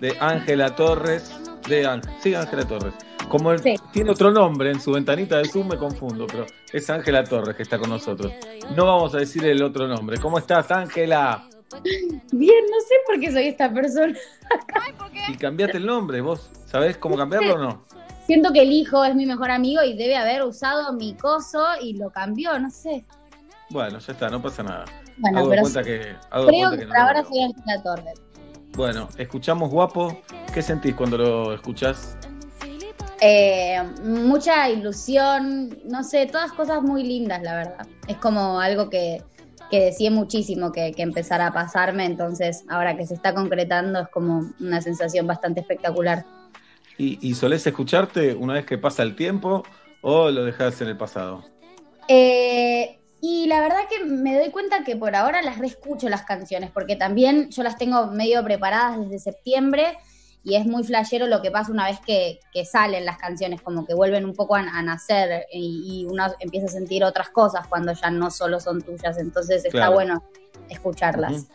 de Ángela Torres. De sí, Ángela Torres. Como el- tiene otro nombre en su ventanita de Zoom, me confundo, pero es Ángela Torres que está con nosotros. No vamos a decir el otro nombre. ¿Cómo estás, Ángela? Bien, no sé por qué soy esta persona. Y cambiaste el nombre, ¿vos sabés cómo cambiarlo o no? Siento que el hijo es mi mejor amigo y debe haber usado mi coso y lo cambió, no sé. Bueno, ya está, no pasa nada. Bueno, hago pero cuenta que, hago de Creo cuenta que que no ahora soy Ángela Torres. Bueno, escuchamos Guapo. ¿Qué sentís cuando lo escuchás? Eh, mucha ilusión, no sé, todas cosas muy lindas, la verdad. Es como algo que, que deseé muchísimo que, que empezara a pasarme, entonces ahora que se está concretando es como una sensación bastante espectacular. ¿Y, y solés escucharte una vez que pasa el tiempo o lo dejás en el pasado? Eh, y la verdad que me doy cuenta que por ahora las reescucho las canciones, porque también yo las tengo medio preparadas desde septiembre y es muy flashero lo que pasa una vez que, que salen las canciones, como que vuelven un poco a, a nacer y, y uno empieza a sentir otras cosas cuando ya no solo son tuyas, entonces está bueno escucharlas.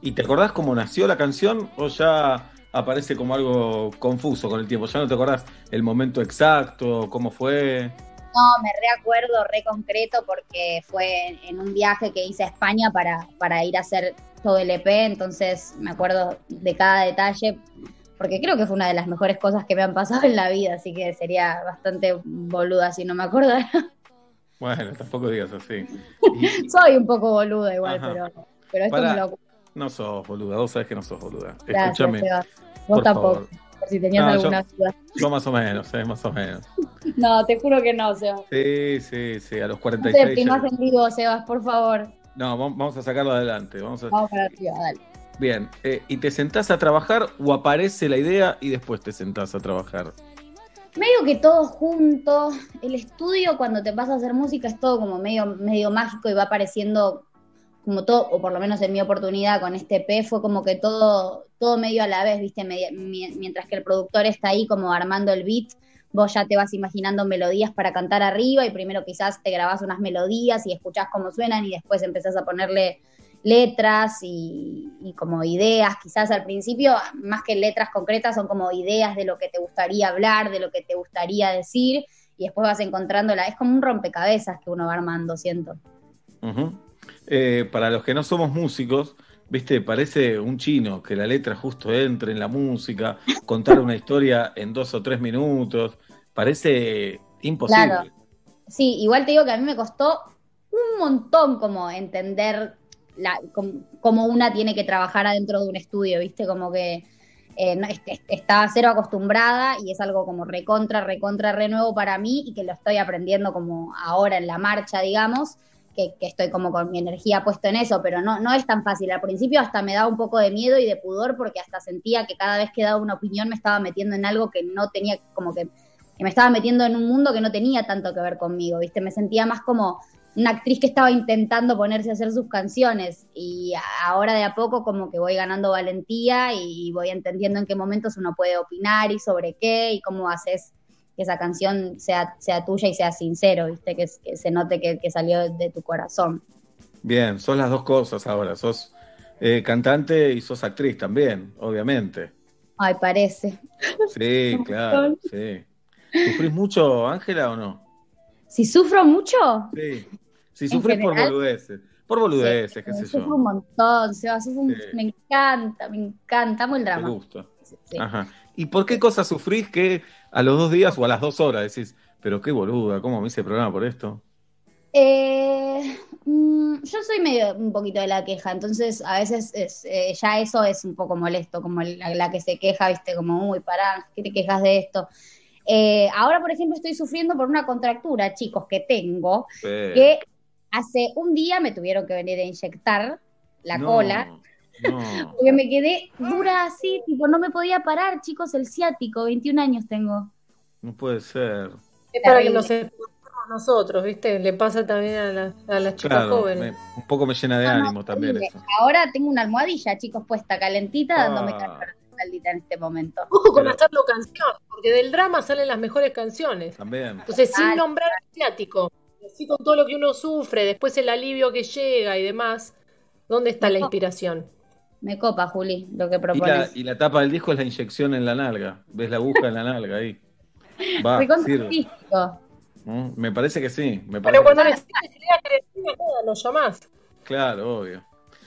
¿Y te acordás cómo nació la canción o ya aparece como algo confuso con el tiempo? ¿Ya no te acordás el momento exacto, cómo fue? No, me reacuerdo, re concreto, porque fue en, en un viaje que hice a España para, para ir a hacer todo el EP, entonces me acuerdo de cada detalle, porque creo que fue una de las mejores cosas que me han pasado en la vida, así que sería bastante boluda si no me acordara. Bueno, tampoco digas así. Soy un poco boluda igual, Ajá. pero, pero esto Pará. me lo... No sos boluda, vos sabés que no sos boluda. Escúchame. Sebas. por Vos tampoco, favor. por si tenías No, yo- alguna duda. Yo más o menos, eh, más o menos. No, te juro que no, Sebas. Sí, sí, sí, a los No 46. te ya- deprimas en vivo, Sebas, por favor. No, vam- vamos a sacarlo adelante. Vamos a... Vamos para arriba, dale. Bien, eh, ¿y te sentás a trabajar o aparece la idea y después te sentás a trabajar? Medio que todo junto. El estudio, cuando te vas a hacer música, es todo como medio, medio mágico y va apareciendo como todo, o por lo menos en mi oportunidad con este P, fue como que todo, todo medio a la vez, ¿viste? Mientras que el productor está ahí como armando el beat, vos ya te vas imaginando melodías para cantar arriba y primero quizás te grabás unas melodías y escuchás cómo suenan y después empezás a ponerle letras y, y como ideas, quizás al principio, más que letras concretas, son como ideas de lo que te gustaría hablar, de lo que te gustaría decir, y después vas encontrándola. Es como un rompecabezas que uno va armando, siento. Eh, para los que no somos músicos, viste, parece un chino que la letra justo entre en la música, contar una historia en dos o tres minutos, parece imposible. Claro. Sí, igual te digo que a mí me costó un montón como entender la, com- cómo una tiene que trabajar adentro de un estudio, ¿viste? Como que eh, no- est- estaba cero acostumbrada y es algo como recontra, recontra, renuevo para mí y que lo estoy aprendiendo como ahora en la marcha, digamos, que, estoy como con mi energía puesta en eso, pero no, no es tan fácil. Al principio hasta me daba un poco de miedo y de pudor porque hasta sentía que cada vez que daba una opinión me estaba metiendo en algo que no tenía, como que que me estaba metiendo en un mundo que no tenía tanto que ver conmigo, ¿viste? Me sentía más como una actriz que estaba intentando ponerse a hacer sus canciones y ahora de a poco como que voy ganando valentía y voy entendiendo en qué momentos uno puede opinar y sobre qué y cómo haces que esa canción sea, sea tuya y sea sincero, ¿viste? Que, que se note que, que salió de tu corazón. Bien, sos las dos cosas ahora, sos eh, cantante y sos actriz también, obviamente. Ay, parece. Sí, claro, sí. ¿Sufrís mucho, Ángela, o no? Si sufro mucho, Sí. Si En sufrís por boludeces, por boludeces, qué sé sufro yo. un montón, un- Sí. me encanta, me encanta, amo el drama. gusta. Sí. Ajá. ¿Y por qué cosas sufrís que a los dos días o a las dos horas decís, pero qué boluda, cómo me hice el programa por esto? Eh, mm, yo soy medio un poquito de la queja, entonces a veces es, eh, ya eso es un poco molesto, como la, la que se queja, viste, como, uy, pará, ¿qué te quejas de esto? Eh, ahora, por ejemplo, estoy sufriendo por una contractura, chicos, que tengo, que hace un día me tuvieron que venir a inyectar la No, cola, No. porque me quedé dura así, tipo, no me podía parar, chicos, el ciático, 21 años tengo. No puede ser. Es para que nos nosotros, ¿viste? Le pasa también a, las- a las chicas Claro, jóvenes. me- un poco me llena de No, no, ánimo también eso. Ahora tengo una almohadilla, chicos, puesta calentita, dándome Ah. calor maldita en este momento. Ojo con Pero- hacerlo canción, porque del drama salen las mejores canciones. También. Entonces, sin nombrar el ciático, así con todo lo que uno sufre, después el alivio que llega y demás, ¿dónde está la inspiración? Me copa, Juli, lo que Y la, propones. y la tapa del disco es la inyección en la nalga. ¿Ves la aguja en la nalga ahí? Va, sirve. artístico. ¿Mm? Me parece que sí. Me Pero parece cuando que- necesites idea creativa, nada, lo llamás. Claro, obvio.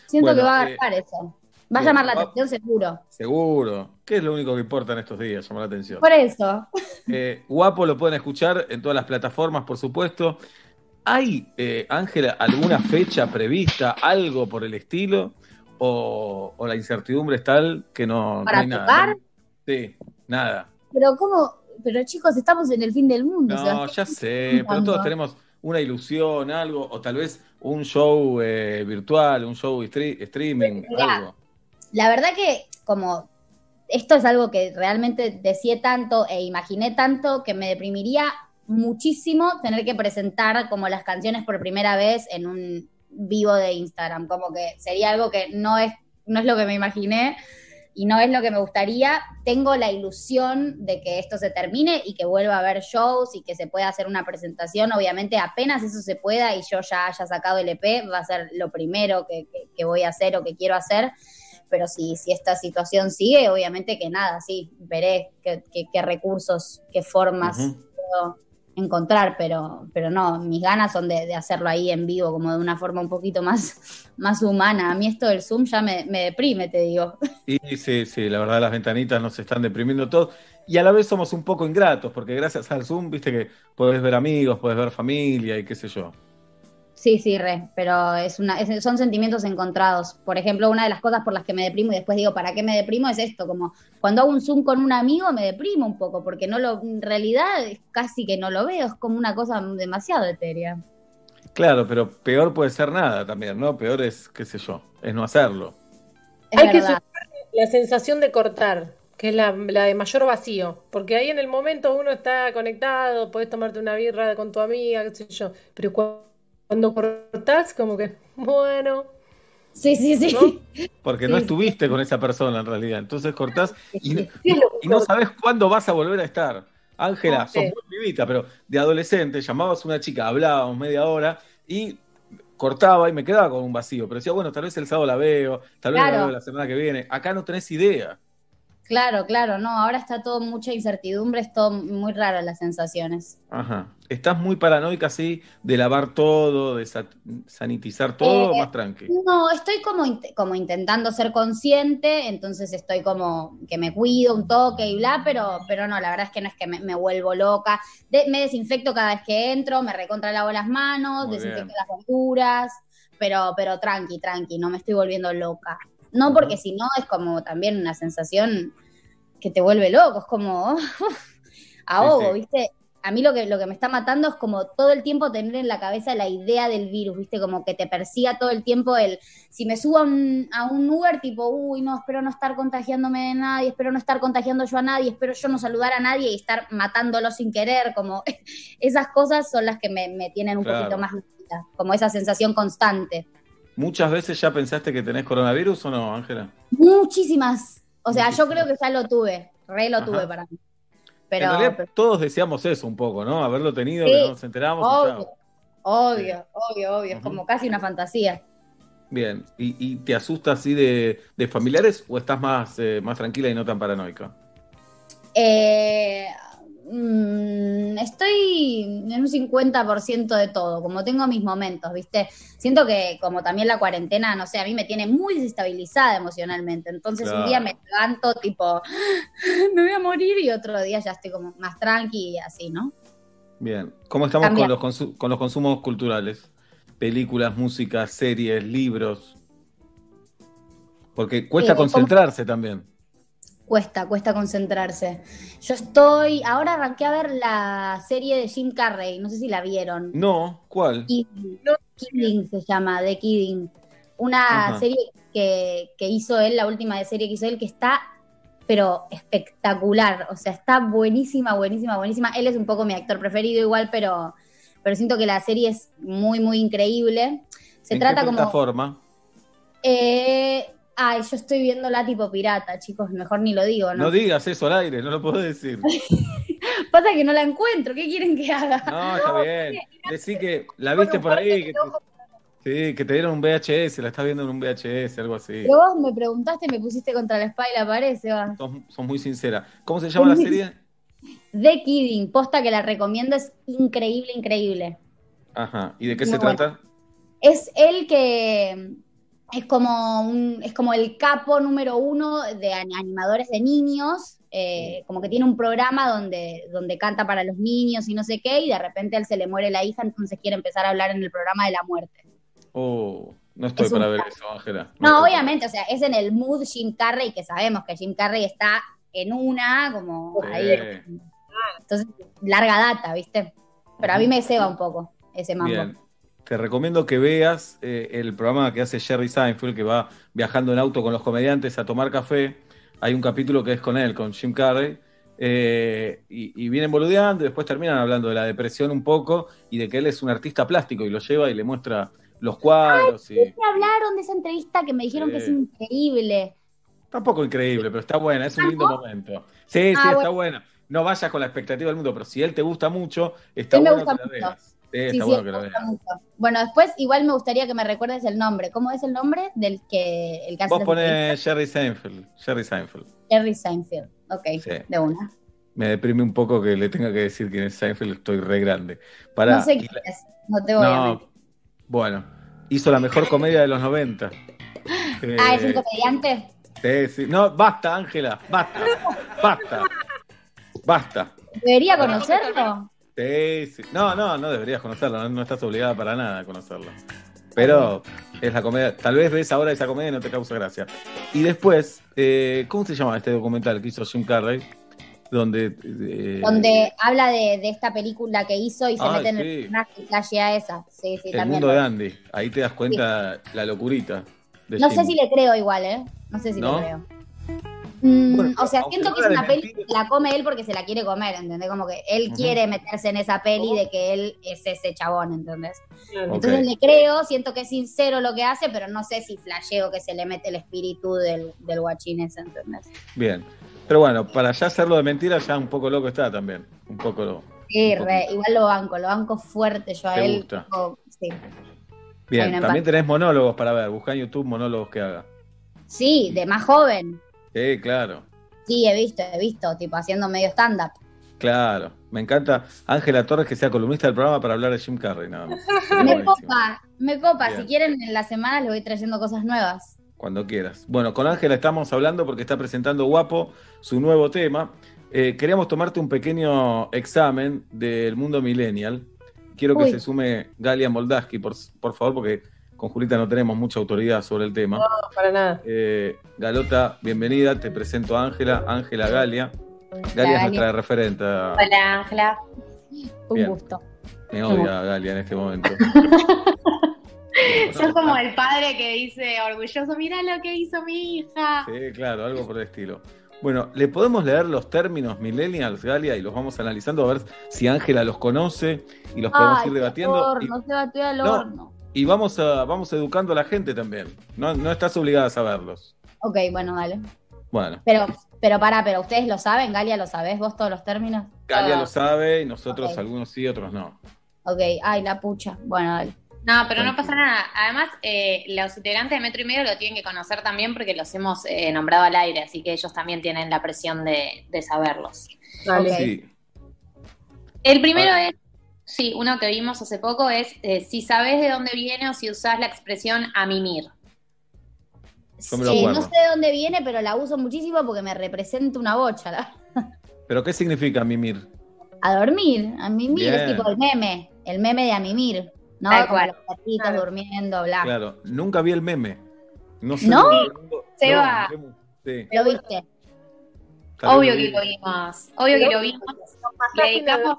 Siento Bueno, que va a eh, agarrar eso. Va a llamar la va- atención seguro. Seguro. ¿Qué es lo único que importa en estos días? Llamar la atención. Por eso. Eh, guapo lo pueden escuchar en todas las plataformas, por supuesto. ¿Hay, eh, Ángela, alguna fecha prevista, algo por el estilo? ¿O, o la incertidumbre es tal que no, no ¿Para hay nada? tocar? ¿no? Sí, nada. Pero cómo, pero chicos, estamos en el fin del mundo. No, Sebastián. ya sé, pero todos tenemos una ilusión, algo, o tal vez un show eh, virtual, un show stre- streaming, Mirá. algo. La verdad que como esto es algo que realmente deseé tanto e imaginé tanto que me deprimiría muchísimo tener que presentar como las canciones por primera vez en un vivo de Instagram, como que sería algo que no es no es lo que me imaginé y no es lo que me gustaría. Tengo la ilusión de que esto se termine y que vuelva a haber shows y que se pueda hacer una presentación. Obviamente, apenas eso se pueda y yo ya haya sacado el EP, va a ser lo primero que, que- que voy a hacer o que quiero hacer. Pero si, si esta situación sigue, obviamente que nada, sí, veré qué, recursos, qué formas puedo encontrar, pero, pero no, mis ganas son de, de hacerlo ahí en vivo, como de una forma un poquito más, más humana. A mí esto del Zoom ya me, me deprime, te digo. Y sí, sí, la verdad las ventanitas nos están deprimiendo todos. Y a la vez somos un poco ingratos, porque gracias al Zoom, viste que podés ver amigos, podés ver familia y qué sé yo. Sí, sí, re, pero es una, es- son sentimientos encontrados. Por ejemplo, una de las cosas por las que me deprimo y después digo, ¿para qué me deprimo? Es esto, como cuando hago un Zoom con un amigo me deprimo un poco, porque no lo, en realidad es casi que no lo veo, es como una cosa demasiado etérea. Claro, pero peor puede ser nada también, ¿no? Peor es, qué sé yo, es no hacerlo. Es Hay que verdad. superar la sensación de cortar, que es la, la de mayor vacío, porque ahí en el momento uno está conectado, podés tomarte una birra con tu amiga, qué sé yo, pero cu- cuando cortás, como que, bueno, Sí, sí, sí. Porque no estuviste con esa persona en realidad. Entonces cortás y, Sí, y- no sabes cuándo vas a volver a estar. Ángela, sos muy vivita, pero de adolescente llamabas a una chica, hablábamos media hora y cortaba y me quedaba con un vacío. Pero decía, bueno, tal vez el sábado la veo, tal vez la veo la semana que viene. Acá no tenés idea. Claro, claro, no, ahora está todo mucha incertidumbre, es todo muy raro las sensaciones. Ajá. ¿Estás muy paranoica así de lavar todo, de sa- sanitizar todo, Eh, más tranqui? No, estoy como, como intentando ser consciente, entonces estoy como que me cuido un toque y bla, pero, pero no, la verdad es que no es que me, me vuelvo loca. De- me desinfecto cada vez que entro, me recontra lavo las manos, Muy desinfecto bien. las verduras, pero, pero tranqui, tranqui, no me estoy volviendo loca. No, porque si no es como también una sensación que te vuelve loco, es como ahogo, sí. ¿viste? A mí lo que, lo que me está matando es como todo el tiempo tener en la cabeza la idea del virus, ¿viste? Como que te persiga todo el tiempo el, si me subo a un, a un Uber, tipo, uy, no, espero no estar contagiándome de nadie, espero no estar contagiando yo a nadie, espero yo no saludar a nadie y estar matándolo sin querer, como esas cosas son las que me, me tienen un Claro. poquito más como esa sensación constante. ¿Muchas veces ya pensaste que tenés coronavirus o no, Ángela? Muchísimas. O sea, yo creo que ya lo tuve, re lo Ajá. tuve para mí. Pero, en realidad pero- todos deseamos eso un poco, ¿no? Haberlo tenido, Sí, que no nos enteramos obvio, obvio, obvio, obvio, es como casi una fantasía. Bien, ¿y, y te asusta así de, de familiares o estás más, eh, más tranquila y no tan paranoica? Eh, mm, estoy en un 50% de todo, como tengo mis momentos, ¿viste? Siento que como también la cuarentena, no sé, a mí me tiene muy desestabilizada emocionalmente, entonces Claro. un día me levanto tipo, me voy a morir y otro día ya estoy como más tranqui y así, ¿no? Bien, ¿cómo estamos con los, con los consumos culturales? Películas, música, series, libros. Porque cuesta Eh, ¿cómo- concentrarse también. Cuesta, cuesta concentrarse. Yo estoy, ahora arranqué a ver la serie de Jim Carrey, no sé si la vieron. No, ¿cuál? Kidding, Kidding se llama, The Kidding. Una Ajá. serie que, que hizo él, la última de serie que hizo él, que está, pero espectacular. O sea, está buenísima, buenísima, buenísima. Él es un poco mi actor preferido igual, pero, pero siento que la serie es muy, muy increíble. Se ¿En trata qué como... plataforma? Eh, ay, yo estoy viéndola tipo pirata, chicos, mejor ni lo digo, No ¿no? digas eso al aire, no lo puedo decir. Pasa que no la encuentro, ¿qué quieren que haga? No, está bien. Decí que la viste por ahí, que te, sí, que te dieron un VHS, la estás viendo en un VHS, algo así. Pero vos me preguntaste, me pusiste contra la espalda y la pared, Sebas. Sos, sos muy sincera. ¿Cómo se llama la serie? The Kidding, posta que la recomiendo, es increíble, increíble. Ajá. ¿Y de qué Muy se trata? Es él que es como un, es como el capo número uno de an- animadores de niños, eh, como que tiene un programa donde, donde canta para los niños y no sé qué, y de repente a él se le muere la hija, entonces quiere empezar a hablar en el programa de la muerte. Oh, no estoy Es para ver eso, Ángela. No, obviamente, o sea, es en el mood Jim Carrey, que sabemos que Jim Carrey está en una, como ahí. Sí. Entonces, larga data, ¿viste? Pero a mí me ceba un poco ese mambo. Bien. Te recomiendo que veas eh, el programa que hace Jerry Seinfeld, que va viajando en auto con los comediantes a tomar café. Hay un capítulo que es con él, con Jim Carrey, eh, y, y vienen boludeando y después terminan hablando de la depresión un poco y de que él es un artista plástico y lo lleva y le muestra los cuadros. y Me hablaron de esa entrevista que me dijeron que es increíble. Tampoco increíble, pero está buena, es un lindo momento. Sí, sí, Ah, está buena. No vayas con la expectativa del mundo, pero si él te gusta mucho, está Él bueno que la veas. Sí, Sí, está sí, bueno que veas. mucho. Bueno, después igual me gustaría que me recuerdes el nombre. ¿Cómo es el nombre del que el que hace Vos las ponés Jerry Seinfeld. Jerry Seinfeld. Jerry Seinfeld. Ok, de una. Me deprime un poco que le tenga que decir quién es Seinfeld, estoy re grande. Para, no sé quién es, no te voy a mentir. bueno, hizo la mejor comedia de los 90. Ah, ¿es un Eh, comediante? sí, sí. No, basta, Ángela, basta, basta, basta. ¿Debería conocerlo? Sí, sí. No, no, no deberías conocerlo, no, no estás obligada para nada a conocerlo. Pero es la comedia, tal vez ves ahora esa comedia y no te causa gracia. Y después, eh, ¿cómo se llama este documental que hizo Jim Carrey? Donde... eh, Donde habla de, de esta película que hizo y se Ay, mete en sí. el personaje y flashea esa. Sí, sí, El también. mundo de Andy. Ahí te das cuenta la locurita. De No Jim. sé si le creo igual, ¿eh? No sé si ¿No? le creo. Mm, Bueno, o sea, siento que es una peli que la come él porque se la quiere comer, ¿entendés? Como que él quiere meterse en esa peli de que él es ese chabón, ¿entendés? Entonces le creo, siento que es sincero lo que hace, pero no sé si flasheo que se le mete el espíritu del, del guachín ese, ¿entendés? Bien. Pero bueno, para ya hacerlo de mentira, ya un poco loco está también. Un poco loco. Sí, re, igual lo banco, lo banco fuerte yo a Te él. gusta. tipo, sí. Bien, también empate. tenés monólogos para ver. Buscá en YouTube monólogos que haga. sí, de más joven. Sí, claro. Sí, he visto, he visto, tipo haciendo medio stand-up. Claro. Me encanta Ángela Torres que sea columnista del programa para hablar de Jim Carrey, nada más. Me copa, me copa. Bien. Si quieren, en la semana les voy trayendo cosas nuevas. Cuando quieras. Bueno, con Ángela estamos hablando porque está presentando Guapo su nuevo tema. Eh, queríamos tomarte un pequeño examen del mundo millennial. Quiero que se sume Galia Moldaski, por, por favor, porque con Julita no tenemos mucha autoridad sobre el tema. No, para nada. Eh, Galota, bienvenida. Te presento a Ángela, Ángela Galia. Galia es Galia. nuestra referente. Hola, Ángela. Un Bien. gusto. Me odia Galia en este momento. Sos como el padre que dice orgulloso, mira lo que hizo mi hija. Sí, claro, algo por el estilo. Bueno, ¿le podemos leer los términos millennials, Galia, y los vamos analizando a ver si Ángela los conoce y los podemos Ay, ir debatiendo? horno, se batió al No. horno. Y, vamos, a, vamos educando a la gente también. No, no estás obligada a saberlos. Ok, bueno, dale. Bueno, Pero, pero pará, pero ustedes lo saben, Galia, ¿lo sabés vos todos los términos? Galia Ah, lo sabe y nosotros algunos sí, otros no. Ok, ay, la pucha. Bueno, dale. No, pero no pasa nada. Además, eh, los integrantes de Metro y Medio lo tienen que conocer también porque los hemos eh, nombrado al aire, así que ellos también tienen la presión de, de saberlos. Sí. El primero es, sí, uno que vimos hace poco es eh, si sabes de dónde viene o si usás la expresión a mimir. Acuerdo. no sé de dónde viene, pero la uso muchísimo porque me representa una bocha. la- ¿Pero qué significa mimir? A dormir. A mimir es tipo el meme. El meme de a mimir. ¿No? Como cual. los gatitos durmiendo, bla. Claro, nunca vi el meme. No sé. ¿No? Seba, No, sí. Lo viste. Obvio lo que lo vimos. Obvio que lo vimos. Le dedicamos,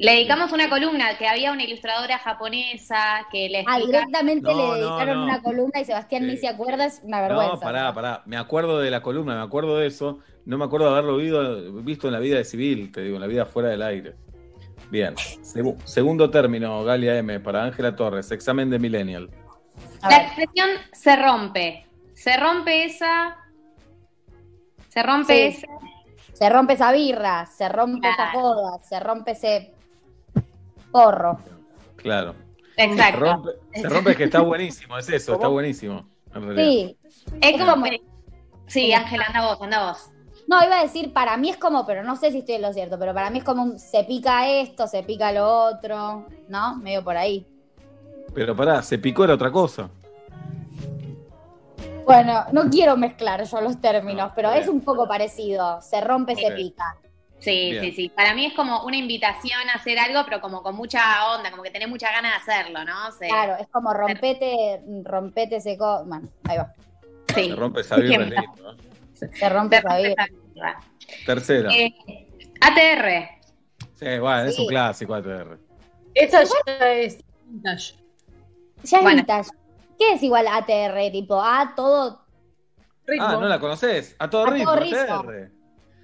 le dedicamos una columna que había una ilustradora japonesa que le Ah, explica- directamente No, le dedicaron no. una columna y Sebastián ni se acuerda, es una vergüenza. No, pará, pará. Me acuerdo de la columna, me acuerdo de eso. No me acuerdo de haberlo visto, visto en la vida de civil, te digo, en la vida fuera del aire. Bien. Segu- segundo término, Galia M, para Ángela Torres, examen de Millennial. La expresión se rompe. Se rompe esa. Se rompe Sí. esa. Se rompe esa birra, se rompe esa joda, se rompe ese porro. Claro. Exacto. Se rompe, se rompe que está buenísimo, es eso, está buenísimo. Sí. Es como. Sí, Ángela, anda vos, anda vos. No, iba a decir, para mí es como, pero no sé si estoy en lo cierto, pero para mí es como un, se pica esto, se pica lo otro, ¿no? Medio por ahí. Pero pará, se picó era otra cosa. Bueno, no quiero mezclar yo los términos, pero bien. es un poco parecido. Se rompe, se pica. Sí, Bien. sí, sí. Para mí es como una invitación a hacer algo, pero como con mucha onda, como que tenés mucha ganas de hacerlo, ¿no? Claro, es como rompete, rompete ese co... Bueno, ahí va. Sí. Se rompe esa lindo, ¿eh? Se rompe esa birra. Tercera. Eh, ATR. Sí, bueno, es sí. un clásico ATR. Esa ya es vintage. Ya es Bueno. vintage. ¿Qué es igual ATR? Tipo, A todo, Ah, ¿no la conoces? A todo A ritmo, todo ritmo. ATR.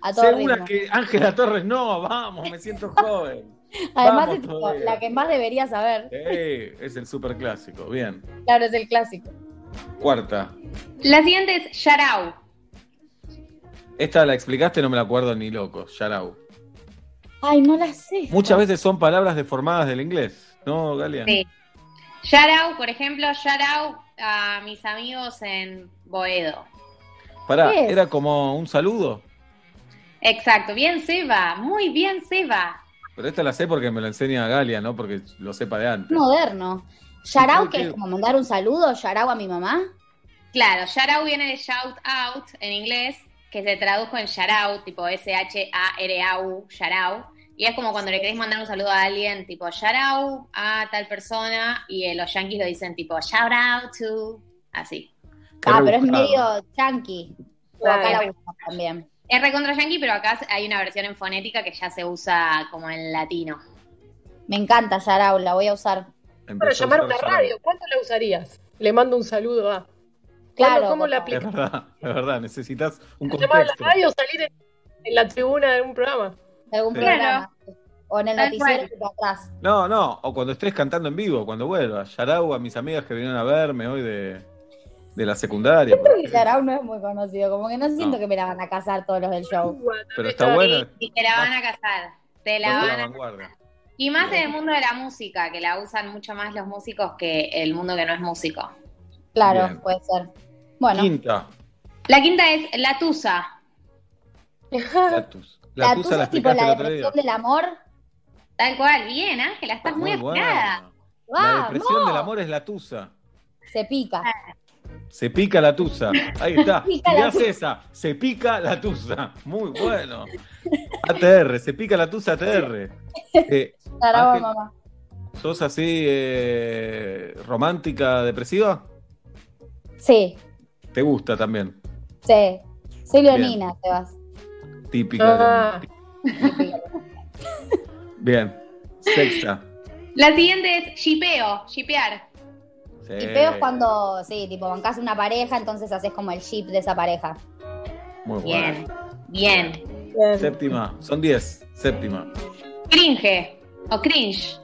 A todo Segura ritmo. que Ángela Torres no, vamos, me siento joven. Además Vamos es tipo, la que más debería saber. Es el super clásico. Bien. Claro, es el clásico. Cuarta. La siguiente es Yarao. Esta la explicaste, no me la acuerdo ni loco. Yarau. Ay, no la sé. Muchas veces son palabras deformadas del inglés, ¿no, Galia? Sí. Yarao, por ejemplo, Yarao a mis amigos en Boedo. Pará. ¿era como un saludo? Exacto, bien Seba, muy bien Seba. Pero esta la sé porque me la enseña Galia, ¿no? Porque lo sepa de antes. Moderno. Yarao, ¿Y por que es como mandar un saludo, Yarao a mi mamá. Claro, shout out viene de shout out en inglés, que se tradujo en shout out, tipo S-H-A-R-A-U, shout out. Y es como cuando le querés mandar un saludo a alguien, tipo shout out a tal persona, y eh, los yankees lo dicen tipo shout out to, así. Qué ah, pero es medio chunky. O acá la también. Es recontra yankee, pero acá hay una versión en fonética que ya se usa como en latino. Me encanta Yarao, la voy a usar. Para llamar a una radio, ¿cuánto la usarías? Le mando un saludo a. Claro, ¿Cómo la Es aplicas? verdad, es verdad, necesitas un Llamar a la contexto. radio o salir en, en la tribuna de un programa. De algún Sí. programa. O en el noticiero que atrás. No, no, o cuando estés cantando en vivo, cuando vuelva. Yarau a mis amigas que vinieron a verme hoy de, de la secundaria. Creo que Yarao no es muy conocido, como que no siento No. que me la van a casar todos los del show. Pero está bueno. Y te la van a casar. Te la van la a vanguardia. Y más en el mundo de la música, que la usan mucho más los músicos que el mundo que no es músico. Claro, Bien. puede ser. Bueno, Quinta. La quinta es La Tusa. La tus. La, la tusa la es tipo la el otro día. depresión del amor. Tal cual, bien, Ángela, estás muy, Muy afinada. La depresión del amor es la tusa. Se pica. Se pica la tusa. Ahí está. Mirá tusa. esa. Se pica la tusa. Muy bueno. ATR. Se pica la tusa ATR. Eh, Ángel, mamá. ¿Sos así eh, romántica, depresiva? Sí, ¿Te gusta también? sí. Soy leonina, Sebas. Típica. Ah. Bien. Sexta. La siguiente es shipeo, shipear. Sí. Y peo es cuando, sí, tipo, bancas una pareja, entonces haces como el ship de esa pareja. Muy bueno. Bien, bien. Séptima. Son diez. Séptima. Cringe o cringe.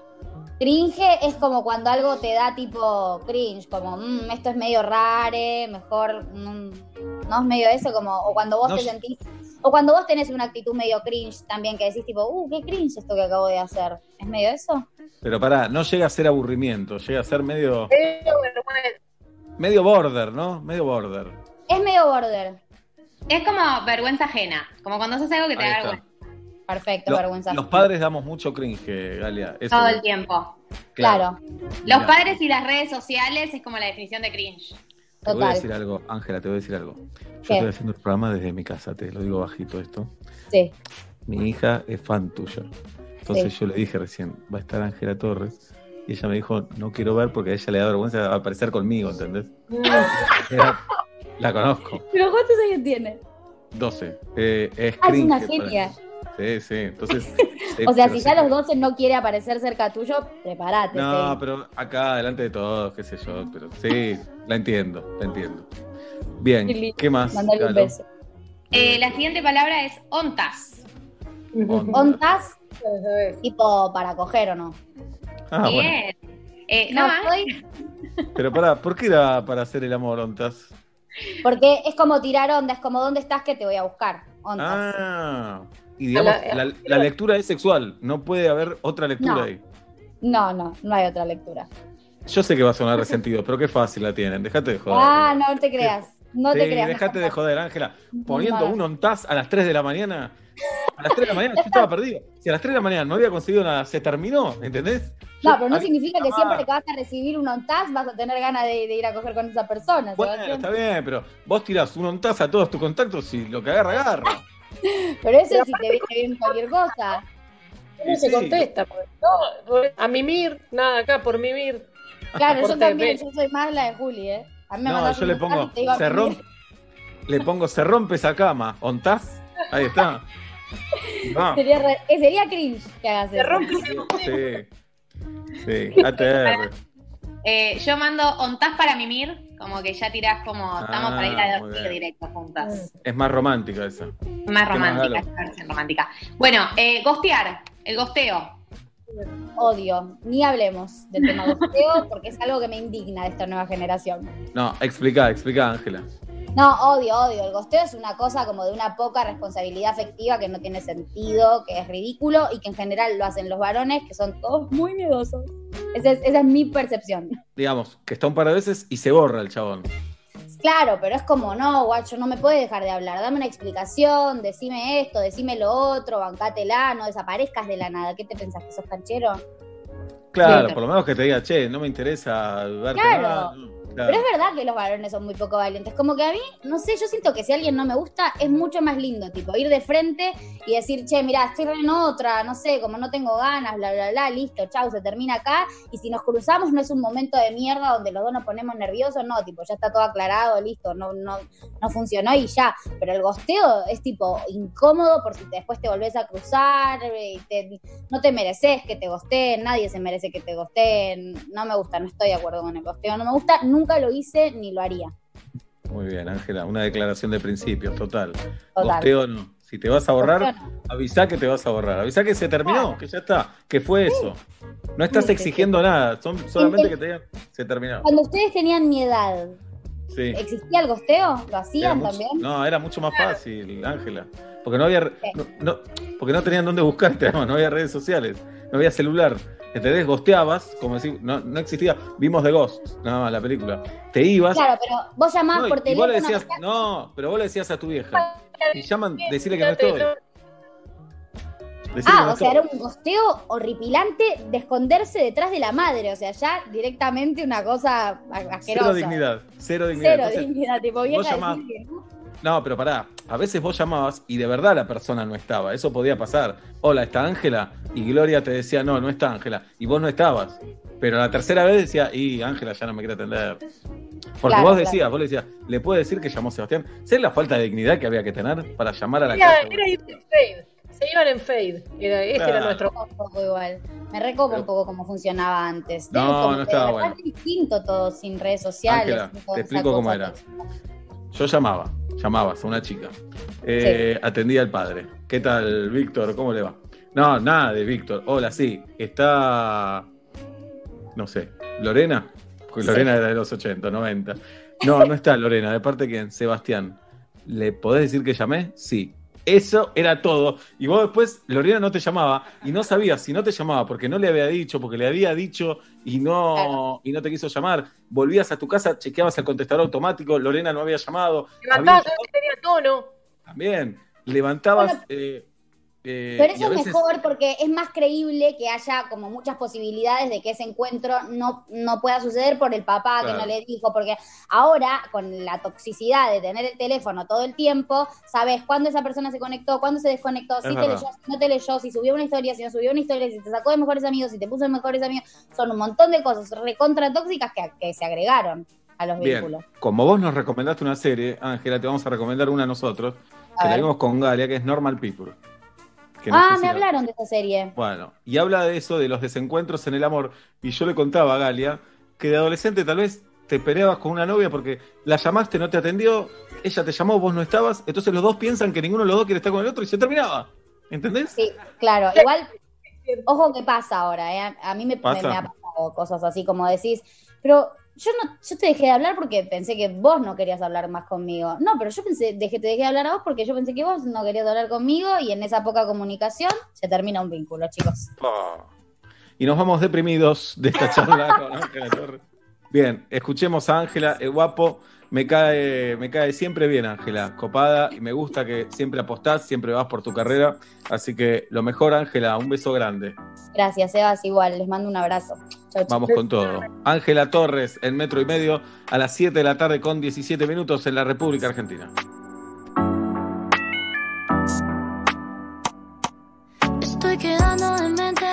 Cringe es como cuando algo te da tipo cringe, como "Mm, esto es medio rare, mejor mm, no es medio eso, como o cuando vos No te sentís o cuando vos tenés una actitud medio cringe también que decís tipo, uh, qué cringe esto que acabo de hacer. ¿Es medio eso? Pero pará, no llega a ser aburrimiento, llega a ser medio, Eh, vergüenza. medio border, ¿no? Medio border. Es medio border. Es como vergüenza ajena, como cuando haces algo que te Ahí da está. vergüenza Perfecto, Lo- vergüenza. los padres damos mucho cringe, Galia. Eso, todo el tiempo. Claro, Los padres y las redes sociales es como la definición de cringe. Te voy a decir algo, Ángela, te voy a decir algo. Yo ¿Qué? estoy haciendo el programa desde mi casa, te lo digo bajito esto. Sí. Mi hija es fan tuya. Entonces Sí. yo le dije recién, va a estar Ángela Torres. Y ella me dijo, no quiero ver porque a ella le da vergüenza aparecer conmigo, ¿entendés? Era- la conozco, ¿Pero cuántos años tiene? 12. Eh, es Ah, es una para- genia. Sí, sí, entonces... sí, O sea, si ya los 12 no quiere aparecer cerca tuyo, prepárate. No, sí. pero acá, delante de todos, qué sé yo, pero sí, la entiendo, la entiendo. Bien, Qué lindo. ¿qué más? Mandale un beso. Eh, la siguiente palabra es ontas. Onda. ¿Ontas? Tipo para coger o no. Ah, bueno. Bien. Eh, No, no, estoy- Pero pará, ¿por qué era para hacer el amor, Ontas? Porque es como tirar onda, es como ¿dónde estás que te voy a buscar? Ondas. Ah, y digamos, la- la, la lectura es sexual, no puede haber otra lectura No. ahí. No, no, no hay otra lectura. Yo sé que va a sonar resentido, pero qué fácil la tienen, dejate de joder. Ah, no te creas. No Sí, te creas. dejate de joder, Ángela. Poniendo un ontaz a las 3 de la mañana. A las 3 de la mañana yo estaba perdido. Si a las 3 de la mañana no había conseguido nada, se terminó, ¿entendés? No, pero no significa que Ah. siempre que vas a recibir un ontaz vas a tener ganas de, de ir a coger con esa persona. Bueno, está bien, pero vos tirás un ontaz a todos tus contactos y lo que agarra, agarra. Pero eso es si te viene bien cualquier cosa. ¿Cómo se Sí. contesta? No, a mimir, nada, acá por mimir. Claro, yo también, yo soy más la de Juli, ¿eh? A mí me No, yo un le pongo, se rompe, le pongo, se rompe esa cama. ¿Ontaz? Ahí está. Va. Sería, re- eh, sería cringe que hagas Se eso. rompe Sí. Sí, ATR. Eh, yo mando ontás para mimir, como que ya tirás como estamos para ir a muy dormir directo juntas. Es más romántica esa. Más ¿Qué romántica, más, versión romántica. Bueno, eh, gostear, el gosteo. Odio. Ni hablemos del tema gosteo porque es algo que me indigna de esta nueva generación. No, explica, explica, Ángela. No, odio, odio. El gosteo es una cosa como de una poca responsabilidad afectiva que no tiene sentido, que es ridículo y que en general lo hacen los varones, que son todos muy miedosos. Esa es, esa es mi percepción. Digamos, que está un par de veces y se borra el chabón. Claro, pero es como, no, guacho, no me puedes dejar de hablar. Dame una explicación, decime esto, decime lo otro, bancátela, no desaparezcas de la nada. ¿Qué te pensás, que sos canchero? Claro, por lo menos que te diga, che, no me interesa darte Claro. nada. Claro. Pero es verdad que los varones son muy poco valientes. Como que a mí, no sé, yo siento que si alguien no me gusta, es mucho más lindo, tipo, ir de frente y decir, che, mira, estoy en otra, no sé, como no tengo ganas, bla, bla, bla, listo, chau, se termina acá. Y si nos cruzamos, no es un momento de mierda donde los dos nos ponemos nerviosos, no, tipo, ya está todo aclarado, listo, no, no, no funcionó y ya. Pero el gosteo es tipo incómodo por si después te volvés a cruzar, eh, y te- no te mereces que te gosteen, nadie se merece que te gosteen. No me gusta, no estoy de acuerdo con el gosteo, no me gusta, nunca lo hice ni lo haría. Muy bien, Ángela, una declaración de principios, total. Total. No. Si te vas a borrar, Gosteo avisá que te vas a borrar. Avisá que se terminó, que ya está, que fue eso. No estás Sí, sí, exigiendo nada, son solamente que te digan, se terminó. Cuando ustedes tenían mi edad, Sí. ¿existía el gosteo? ¿Lo hacían mucho- también? no, era mucho más fácil, Ángela. Porque no había no, no- porque no tenían dónde buscarte, además, no había redes sociales, no había celular. ¿Entendés? Gosteabas, como decir, no, no existía. Vimos The Ghost, nada más la película. Te ibas. Claro, pero vos llamabas no, por y vos teléfono. le decías, no, pero vos le decías a tu vieja. Y llaman, decirle que no estoy. Decirle Ah, no o sea, era un gosteo horripilante de esconderse detrás de la madre. O sea, ya directamente una cosa asquerosa. Cero dignidad, cero dignidad. Cero Entonces, dignidad, tipo vos vieja llamás- decir que no. Pero pará, a veces vos llamabas y de verdad la persona no estaba, eso podía pasar. Hola, ¿está Ángela? Y Gloria te decía, no, no está Ángela, y vos no estabas. Pero la tercera vez decía, y Ángela ya no me quiere atender. Porque Claro, vos claro. decías, vos le decías, ¿le puede decir que llamó Sebastián? ¿Sabes la falta de dignidad que había que tener para llamar a la casa? era ir en fade. Se iban en fade. Era, ese era nuestro. Poco igual. Me recopa un poco cómo funcionaba antes. No, Como no estaba bueno. es distinto todo sin redes sociales. Ángela, te explico cómo era. Yo llamaba, llamabas a una chica. Eh, Atendía al padre. ¿Qué tal, Víctor? ¿Cómo le va? No, nada de Víctor. Hola, sí. Está. No sé. ¿Lorena? Porque Sí. Lorena era de los 80, 90. No, no está Lorena. ¿De parte de quién? Sebastián. ¿Le podés decir que llamé? Sí. Eso era todo. Y vos después, Lorena no te llamaba y no sabías si no te llamaba porque no le había dicho, porque le había dicho y no, y no te quiso llamar. Volvías a tu casa, chequeabas el contestador automático, Lorena no había llamado. Levantabas había tenía tono. también. Levantabas. Bueno, eh, eh, Pero eso es mejor porque es más creíble que haya como muchas posibilidades de que ese encuentro no, no pueda suceder por el papá que no le dijo, porque ahora con la toxicidad de tener el teléfono todo el tiempo, sabes cuándo esa persona se conectó, cuándo se desconectó, Es si te verdad. leyó, si no te leyó, si subió una historia, si no subió una historia, si te sacó de mejores amigos, si te puso en mejores amigos, son un montón de cosas recontra tóxicas que, que se agregaron a los Bien, vínculos. como vos nos recomendaste una serie, Ángela, te vamos a recomendar una a nosotros, A que la ver. vimos con Galia, que es Normal People. Que no Ah, me la- hablaron de esa serie. Bueno, y habla de eso, de los desencuentros en el amor. Y yo le contaba a Galia que de adolescente tal vez te peleabas con una novia porque la llamaste, no te atendió, ella te llamó, vos no estabas, entonces los dos piensan que ninguno de los dos quiere estar con el otro y se terminaba. ¿Entendés? Sí, claro. Igual, ojo que pasa ahora, ¿eh? A- mí me, me ha pasado cosas así como decís, pero yo no, yo te dejé de hablar porque pensé que vos no querías hablar más conmigo. No, pero yo pensé, dejé, te dejé de hablar a vos porque yo pensé que vos no querías hablar conmigo y en esa poca comunicación se termina un vínculo, chicos. Ah. Y nos vamos deprimidos de esta charla con Ángela Torres. Bien, escuchemos a Ángela, el guapo. Me cae, me cae siempre bien, Ángela, copada, y me gusta que siempre apostás, siempre vas por tu carrera. Así que lo mejor, Ángela, un beso grande. Gracias, Sebas, igual, les mando un abrazo. Chau, chau. Vamos con todo. Ángela Torres, en metro y medio, a las 7 de la tarde con 17 minutos en la República Argentina. Estoy quedando en mente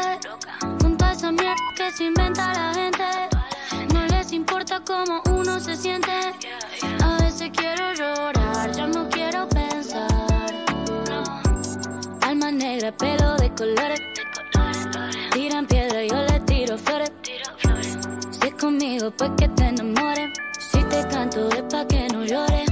mierda que se inventa la gente. No les importa cómo uno se siente. A veces quiero llorar, ya no quiero pensar. Alma negra, pelo de colores. Tiran piedra, yo le tiro flores. Si es conmigo, pues que te enamores. Si te canto, es pa' que no llores.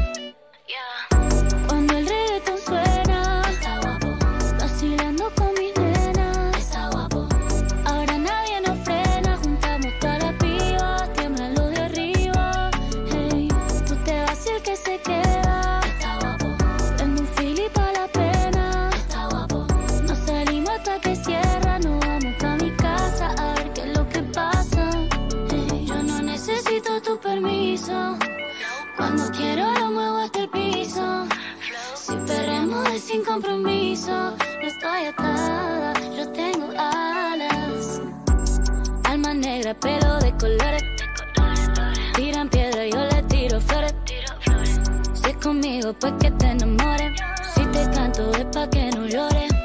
Sin compromiso. No estoy atada, yo tengo alas. Alma negra, pelo de colores. Tiran piedra, yo le tiro flores. Si es conmigo, pues que te enamores. Si te canto, es pa' que no llores.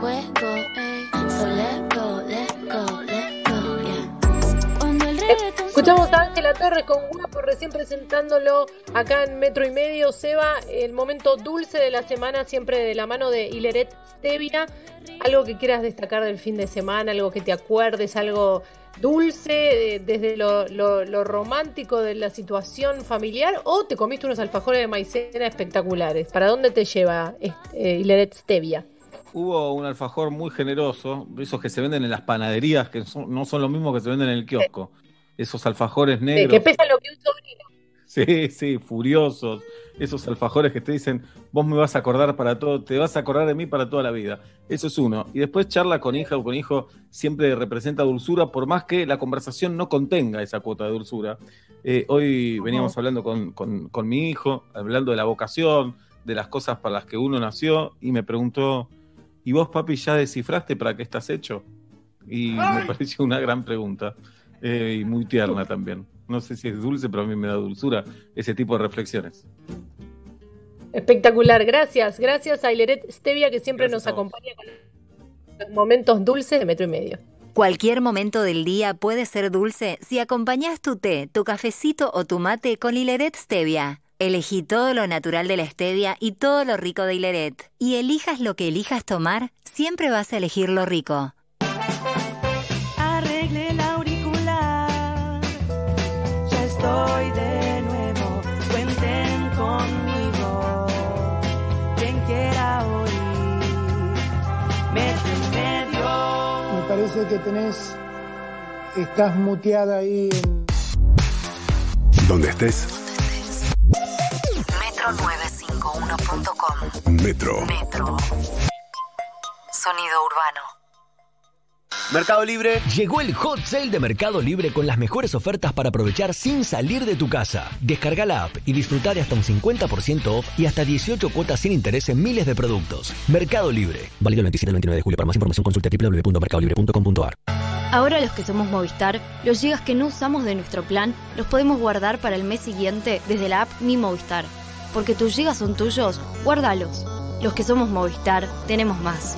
Juego. Ey. So let go, let go, let go, yeah. Cuando el reggaetón Escuchamos a Ángela Torres con Guapo recién presentándolo acá en Metro y Medio. Seba, el momento dulce de la semana, siempre de la mano de Hileret Stevia. Algo que quieras destacar del fin de semana, algo que te acuerdes, algo dulce, eh, desde lo, lo- lo romántico de la situación familiar, o te comiste unos alfajores de maicena espectaculares. ¿Para dónde te lleva este, Hileret Stevia? Hubo un alfajor muy generoso, esos que se venden en las panaderías, que son- no son los mismos que se venden en el kiosco. Esos alfajores negros. que pesa lo que un sobrino. Sí, sí, furiosos. Esos alfajores que te dicen, vos me vas a acordar para todo, te vas a acordar de mí para toda la vida. Eso es uno. Y después charla con hija o con hijo siempre representa dulzura, por más que la conversación no contenga esa cuota de dulzura. Eh, hoy veníamos hablando con, con- con mi hijo, hablando de la vocación, de las cosas para las que uno nació, y me preguntó, ¿y vos, papi, ya descifraste para qué estás hecho? Y me pareció una gran pregunta. eh, y muy tierna también. No sé si es dulce, pero a mí me da dulzura ese tipo de reflexiones. Espectacular, gracias, gracias a Hileret Stevia que siempre nos acompaña con los momentos dulces de metro y medio. Cualquier momento del día puede ser dulce si acompañas tu té, tu cafecito o tu mate con Hileret Stevia. Elegí todo lo natural de la stevia y todo lo rico de Hileret. Y elijas lo que elijas tomar, siempre vas a elegir lo rico. Arregle el auricular. Ya estoy de nuevo. Cuenten conmigo. Quien quiera oír. Metro y medio. Me parece que tenés. Estás muteada ahí en. Donde estés, Metro951.com Metro. Metro. Sonido urbano. Mercado Libre. Llegó el hot sale de Mercado Libre con las mejores ofertas para aprovechar sin salir de tu casa. Descarga la app y disfruta de hasta un 50% off y hasta 18 cuotas sin interés en miles de productos. Mercado Libre. Válido el 27 al 29 de julio. Para más información consulta www.mercadolibre.com.ar. Ahora los que somos Movistar, los gigas que no usamos de nuestro plan los podemos guardar para el mes siguiente desde la app Mi Movistar. Porque tus gigas son tuyos, guárdalos. Los que somos Movistar, tenemos más.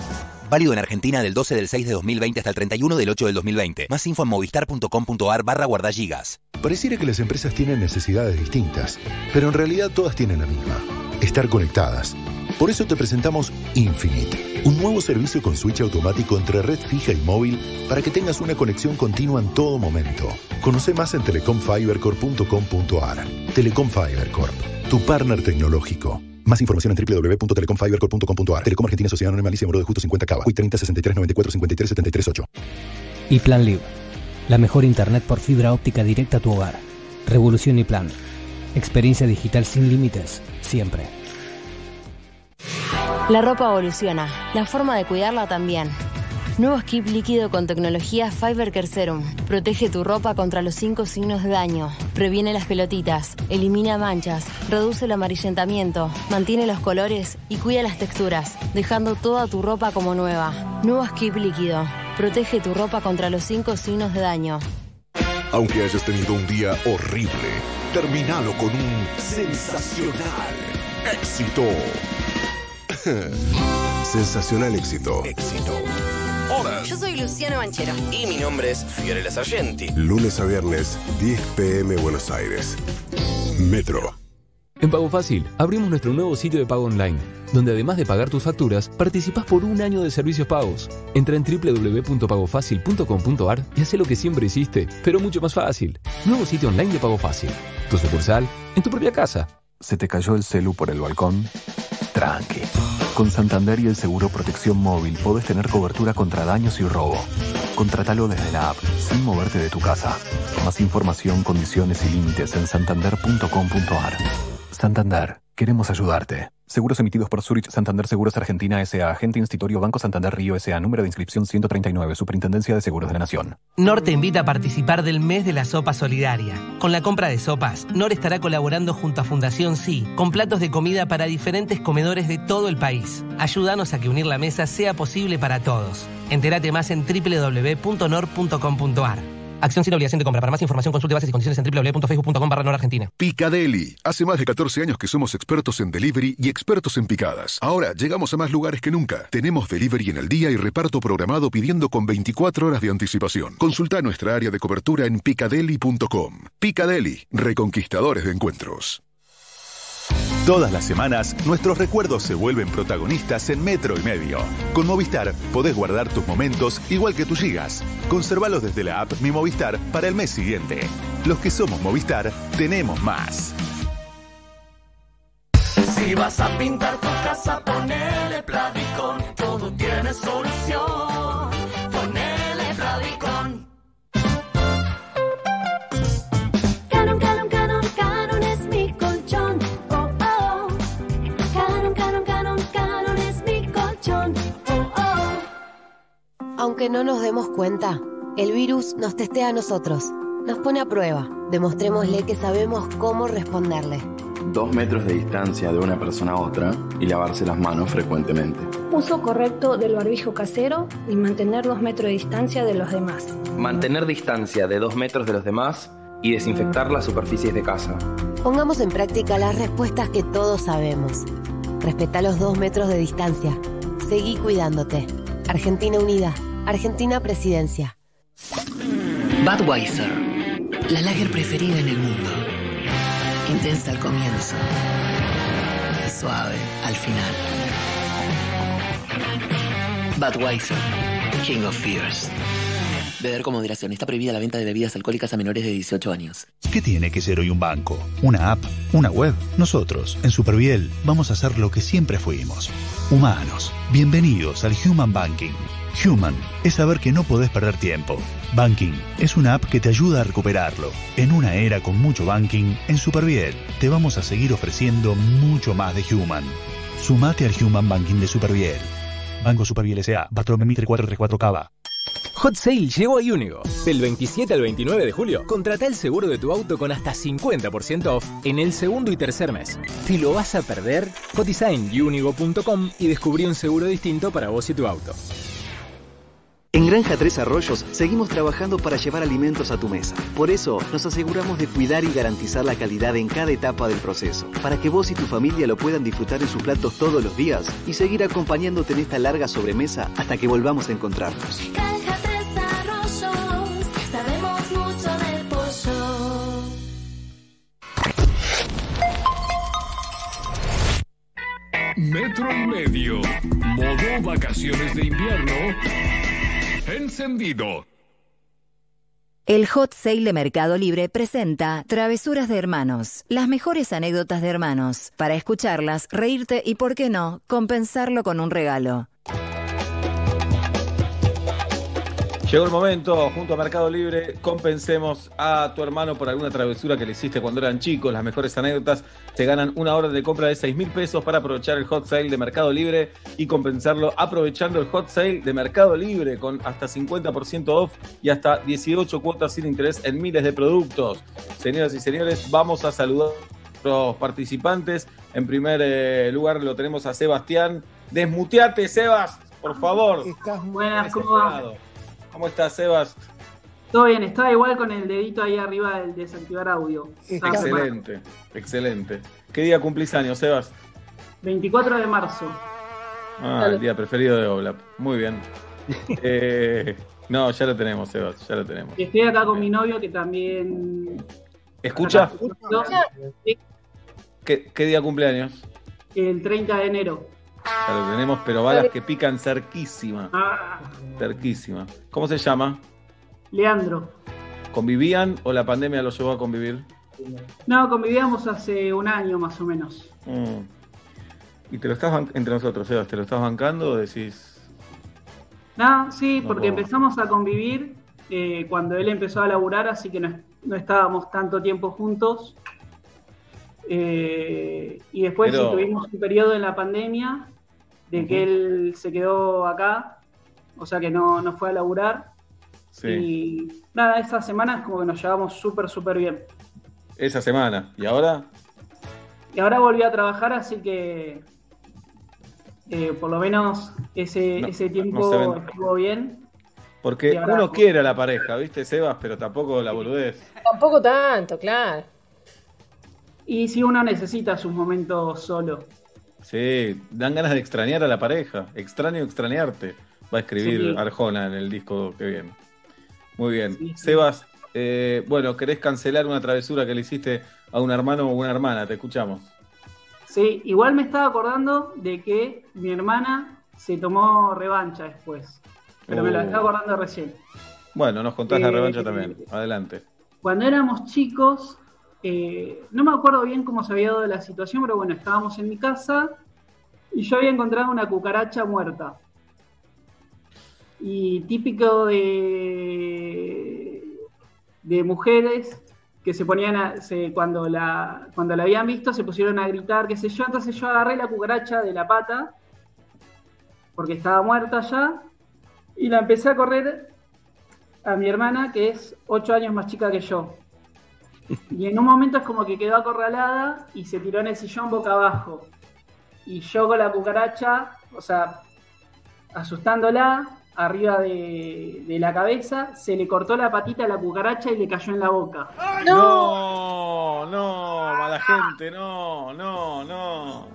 Válido en Argentina del 12 del 6 de 2020 hasta el 31 del 8 del 2020. Más info en movistar.com.ar barra guardagigas. Pareciera que las empresas tienen necesidades distintas, pero en realidad todas tienen la misma, estar conectadas. Por eso te presentamos Infinite, un nuevo servicio con switch automático entre red fija y móvil para que tengas una conexión continua en todo momento. Conoce más en telecomfibercorp.com.ar. Telecom Fiber Corp, tu partner tecnológico. Más información en www.telecomfibercorp.com.ar. Telecom Argentina Sociedad Anónima Alicia Moro de Justo 50 Cava. Hoy 30 63 94 53 73 8. Y Plan Live, la mejor internet por fibra óptica directa a tu hogar. Revolución y Plan. Experiencia digital sin límites, siempre. La ropa evoluciona, la forma de cuidarla también. Nuevo skip líquido con tecnología Fiber Care Serum. Protege tu ropa contra los cinco signos de daño. Previene las pelotitas, elimina manchas, reduce el amarillentamiento, mantiene los colores y cuida las texturas, dejando toda tu ropa como nueva. Nuevo skip líquido. Protege tu ropa contra los cinco signos de daño. Aunque hayas tenido un día horrible, terminalo con un sensacional éxito. sensacional éxito. Éxito. Hola. Yo soy Luciano Banchero. Y mi nombre es Fiorella Sargenti. Lunes a viernes, 10 pm Buenos Aires. Metro. En Pago Fácil abrimos nuestro nuevo sitio de pago online, donde además de pagar tus facturas, participás por un año de servicios pagos. Entra en www.pagofacil.com.ar y haz lo que siempre hiciste, pero mucho más fácil. Nuevo sitio online de Pago Fácil. Tu sucursal en tu propia casa. ¿Se te cayó el celu por el balcón? Con Santander y el seguro Protección Móvil podés tener cobertura contra daños y robo. Contratalo desde la app, sin moverte de tu casa. Más información, condiciones y límites en santander.com.ar. Santander, queremos ayudarte. Seguros emitidos por Zurich Santander Seguros Argentina S.A. Agente Institutorio Banco Santander Río S.A. Número de inscripción 139. Superintendencia de Seguros de la Nación. NOR te invita a participar del mes de la sopa solidaria. Con la compra de sopas, NOR estará colaborando junto a Fundación Sí, con platos de comida para diferentes comedores de todo el país. Ayúdanos a que unir la mesa sea posible para todos. Entérate más en www.nor.com.ar. Acción sin obligación de compra. Para más información consulte bases y condiciones en www.facebook.com barra Argentina. Picadeli. Hace más de 14 años que somos expertos en delivery y expertos en picadas. Ahora llegamos a más lugares que nunca. Tenemos delivery en el día y reparto programado pidiendo con 24 horas de anticipación. Consulta nuestra área de cobertura en picadeli.com. Picadeli. Reconquistadores de encuentros. Todas las semanas, nuestros recuerdos se vuelven protagonistas en Metro y Medio. Con Movistar podés guardar tus momentos igual que tus gigas. Conservalos desde la app Mi Movistar para el mes siguiente. Los que somos Movistar, tenemos más. Si vas a pintar tu casa, ponele Plavicon. Todo tiene solución. Aunque no nos demos cuenta, el virus nos testea a nosotros, nos pone a prueba. Demostrémosle que sabemos cómo responderle. Dos metros de distancia de una persona a otra y lavarse las manos frecuentemente. Uso correcto del barbijo casero y mantener dos metros de distancia de los demás. Mantener distancia de dos metros de los demás y desinfectar las superficies de casa. Pongamos en práctica las respuestas que todos sabemos. Respeta los dos metros de distancia. Seguí cuidándote. Argentina Unida. Argentina Presidencia. Budweiser, la lager preferida en el mundo. Intensa al comienzo, suave al final. Budweiser, King of Fears. Beber con moderación. Está prohibida la venta de bebidas alcohólicas a menores de 18 años. ¿Qué tiene que ser hoy un banco? ¿Una app? ¿Una web? Nosotros, en Superviel, vamos a hacer lo que siempre fuimos. Humanos. Bienvenidos al Human Banking. Human es saber que no podés perder tiempo. Banking es una app que te ayuda a recuperarlo. En una era con mucho banking, en Superviel te vamos a seguir ofreciendo mucho más de Human. Sumate al Human Banking de Superviel. Banco Superviel S.A. Bartolomé Mitre 434 Cava. Hot Sale llegó a Unigo. Del 27 al 29 de julio, contrata el seguro de tu auto con hasta 50% off en el segundo y tercer mes. ¿Te lo vas a perder? Cotiza en unigo.com y descubrí un seguro distinto para vos y tu auto. En Granja Tres Arroyos seguimos trabajando para llevar alimentos a tu mesa. Por eso nos aseguramos de cuidar y garantizar la calidad en cada etapa del proceso, para que vos y tu familia lo puedan disfrutar en sus platos todos los días y seguir acompañándote en esta larga sobremesa hasta que volvamos a encontrarnos. Granja Tres Arroyos, sabemos mucho del pollo. Metro y medio. Modo vacaciones de invierno. Encendido. El Hot Sale de Mercado Libre presenta Travesuras de Hermanos, las mejores anécdotas de hermanos, para escucharlas, reírte y, por qué no, compensarlo con un regalo. Llegó el momento, junto a Mercado Libre, compensemos a tu hermano por alguna travesura que le hiciste cuando eran chicos. Las mejores anécdotas te ganan una hora de compra de 6 mil pesos para aprovechar el hot sale de Mercado Libre y compensarlo aprovechando el hot sale de Mercado Libre con hasta 50% off y hasta 18 cuotas sin interés en miles de productos. Señoras y señores, vamos a saludar a los participantes. En primer eh, lugar lo tenemos a Sebastián. Desmuteate, Sebas, por favor. Buenas, ¿cómo va? ¿Cómo estás, Sebas? Todo bien, estaba igual con el dedito ahí arriba del desactivar audio. Estaba Excelente, excelente. ¿Qué día cumplís años, Sebas? 24 de marzo. Ah, el día preferido de Oblap. Muy bien. Eh, no, ya lo tenemos, Sebas, ya lo tenemos. Y estoy acá con mi novio que también. ¿Escucha? Sí. ¿Qué, qué día cumpleaños? El 30 de enero. Claro, tenemos pero balas que pican cerquísima. Ah, Cerquísima. ¿Cómo se llama? Leandro. ¿Convivían o la pandemia los llevó a convivir? No, convivíamos hace un año más o menos. Mm. ¿Y te lo estás entre nosotros, Sebas, te lo estás bancando o decís? No, sí, No porque puedo. empezamos a convivir eh, cuando él empezó a laburar, así que no, no estábamos tanto tiempo juntos. Eh, y después Pero- sí, tuvimos un periodo en la pandemia de que él se quedó acá, o sea que no, no fue a laburar. Sí. Y nada, esas semanas como que nos llevamos súper, súper bien. Esa semana. ¿Y ahora? Y ahora volví a trabajar, así que eh, por lo menos ese, No, ese tiempo estuvo bien. Porque ahora- uno quiere a la pareja, ¿viste, Sebas? Pero tampoco la boludez. Tampoco tanto, claro. Y si uno necesita sus momentos solo. Sí, dan ganas de extrañar a la pareja. Extraño extrañarte. Va a escribir Sí. Arjona en el disco que viene. Muy bien. Sebas, eh, bueno, ¿querés cancelar una travesura que le hiciste a un hermano o una hermana? Te escuchamos. Sí, igual me estaba acordando de que mi hermana se tomó revancha después. Pero me lo Oh. estaba acordando recién. Bueno, nos contás la Eh, revancha también. Adelante. Cuando éramos chicos, eh, no me acuerdo bien cómo se había dado la situación, pero bueno, estábamos en mi casa y yo había encontrado una cucaracha muerta. Y típico de, mujeres que se ponían a, cuando la cuando la habían visto se pusieron a gritar, qué sé yo, entonces yo agarré la cucaracha de la pata porque estaba muerta ya y la empecé a correr a mi hermana que es ocho años más chica que yo. Y en un momento es como que quedó acorralada y se tiró en el sillón boca abajo. Y yo con la cucaracha, o sea, asustándola, arriba de, de la cabeza, se le cortó la patita a la cucaracha y le cayó en la boca. No, no, mala gente, no, no, no.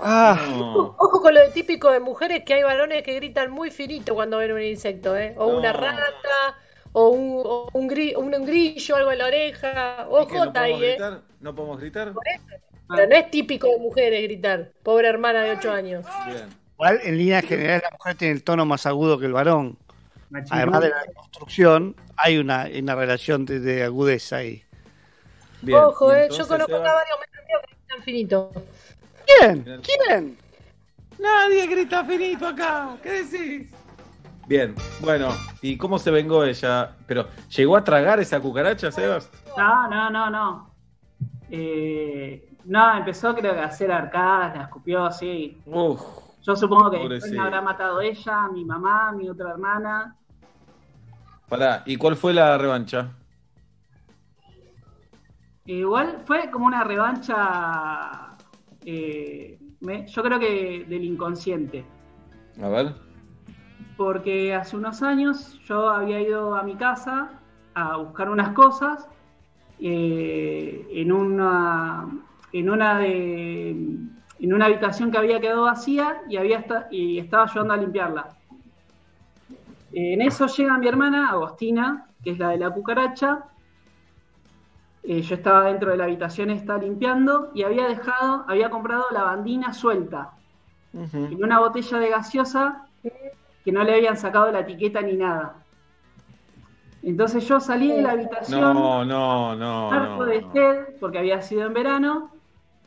No. Ojo con lo de típico de mujeres que hay varones que gritan muy finito cuando ven un insecto, ¿eh? O No. una rata, o un, o un, gri- un, un grillo, algo en la oreja. ¿Y qué, Ojo ¿No ahí, podemos ¿eh? gritar? ¿No podemos gritar? Pero no es típico de mujeres gritar. Pobre hermana de 8 años. Bien. Igual, en líneas generales, la mujer tiene el tono más agudo que el varón. Además de la construcción, hay una, una relación de, de agudeza ahí. Bien. Ojo, ¿eh? Yo conozco a varios metros que gritan finito. ¿Quién? ¿Quién? Nadie grita finito acá. ¿Qué decís? Bien, bueno, ¿y cómo se vengó ella? Pero, ¿llegó a tragar esa cucaracha, Sebas? No, no, no, no. Eh, no, empezó creo que a hacer arcadas, la escupió así. Uf, Yo supongo que después me habrá matado ella, mi mamá, mi otra hermana. pará, ¿y cuál fue la revancha? Igual fue como una revancha, eh, me- yo creo que del inconsciente. A ver. Porque hace unos años yo había ido a mi casa a buscar unas cosas eh, en una en una de en una habitación que había quedado vacía y había y estaba ayudando a limpiarla. En eso llega mi hermana, Agostina, que es la de la cucaracha. Eh, yo estaba dentro de la habitación, estaba limpiando y había dejado, había comprado lavandina suelta en una botella de gaseosa que no le habían sacado la etiqueta ni nada. Entonces yo salí de la habitación, No, no, no. harto no, de no. sed, porque había sido en verano,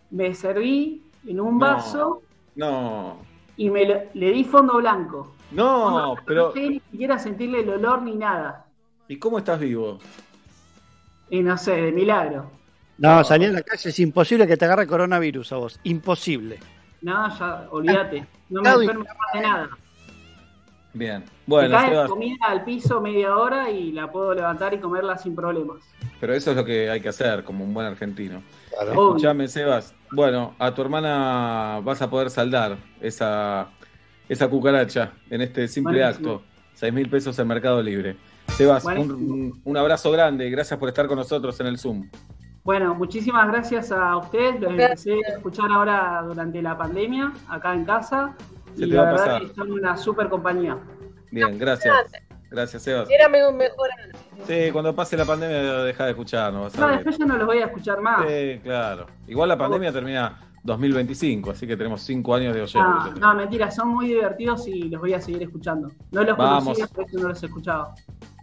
me serví en un No. vaso No, y me lo- le di fondo blanco. no, pero. No llegué ni siquiera sentirle el olor ni nada. ¿Y cómo estás vivo? Y no sé, de milagro. No, salí a la calle, es imposible que te agarre coronavirus a vos. Imposible. No, ya, olvídate. No me enfermo más de nada. Bien. Bueno, cae Sebas, comida al piso media hora y la puedo levantar y comerla sin problemas. pero eso es lo que hay que hacer como un buen argentino. Obvio. Escuchame, Sebas. Bueno, a tu hermana vas a poder saldar esa, esa cucaracha en este simple Buenísimo. acto. Seis mil pesos en Mercado Libre. Sebas, un- un abrazo grande. Gracias por estar con nosotros en el Zoom. Bueno, muchísimas gracias a ustedes. Los empecé a escuchar ahora durante la pandemia, acá en casa. Se y te la va a verdad pasar. que son una super compañía. Bien, gracias. Gracias, Sebas. Era mejor. Sí, cuando pase la pandemia deja de escucharnos. No, después ya no los voy a escuchar más. Sí, claro. Igual la pandemia termina 2025, así que tenemos cinco años de oyentes. Ah, no, mentira, son muy divertidos y los voy a seguir escuchando. No los Vamos. conocía, por eso no los he escuchado.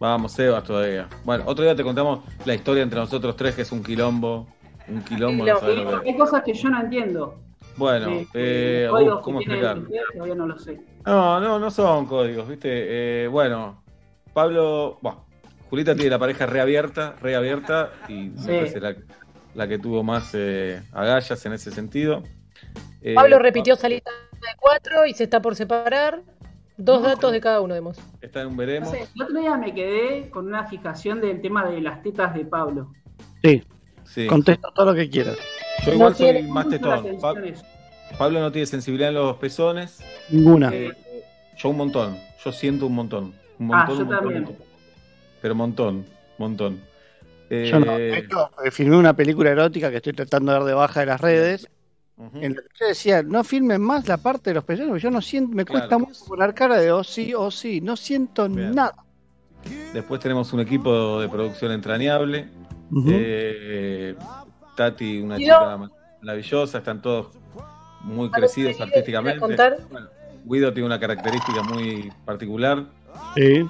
Vamos, Sebas, todavía. Bueno, otro día te contamos la historia entre nosotros tres, que es un quilombo. Un quilombo, no que es. Hay cosas que yo no entiendo. Bueno, Eh, eh, uh, ¿cómo que tiene explicar? el inglés, Todavía no lo sé. No, no, no son códigos, ¿viste? Eh, bueno, Pablo, bueno, Julita tiene la pareja reabierta, reabierta, y me Sí. parece la, la que tuvo más eh, agallas en ese sentido. Eh, Pablo repitió salida de cuatro y se está por separar. Dos datos de cada uno demos. Está en un No veremos. sé, el otro día me quedé con una fijación del tema de las tetas de Pablo. Sí. Sí. Contesta todo lo que quieras. Yo igual No soy más tetón. Pa-. Pablo no tiene sensibilidad en los pezones. Ninguna. Eh, yo un montón. Yo siento un montón. Un Ah, montón, yo un montón, también. un montón. Pero montón, montón. Eh, Yo no. Esto, eh, filmé una película erótica que estoy tratando de dar de baja de las redes. En la que yo decía, no filmen más la parte de los pezones, porque yo no siento, me cuesta mucho poner cara de oh sí, oh sí, no siento nada. Después tenemos un equipo de producción entrañable. Eh, Tati, una chica ma- maravillosa, están todos muy crecidos artísticamente. Bueno, Guido tiene una característica muy particular. Sí.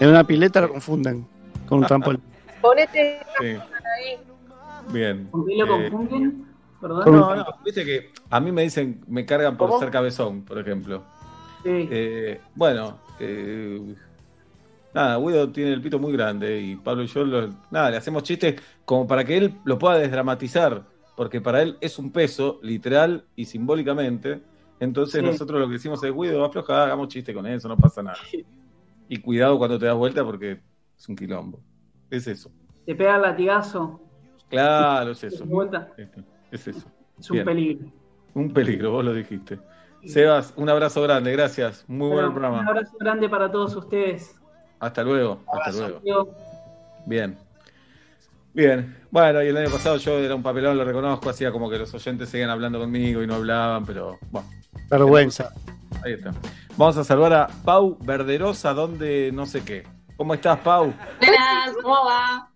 En una pileta lo confunden con un trampolín. Ponete Sí, ahí. bien. ¿Con qué lo Eh, confunden? Perdón. no, no, viste que a mí me dicen, me cargan por ¿Cómo? ser cabezón, por ejemplo. Sí. Eh, bueno, eh, nada, Guido tiene el pito muy grande y Pablo y yo lo- nada, le hacemos chistes como para que él lo pueda desdramatizar, porque para él es un peso, literal y simbólicamente. Entonces Sí. nosotros lo que decimos es, Guido, afloja, hagamos chiste con eso, no pasa nada. Y cuidado cuando te das vuelta porque es un quilombo. Es eso. Te pega el latigazo. Claro, es eso. vuelta. Es eso. Es un Bien. peligro. Un peligro, vos lo dijiste. Sebas, un abrazo grande, gracias. Muy buen programa. Un abrazo grande para todos ustedes. Hasta luego, hasta luego. Bien. Bien. Bueno, y el año pasado yo era un papelón, lo reconozco, hacía como que los oyentes seguían hablando conmigo y no hablaban, pero bueno, Vergüenza. ahí está. Vamos a saludar a Pau Verderosa, donde no sé qué. ¿Cómo estás, Pau? Buenas, ¿cómo va?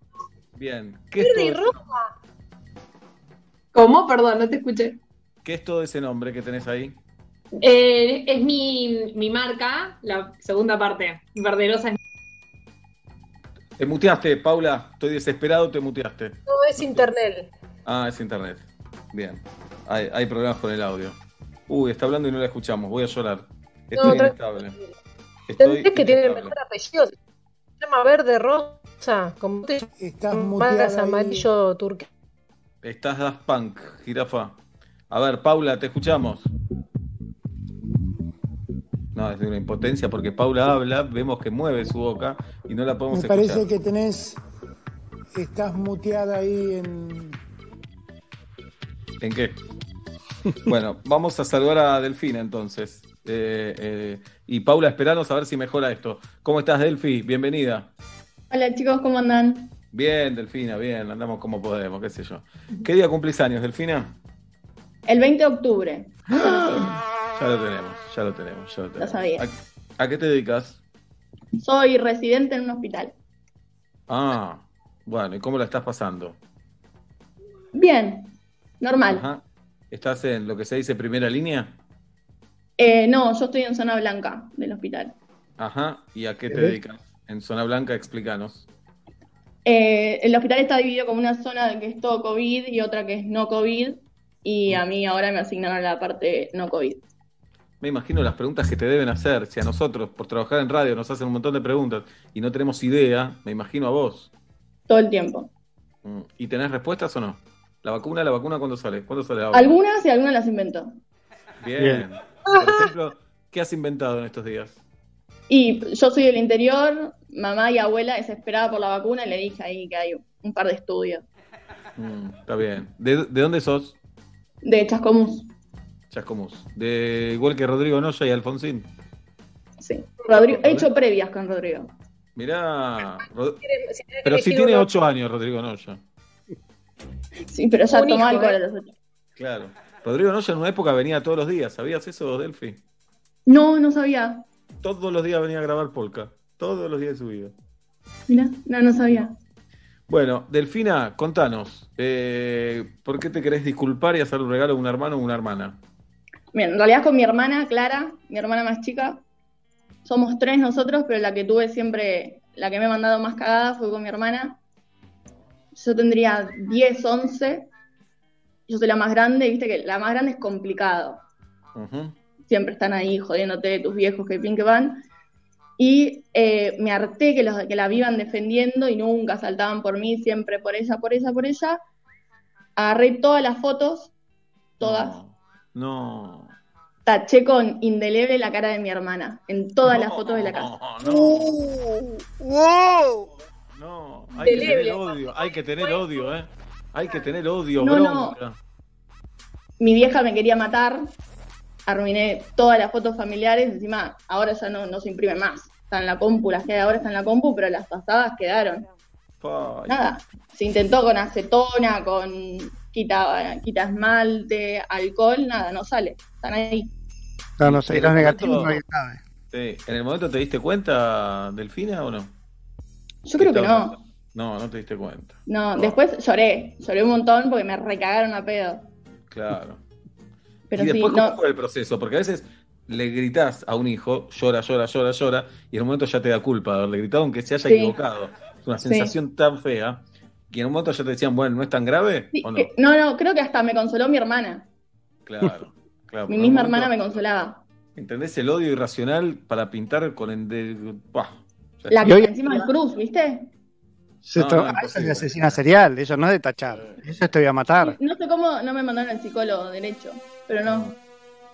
Bien. ¿Qué es, Verde y todo, roja. ¿Cómo? Perdón, no te escuché. qué es todo ese nombre que tenés ahí? Eh, es mi, mi marca, la segunda parte. Verderosa es Te muteaste, Paula. Estoy desesperado, te muteaste. No es internet. Ah, es internet. Bien. Hay, hay problemas con el audio. Uy, está hablando y no la escuchamos. Voy a llorar. Estoy tra- inestable. Estoy Entendés que tiene el mejor apellido. Se llama verde rosa. Como te ahí. amarillo turquesa. Estás Daft Punk, jirafa. A ver, Paula, te escuchamos. No, es de una impotencia porque Paula habla, vemos que mueve su boca y no la podemos Me parece escuchar. que tenés. Estás muteada ahí en. ¿En qué? Bueno, vamos a saludar a Delfina entonces. Eh, eh, y Paula, esperanos a ver si mejora esto. ¿Cómo estás, Delfi? Bienvenida. Hola chicos, ¿cómo andan? Bien, Delfina, bien, andamos como podemos, qué sé yo. ¿Qué día cumplís años, Delfina? El 20 de octubre. Ya lo tenemos, ya lo tenemos, ya lo tenemos. sabía. ¿A, a qué te dedicas? Soy residente en un hospital. Ah, bueno, ¿y cómo la estás pasando? Bien, normal. Ajá. ¿Estás en lo que se dice primera línea? Eh, no, yo estoy en zona blanca del hospital. Ajá. ¿Y a qué te dedicas? En zona blanca, explícanos. Eh, el hospital está dividido como una zona que es todo COVID y otra que es no COVID. Y a mí ahora me asignaron la parte no COVID. Me imagino las preguntas que te deben hacer. Si a nosotros, por trabajar en radio, nos hacen un montón de preguntas y no tenemos idea, me imagino a vos. Todo el tiempo. Mm. ¿Y tenés respuestas o no? ¿La vacuna, la vacuna cuándo sale? ¿Cuándo sale la vacuna? Algunas y algunas las invento. Bien. Bien. Por ejemplo, ¿qué has inventado en estos días? Y yo soy del interior, mamá y abuela desesperada por la vacuna y le dije ahí que hay un par de estudios Mm, está bien. ¿De, de dónde sos? de Chascomús. Chascomús. De igual que Rodrigo Noya y Alfonsín. Sí. Rodrigo, he hecho previas con Rodrigo. Mirá. Rod- Si Pero si tiene ocho años Rodrigo Noya. Sí, pero ya hijo, alcohol ¿eh? a los ocho. Claro. Rodrigo Noya en una época venía todos los días. ¿Sabías eso, Delphi? No, no sabía. Todos los días venía a grabar Polka. Todos los días de su vida. Mira, no, no sabía. Bueno, Delfina, contanos, eh, ¿por qué te querés disculpar y hacer un regalo a un hermano o una hermana? Bien, en realidad con mi hermana Clara, mi hermana más chica, somos tres nosotros, pero la que tuve siempre, la que me ha mandado más cagada fue con mi hermana. Yo tendría 10, 11, yo soy la más grande, viste que la más grande es complicado. Siempre están ahí jodiéndote de tus viejos que fin que van. Y eh, me harté que, los, que la vivan defendiendo y nunca saltaban por mí, siempre por ella, por ella, por ella. Agarré todas las fotos, todas, No. Taché con indeleble la cara de mi hermana en todas las fotos de la casa. No, hay que tener odio, hay que tener odio, ¿eh? Hay que tener odio, No, no. Mi vieja me quería matar, arruiné todas las fotos familiares, encima ahora ya no, no se imprime más. Está en la compu, las que hay ahora están en la compu, pero las pasadas quedaron. Ay. Nada, se intentó con acetona, con quita, quita esmalte, alcohol, nada, no sale. Están ahí. No, no sé, En los el negativos momento- nadie sabe. Sí. ¿En el momento te diste cuenta, Delfina, o no? Yo creo que no. No, no te diste cuenta. No, después lloré, lloré un montón porque me recagaron a pedo. Claro. Pero y sí, después, ¿cómo no, fue el proceso? Porque a veces le gritás a un hijo, llora, llora, llora, llora, y en un momento ya te da culpa de haberle gritado, aunque se haya Sí. equivocado. Es una Sí. sensación tan fea. Y en un momento ya te decían, bueno, ¿no es tan grave? sí, ¿O no? que- no, no, creo que hasta me consoló mi hermana. Claro, claro. Mi misma hermana me consolaba. ¿Entendés el odio irracional para pintar con el de... La está. que encima del cruz, ¿viste? Se No, to- no, eso es de asesina serial, eso no es de tachar. Eso te voy a matar. No sé cómo no me mandaron al psicólogo derecho, pero no.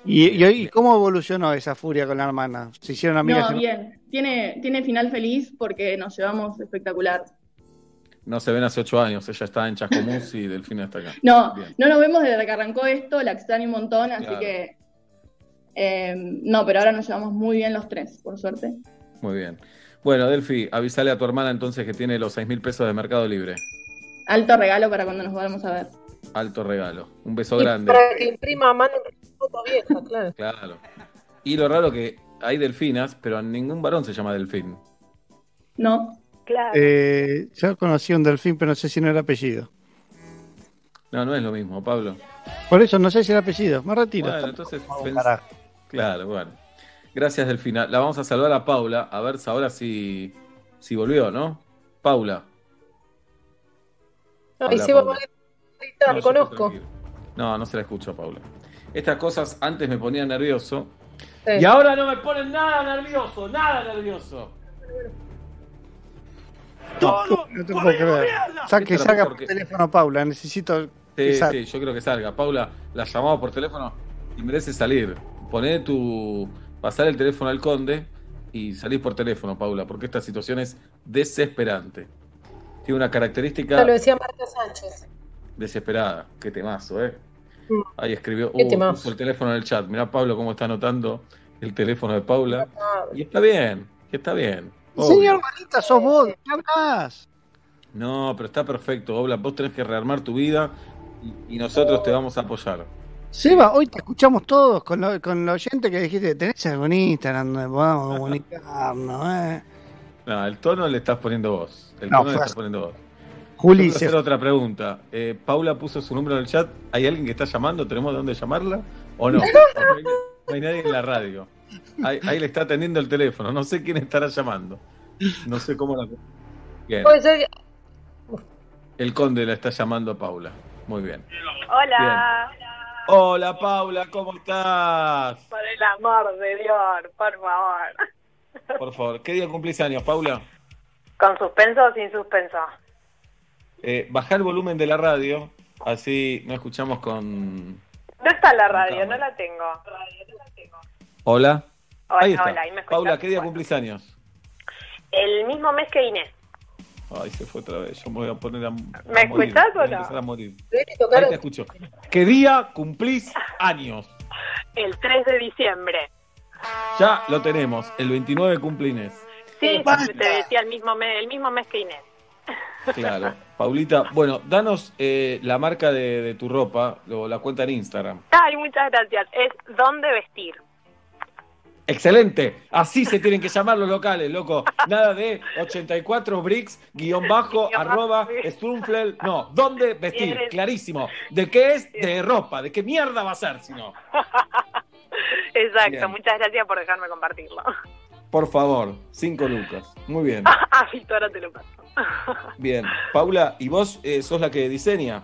¿Y, y, hoy- cómo evolucionó esa furia con la hermana? ¿Se hicieron amigas? No, bien. Tiene, tiene final feliz porque nos llevamos espectacular. No se ven hace ocho años, ella está en Chascomús y Delfina está acá. No, Bien. no nos vemos desde que arrancó esto, la extraño un montón, así Claro. que. eh, no, pero ahora nos llevamos muy bien los tres, por suerte. Muy bien. Bueno, Delfi, avísale a tu hermana entonces que tiene los seis mil pesos de Mercado Libre. Alto regalo para cuando nos volvamos a ver. Alto regalo. Un beso Y grande. Para que imprima, manden foto vieja, claro. Claro. Y lo raro que hay delfinas, pero ningún varón se llama delfín. No. Claro. Eh, yo conocí un delfín, pero no sé si no era apellido. No, no es lo mismo, Pablo. Por eso no sé si era apellido. Me retiro. Bueno, entonces pens-. Claro, bueno. Gracias, Delfina. La vamos a saludar a Paula, a ver ahora si, si volvió, ¿no? Paula. Hola, gritar, No, estoy conozco. No, no se la escucho, Paula. Estas cosas antes me ponían nervioso. Sí. Y ahora no me ponen nada nervioso, nada nervioso. No, no te puedo creer. Sa- que salga porque- por teléfono, Paula. Necesito que Sí, sí, yo creo que salga. Paula, la llamamos por teléfono y merece salir. Poné tu. Pasar el teléfono al conde y salís por teléfono, Paula, porque esta situación es desesperante. Tiene una característica Ya lo decía Marta Sánchez. desesperada. Qué temazo, ¿eh? Ahí escribió. Qué Uh, temazo. puso el teléfono en el chat. Mirá, Pablo, cómo está anotando el teléfono de Paula. Y está bien, y está bien. Señor Marita, sos vos. ¿Qué hablas? No, pero está perfecto, Obla. Vos tenés que rearmar tu vida y, y nosotros te vamos a apoyar. Seba, hoy te escuchamos todos con lo, con lo oyente que dijiste. ¿Tenés algún Instagram donde podamos comunicarnos? Eh? No, el tono le estás poniendo vos. El No, tono le estás poniendo vos. Juli, quiero se- hacer otra pregunta. Eh, Paula puso su número en el chat. ¿Hay alguien que está llamando? ¿Tenemos de dónde llamarla? ¿O no? No hay nadie en la radio. Ahí, ahí le está atendiendo el teléfono. No sé quién estará llamando. No sé cómo la. Bien. Puede ser que- El conde la está llamando a Paula. Muy bien. Hola, Hola Paula, ¿cómo estás? por el amor de Dios, por favor. Por favor, ¿qué día cumplís años, Paula? ¿Con suspenso o sin suspenso? Eh, bajá el volumen de la radio, así no escuchamos con... ¿Dónde está la radio? No la tengo. Hola. Hola, ahí está. hola, ahí me escuchás. Paula, ¿qué día cumplís años? El mismo mes que Inés. Ay, se fue otra vez. Yo me voy a poner a. ¿Me a morir. escuchás o Voy a no? empezar a morir. Ahí te escucho. ¿Qué día cumplís años? El 3 de diciembre. Ya lo tenemos. El 29 cumple Inés. Sí, te decía el mismo mes, el mismo mes que Inés. Claro. Paulita, bueno, danos eh, la marca de, de tu ropa, o la cuenta en Instagram. Ay, muchas gracias. Es dónde vestir. Excelente. Así se tienen que llamar los locales, loco. Nada de 84 bricks, guion bajo, arroba, strumflel. No, ¿dónde vestir? Clarísimo. ¿De qué es? De ropa. ¿De qué mierda va a ser si no? Exacto, Bien. muchas gracias por dejarme compartirlo. Por favor, cinco lucas. Muy bien. ah, ahora te lo paso. Bien. Paula, ¿y vos eh, sos la que diseña?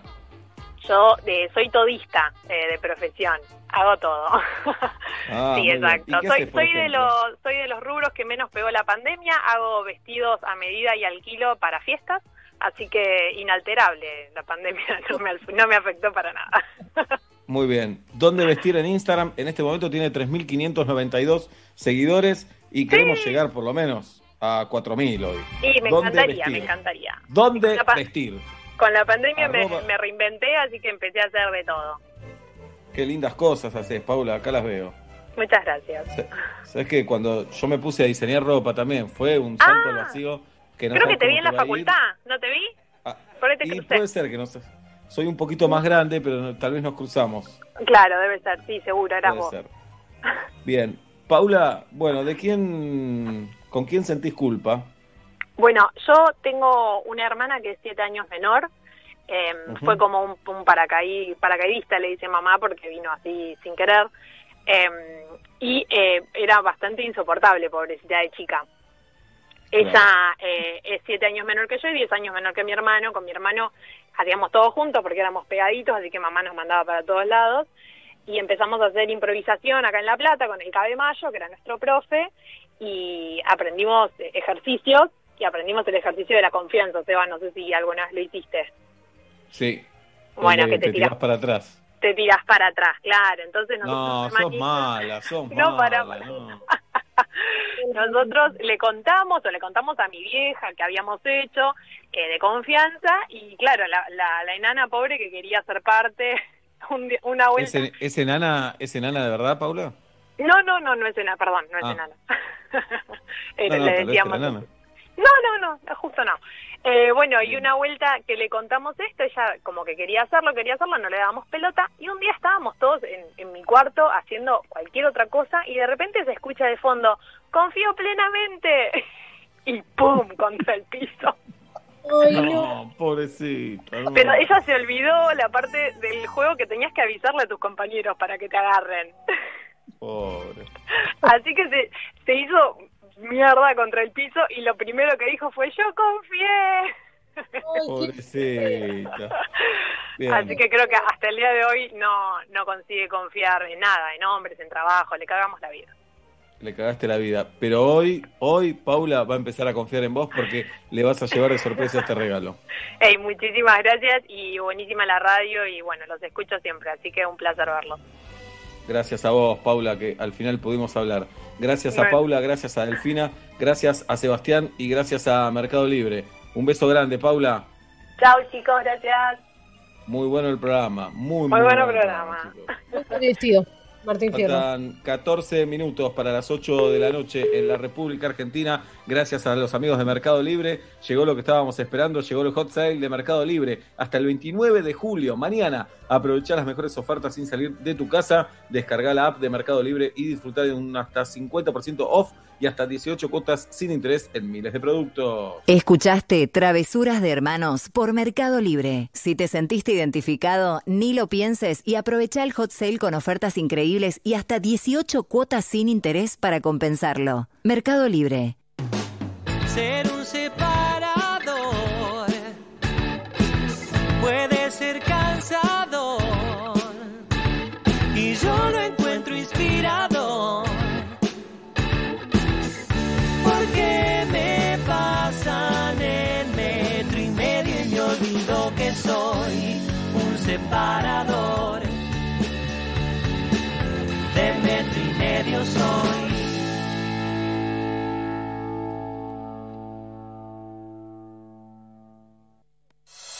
Yo eh, soy todista eh, de profesión, hago todo. Ah, sí, exacto. ¿Y qué Soy, haces, por soy de los soy de los rubros que menos pegó la pandemia. Hago vestidos a medida y al kilo para fiestas, así que inalterable. La pandemia no me, no me afectó para nada. Muy bien. ¿Dónde vestir en Instagram? En este momento tiene 3.592 seguidores y queremos llegar por lo menos a 4.000 hoy. Y me ¿Dónde encantaría, vestir? me encantaría. ¿Dónde vestir? Con la pandemia me, reinventé, así que empecé a hacer de todo. Qué lindas cosas haces, Paula. Acá las veo. Muchas gracias. Sabes que cuando yo me puse a diseñar ropa también fue un salto al vacío que no Ah, Creo que te vi en la ir. facultad, ¿no te vi? Ah, Por ahí te Y crucé. puede ser que no sé. Soy un poquito más grande, pero no- tal vez nos cruzamos. Claro, debe ser, sí, seguro, eras vos. ser. Bien. Paula, bueno, ¿de quién, con quién sentís culpa? Bueno, yo tengo una hermana que es siete años menor. eh, Ujú. Fue como un, un paracaí- paracaidista, le dice mamá, porque vino así sin querer. eh, y eh, era bastante insoportable, pobrecita de chica. Ella eh, es siete años menor que yo y diez años menor que mi hermano. Con mi hermano hacíamos todo juntos porque éramos pegaditos, así que mamá nos mandaba para todos lados. Y empezamos a hacer improvisación acá en La Plata con el Cabe Mayo, que era nuestro profe, y aprendimos eh, ejercicios y aprendimos el ejercicio de la confianza. Seba, no sé si alguna vez lo hiciste. Sí. Bueno, que te tirás tirás. para atrás. Te tirás para atrás, claro. Entonces nosotros, No, sos mala, sos No, mala. para, para. no. nosotros le contamos o le contamos a mi vieja que habíamos hecho eh, de confianza y claro, la, la, la enana pobre que quería ser parte, un una vuelta... ¿Es, en- es enana, ¿Es enana de verdad, Paula? No, no, no, no es enana, perdón, no es Ah. enana. No, no, le decíamos... No, no, no, justo no. Eh, bueno, y una vuelta que le contamos esto, ella como que quería hacerlo, quería hacerlo, no le dábamos pelota, y un día estábamos todos en, en mi cuarto haciendo cualquier otra cosa, y de repente se escucha de fondo, confío plenamente, y ¡pum! contra el piso. no, pobrecita. no. Pero ella se olvidó la parte del juego que tenías que avisarle a tus compañeros para que te agarren. Pobre. Así que se, se hizo mierda contra el piso y lo primero que dijo fue yo confié. Pobrecita. Bien. Así que creo que hasta el día de hoy no, no consigue confiar en nada, en hombres, en trabajo, le cagamos la vida. Le cagaste la vida. Pero hoy, hoy Paula va a empezar a confiar en vos porque le vas a llevar de sorpresa este regalo. Hey, muchísimas gracias y buenísima la radio y bueno, los escucho siempre, así que un placer verlos. Gracias a vos, Paula, que al final pudimos hablar. Gracias a. Paula, gracias a Delfina, gracias a Sebastián y gracias a Mercado Libre. Un beso grande, Paula. Chao chicos, gracias. Muy bueno el programa. Muy, Muy muy bueno bueno programa. Muy divertido, Martín Fierro. Faltan 14 minutos para las 8 de la noche en la República Argentina. Gracias a los amigos de Mercado Libre. Llegó lo que estábamos esperando, llegó el hot sale de Mercado Libre hasta el 29 de julio. Mañana, aprovechar las mejores ofertas sin salir de tu casa. Descarga la app de Mercado Libre y disfrutar de un hasta 50% off y hasta 18 cuotas sin interés en miles de productos. Escuchaste Travesuras de Hermanos por Mercado Libre. Si te sentiste identificado, ni lo pienses y aprovecha el hot sale con ofertas increíbles y hasta 18 cuotas sin interés para compensarlo. Mercado Libre. Ser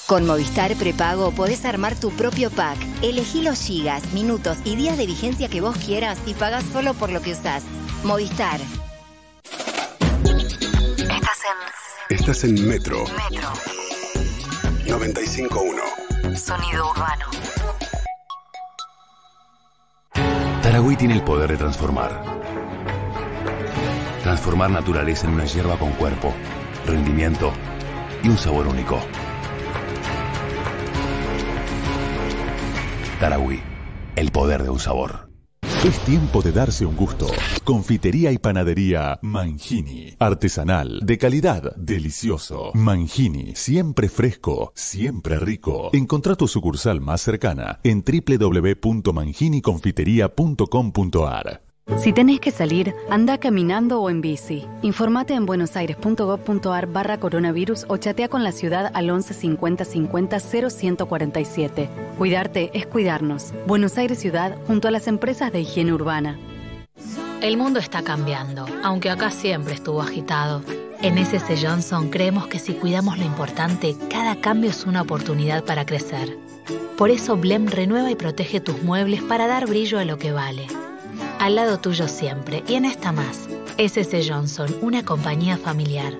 Con Movistar Prepago podés armar tu propio pack. Elegí los gigas, minutos y días de vigencia que vos quieras y pagás solo por lo que usás. Movistar. Estás en Estás en Metro Metro. 95.1. Sonido urbano. Taragüí tiene el poder de transformar. Transformar naturaleza en una hierba con cuerpo, rendimiento y un sabor único. Tarahui, el poder de un sabor. Es tiempo de darse un gusto. Confitería y panadería Mangini. Artesanal, de calidad, delicioso. Mangini, siempre fresco, siempre rico. Encontrá tu sucursal más cercana en www.manginiconfiteria.com.ar. Si tenés que salir, anda caminando o en bici. Informate en buenosaires.gov.ar barra coronavirus o chatea con la ciudad al 11 50 50 0147. Cuidarte es cuidarnos. Buenos Aires Ciudad junto a las empresas de higiene urbana. El mundo está cambiando, aunque acá siempre estuvo agitado. En SS Johnson creemos que si cuidamos lo importante, cada cambio es una oportunidad para crecer. Por eso Blem renueva y protege tus muebles para dar brillo a lo que vale. Al lado tuyo siempre y en esta más. SS Johnson, una compañía familiar.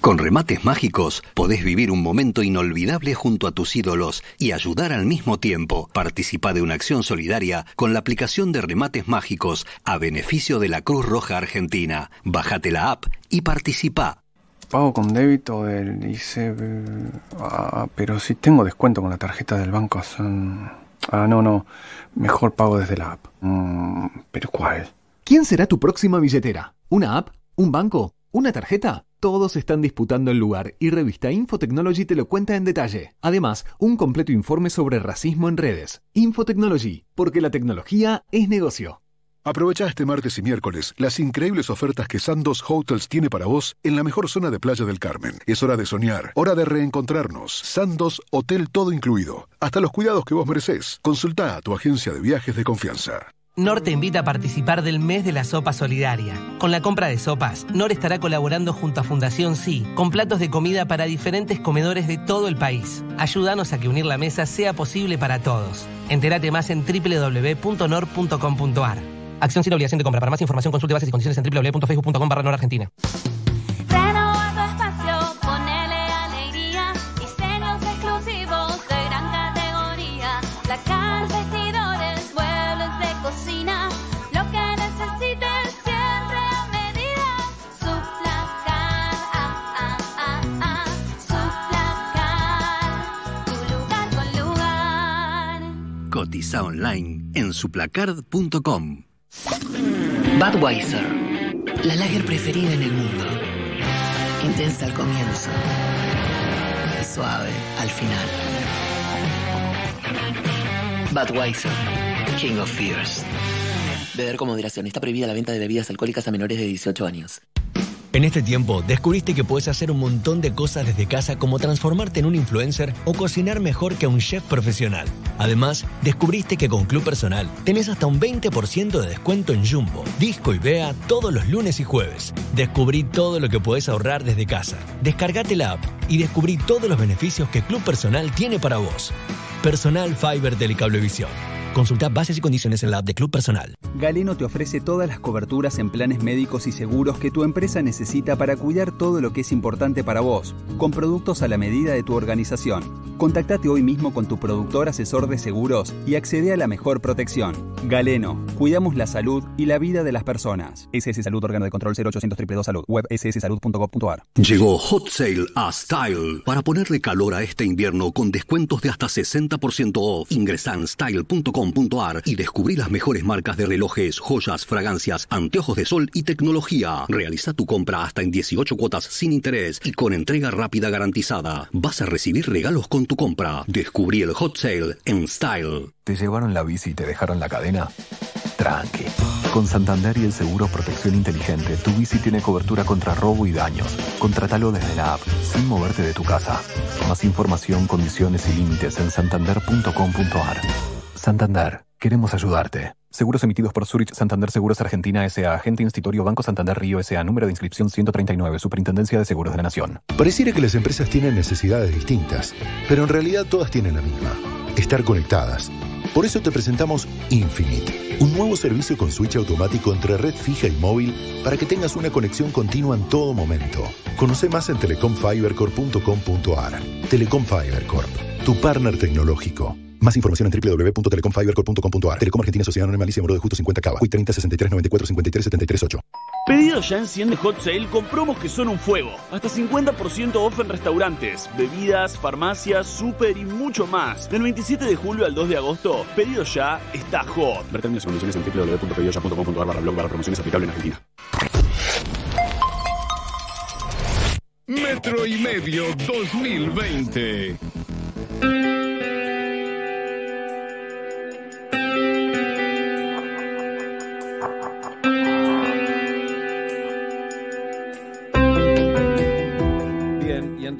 Con remates mágicos podés vivir un momento inolvidable junto a tus ídolos y ayudar al mismo tiempo. Participa de una acción solidaria con la aplicación de remates mágicos a beneficio de la Cruz Roja Argentina. Bájate la app y participa. Pago con débito del ICB. Ah, pero si tengo descuento con la tarjeta del banco son... Ah, no, no. Mejor pago desde la app. Mm, ¿Pero cuál? ¿Quién será tu próxima billetera? ¿Una app? ¿Un banco? ¿Una tarjeta? Todos están disputando el lugar y revista Infotechnology te lo cuenta en detalle. Además, un completo informe sobre racismo en redes. Infotechnology, porque la tecnología es negocio. Aprovecha este martes y miércoles las increíbles ofertas que Sandos Hotels tiene para vos en la mejor zona de Playa del Carmen. Es hora de soñar, hora de reencontrarnos. Sandos Hotel todo incluido. Hasta los cuidados que vos mereces. Consulta a tu agencia de viajes de confianza. NOR te invita a participar del mes de la sopa solidaria. Con la compra de sopas, NOR estará colaborando junto a Fundación Sí con platos de comida para diferentes comedores de todo el país. Ayúdanos a que unir la mesa sea posible para todos. Entérate más en www.nor.com.ar. Acción sin obligación de compra. Para más información consulte bases y condiciones en www.facebook.com barra Argentina. Renueva tu espacio, ponele alegría, diseños exclusivos de gran categoría, placar, vestidores, muebles de cocina, lo que necesites siempre a medida. Su placar, su placar, tu lugar con lugar. Cotiza online en suplacard.com. Budweiser, la lager preferida en el mundo. Intensa al comienzo. Suave al final. Budweiser, King of Fears. Beber con moderación. Está prohibida la venta de bebidas alcohólicas a menores de 18 años. En este tiempo, descubriste que puedes hacer un montón de cosas desde casa como transformarte en un influencer o cocinar mejor que un chef profesional. Además, descubriste que con Club Personal tenés hasta un 20% de descuento en Jumbo, Disco y Bea todos los lunes y jueves. Descubrí todo lo que puedes ahorrar desde casa. Descargate la app y descubrí todos los beneficios que Club Personal tiene para vos. Personal Fiber Telecablevisión. Consulta bases y condiciones en la app de Club Personal. Galeno te ofrece todas las coberturas en planes médicos y seguros que tu empresa necesita para cuidar todo lo que es importante para vos, con productos a la medida de tu organización. Contactate hoy mismo con tu productor asesor de seguros y accede a la mejor protección. Galeno, cuidamos la salud y la vida de las personas. SS Salud, órgano de control 0800 222 Salud, web sssalud.gov.ar. Llegó Hot Sale a Style para ponerle calor a este invierno con descuentos de hasta 60% off. Ingresa en y descubrí las mejores marcas de relojes, joyas, fragancias, anteojos de sol y tecnología. Realiza tu compra hasta en 18 cuotas sin interés y con entrega rápida garantizada. Vas a recibir regalos con tu compra. Descubrí el hot sale en Style. ¿Te llevaron la bici y te dejaron la cadena? Tranqui. Con Santander y el seguro Protección Inteligente, tu bici tiene cobertura contra robo y daños. Contrátalo desde la app, sin moverte de tu casa. Más información, condiciones y límites en santander.com.ar. Santander, queremos ayudarte. Seguros emitidos por Zurich Santander Seguros Argentina S.A. Agente Institutorio Banco Santander Río S.A. Número de inscripción 139. Superintendencia de Seguros de la Nación. Pareciera que las empresas tienen necesidades distintas, pero en realidad todas tienen la misma. Estar conectadas. Por eso te presentamos Infinite, un nuevo servicio con switch automático entre red fija y móvil para que tengas una conexión continua en todo momento. Conoce más en telecomfibercorp.com.ar. Telecom Fiber Corp, tu partner tecnológico. Más información en www.telecomfibercorp.com.ar. Telecom Argentina Sociedad Anónima Alicia Moro de Justo 50 Cava. Hoy 30 63 94 53 73 8. Pedido ya enciende Hot Sale con promos que son un fuego. Hasta 50% off en restaurantes, bebidas, farmacias, súper y mucho más. Del 27 de julio al 2 de agosto, Pedido ya está hot. Ver términos y condiciones en www.pedidoya.com.ar barra blog barra promociones aplicable en Argentina. Metro y medio 2020.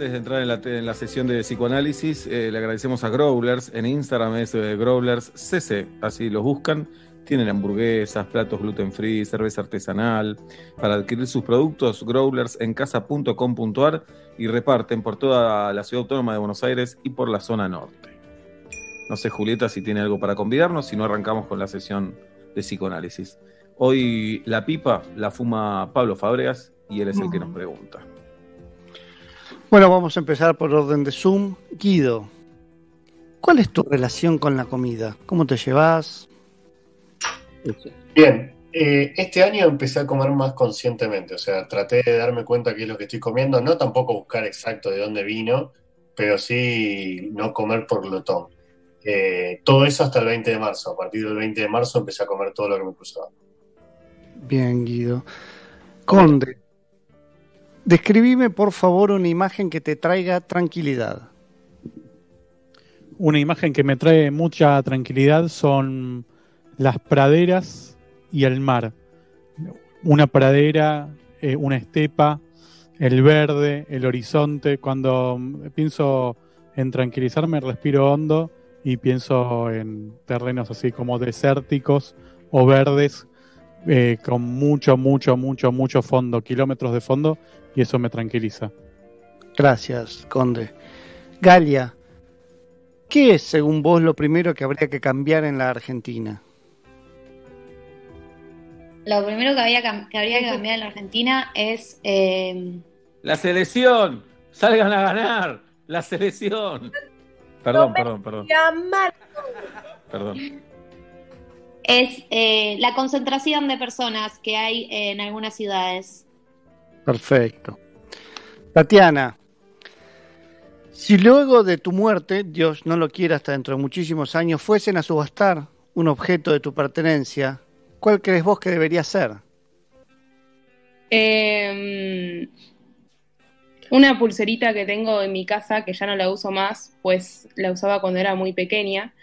Antes de entrar en la, en la sesión de psicoanálisis, eh, le agradecemos a Growlers. En Instagram es eh, Growlers CC, así los buscan. Tienen hamburguesas, platos gluten free, cerveza artesanal. Para adquirir sus productos, growlers en casa.com.ar y reparten por toda la ciudad autónoma de Buenos Aires y por la zona norte. No sé, Julieta, si tiene algo para convidarnos, si no arrancamos con la sesión de psicoanálisis. Hoy la pipa la fuma Pablo Fabregas y él es el que nos pregunta. Bueno, vamos a empezar por orden de Zoom. Guido, ¿cuál es tu relación con la comida? ¿Cómo te llevas? Bien, eh, este año empecé a comer más conscientemente, o sea, traté de darme cuenta qué es lo que estoy comiendo, no tampoco buscar exacto de dónde vino, pero sí no comer por glotón. Eh, todo eso hasta el 20 de marzo, a partir del 20 de marzo empecé a comer todo lo que me cruzaba. Bien, Guido. Conde, describime por favor una imagen que te traiga tranquilidad. Una imagen que me trae mucha tranquilidad son las praderas y el mar. Una pradera, eh, una estepa, el verde, el horizonte. Cuando pienso en tranquilizarme, respiro hondo y pienso en terrenos así como desérticos o verdes eh, con mucho, mucho, mucho, mucho fondo, kilómetros de fondo, y eso me tranquiliza. Gracias, Conde. Galia, ¿qué es, según vos, lo primero que habría que cambiar en la Argentina? Lo primero que, había, que habría que cambiar en la Argentina es eh, La selección, salgan a ganar, la selección. Perdón, perdón, perdón, perdón. Es eh, la concentración de personas que hay en algunas ciudades. Perfecto. Tatiana, si luego de tu muerte, Dios no lo quiera hasta dentro de muchísimos años, fuesen a subastar un objeto de tu pertenencia, ¿cuál crees vos que debería ser? Eh, una pulserita que tengo en mi casa, que ya no la uso más, pues la usaba cuando era muy pequeña.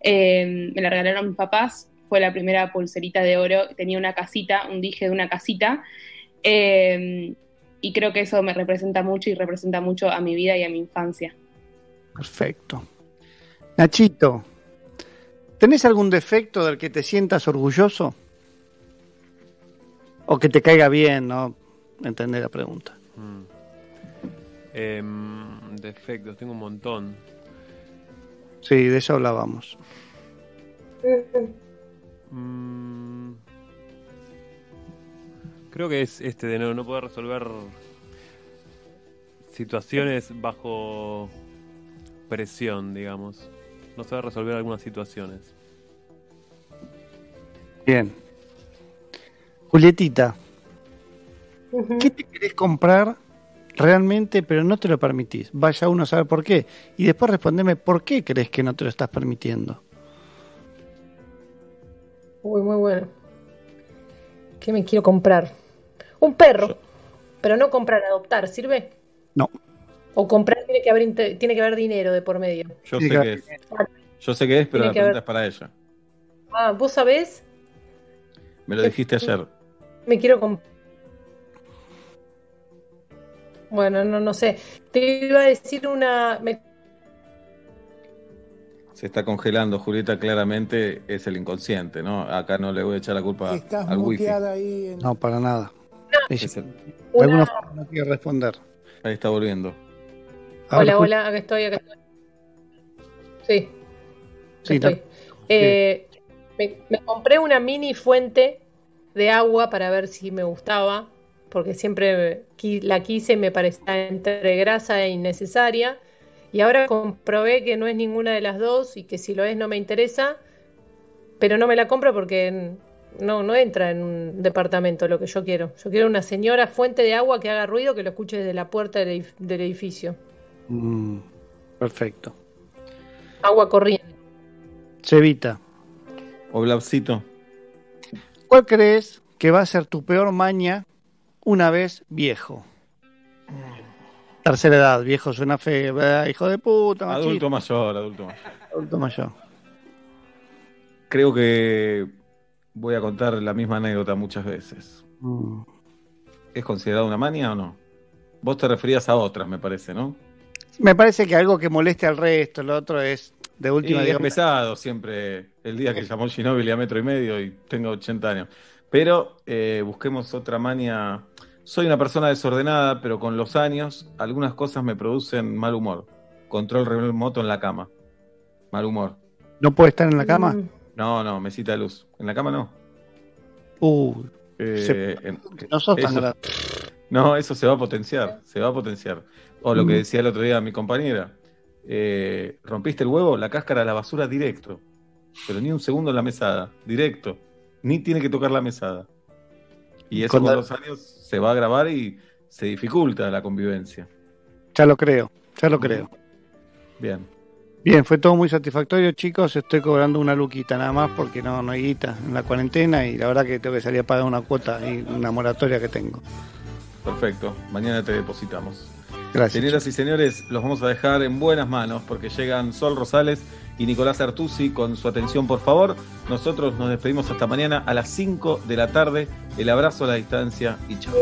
Eh, me la regalaron mis papás. Fue la primera pulserita de oro. Tenía una casita, un dije de una casita. Eh, y creo que eso me representa mucho y representa mucho a mi vida y a mi infancia. Perfecto. Nachito, ¿tenés algún defecto del que te sientas orgulloso? O que te caiga bien, ¿no? Entender la pregunta. Mm. Em, defectos, tengo un montón. Sí, de eso hablábamos. Mm, creo que es este de no, no poder resolver situaciones bajo presión, digamos. No saber resolver algunas situaciones. Bien. Julietita, ¿qué te querés comprar realmente pero no te lo permitís? Vaya uno a saber por qué. Y después respondeme por qué crees que no te lo estás permitiendo. Uy, muy bueno. ¿Qué me quiero comprar? Un perro. Pero no comprar, adoptar, ¿sirve? No. O comprar tiene que haber, tiene que haber dinero de por medio. Yo sé que es. Yo sé que es, pero Tiene la pregunta haber- es para ella. Ah, ¿vos sabés? Me lo dijiste ayer. Me quiero comprar. Bueno, no, no sé. Te iba a decir una. me- Se está congelando, Julieta, claramente es el inconsciente, ¿no? Acá no le voy a echar la culpa Estás al wifi. muteada ahí. En... No, para nada. Es el- De alguna forma no quiere responder. Ahí está volviendo. Hola, hola, acá estoy, acá estoy. Sí. Sí, estoy. no- Eh, me, me compré una mini fuente de agua para ver si me gustaba, porque siempre la quise y me parecía entre grasa e innecesaria. Y ahora comprobé que no es ninguna de las dos y que si lo es no me interesa, pero no me la compro porque no, no entra en un departamento lo que yo quiero. Yo quiero una señora fuente de agua que haga ruido que lo escuche desde la puerta del, edif- del edificio. Mm, perfecto. Agua corriente. Cevita, O Blaucito. ¿cuál crees que va a ser tu peor maña una vez viejo? Tercera edad, viejo suena feo, ¿verdad? hijo de puta, machista. Adulto mayor, adulto mayor. Adulto mayor. Creo que voy a contar la misma anécdota muchas veces. Mm. ¿Es considerado una mania o no? Vos te referías a otras, me parece, ¿no? Me parece que algo que moleste al resto, lo otro es de Y última, es digamos, pesado siempre el día que llamó Ginóbili a metro y medio y tengo 80 años. Pero eh, busquemos otra mania. Soy una persona desordenada, pero con los años algunas cosas me producen mal humor. Control remoto en la cama. Mal humor. no puede estar en la cama. Mm. No, no, mesita de luz. En la cama no. Uh, Eh, Se- en- no sos tan eso- grande. No, eso se va a potenciar, se va a potenciar. O lo que Mm. decía el otro día mi compañera, eh, rompiste el huevo, la cáscara a la basura directo, pero ni un segundo en la mesada, directo, ni tiene que tocar la mesada. Y eso Con con la- los años se va a grabar y se dificulta la convivencia. Ya lo creo, ya lo creo. Bien, Bien, fue todo muy satisfactorio, chicos. Estoy cobrando una luquita nada más porque no, no hay guita en la cuarentena y la verdad que tengo que salir a pagar una cuota y una moratoria que tengo. perfecto, mañana te depositamos. Gracias. Señoras y señores, los vamos a dejar en buenas manos porque llegan Sol Rosales y Nicolás Artusi con su atención, por favor. Nosotros nos despedimos hasta mañana a las 5 de la tarde. El abrazo a la distancia y chao.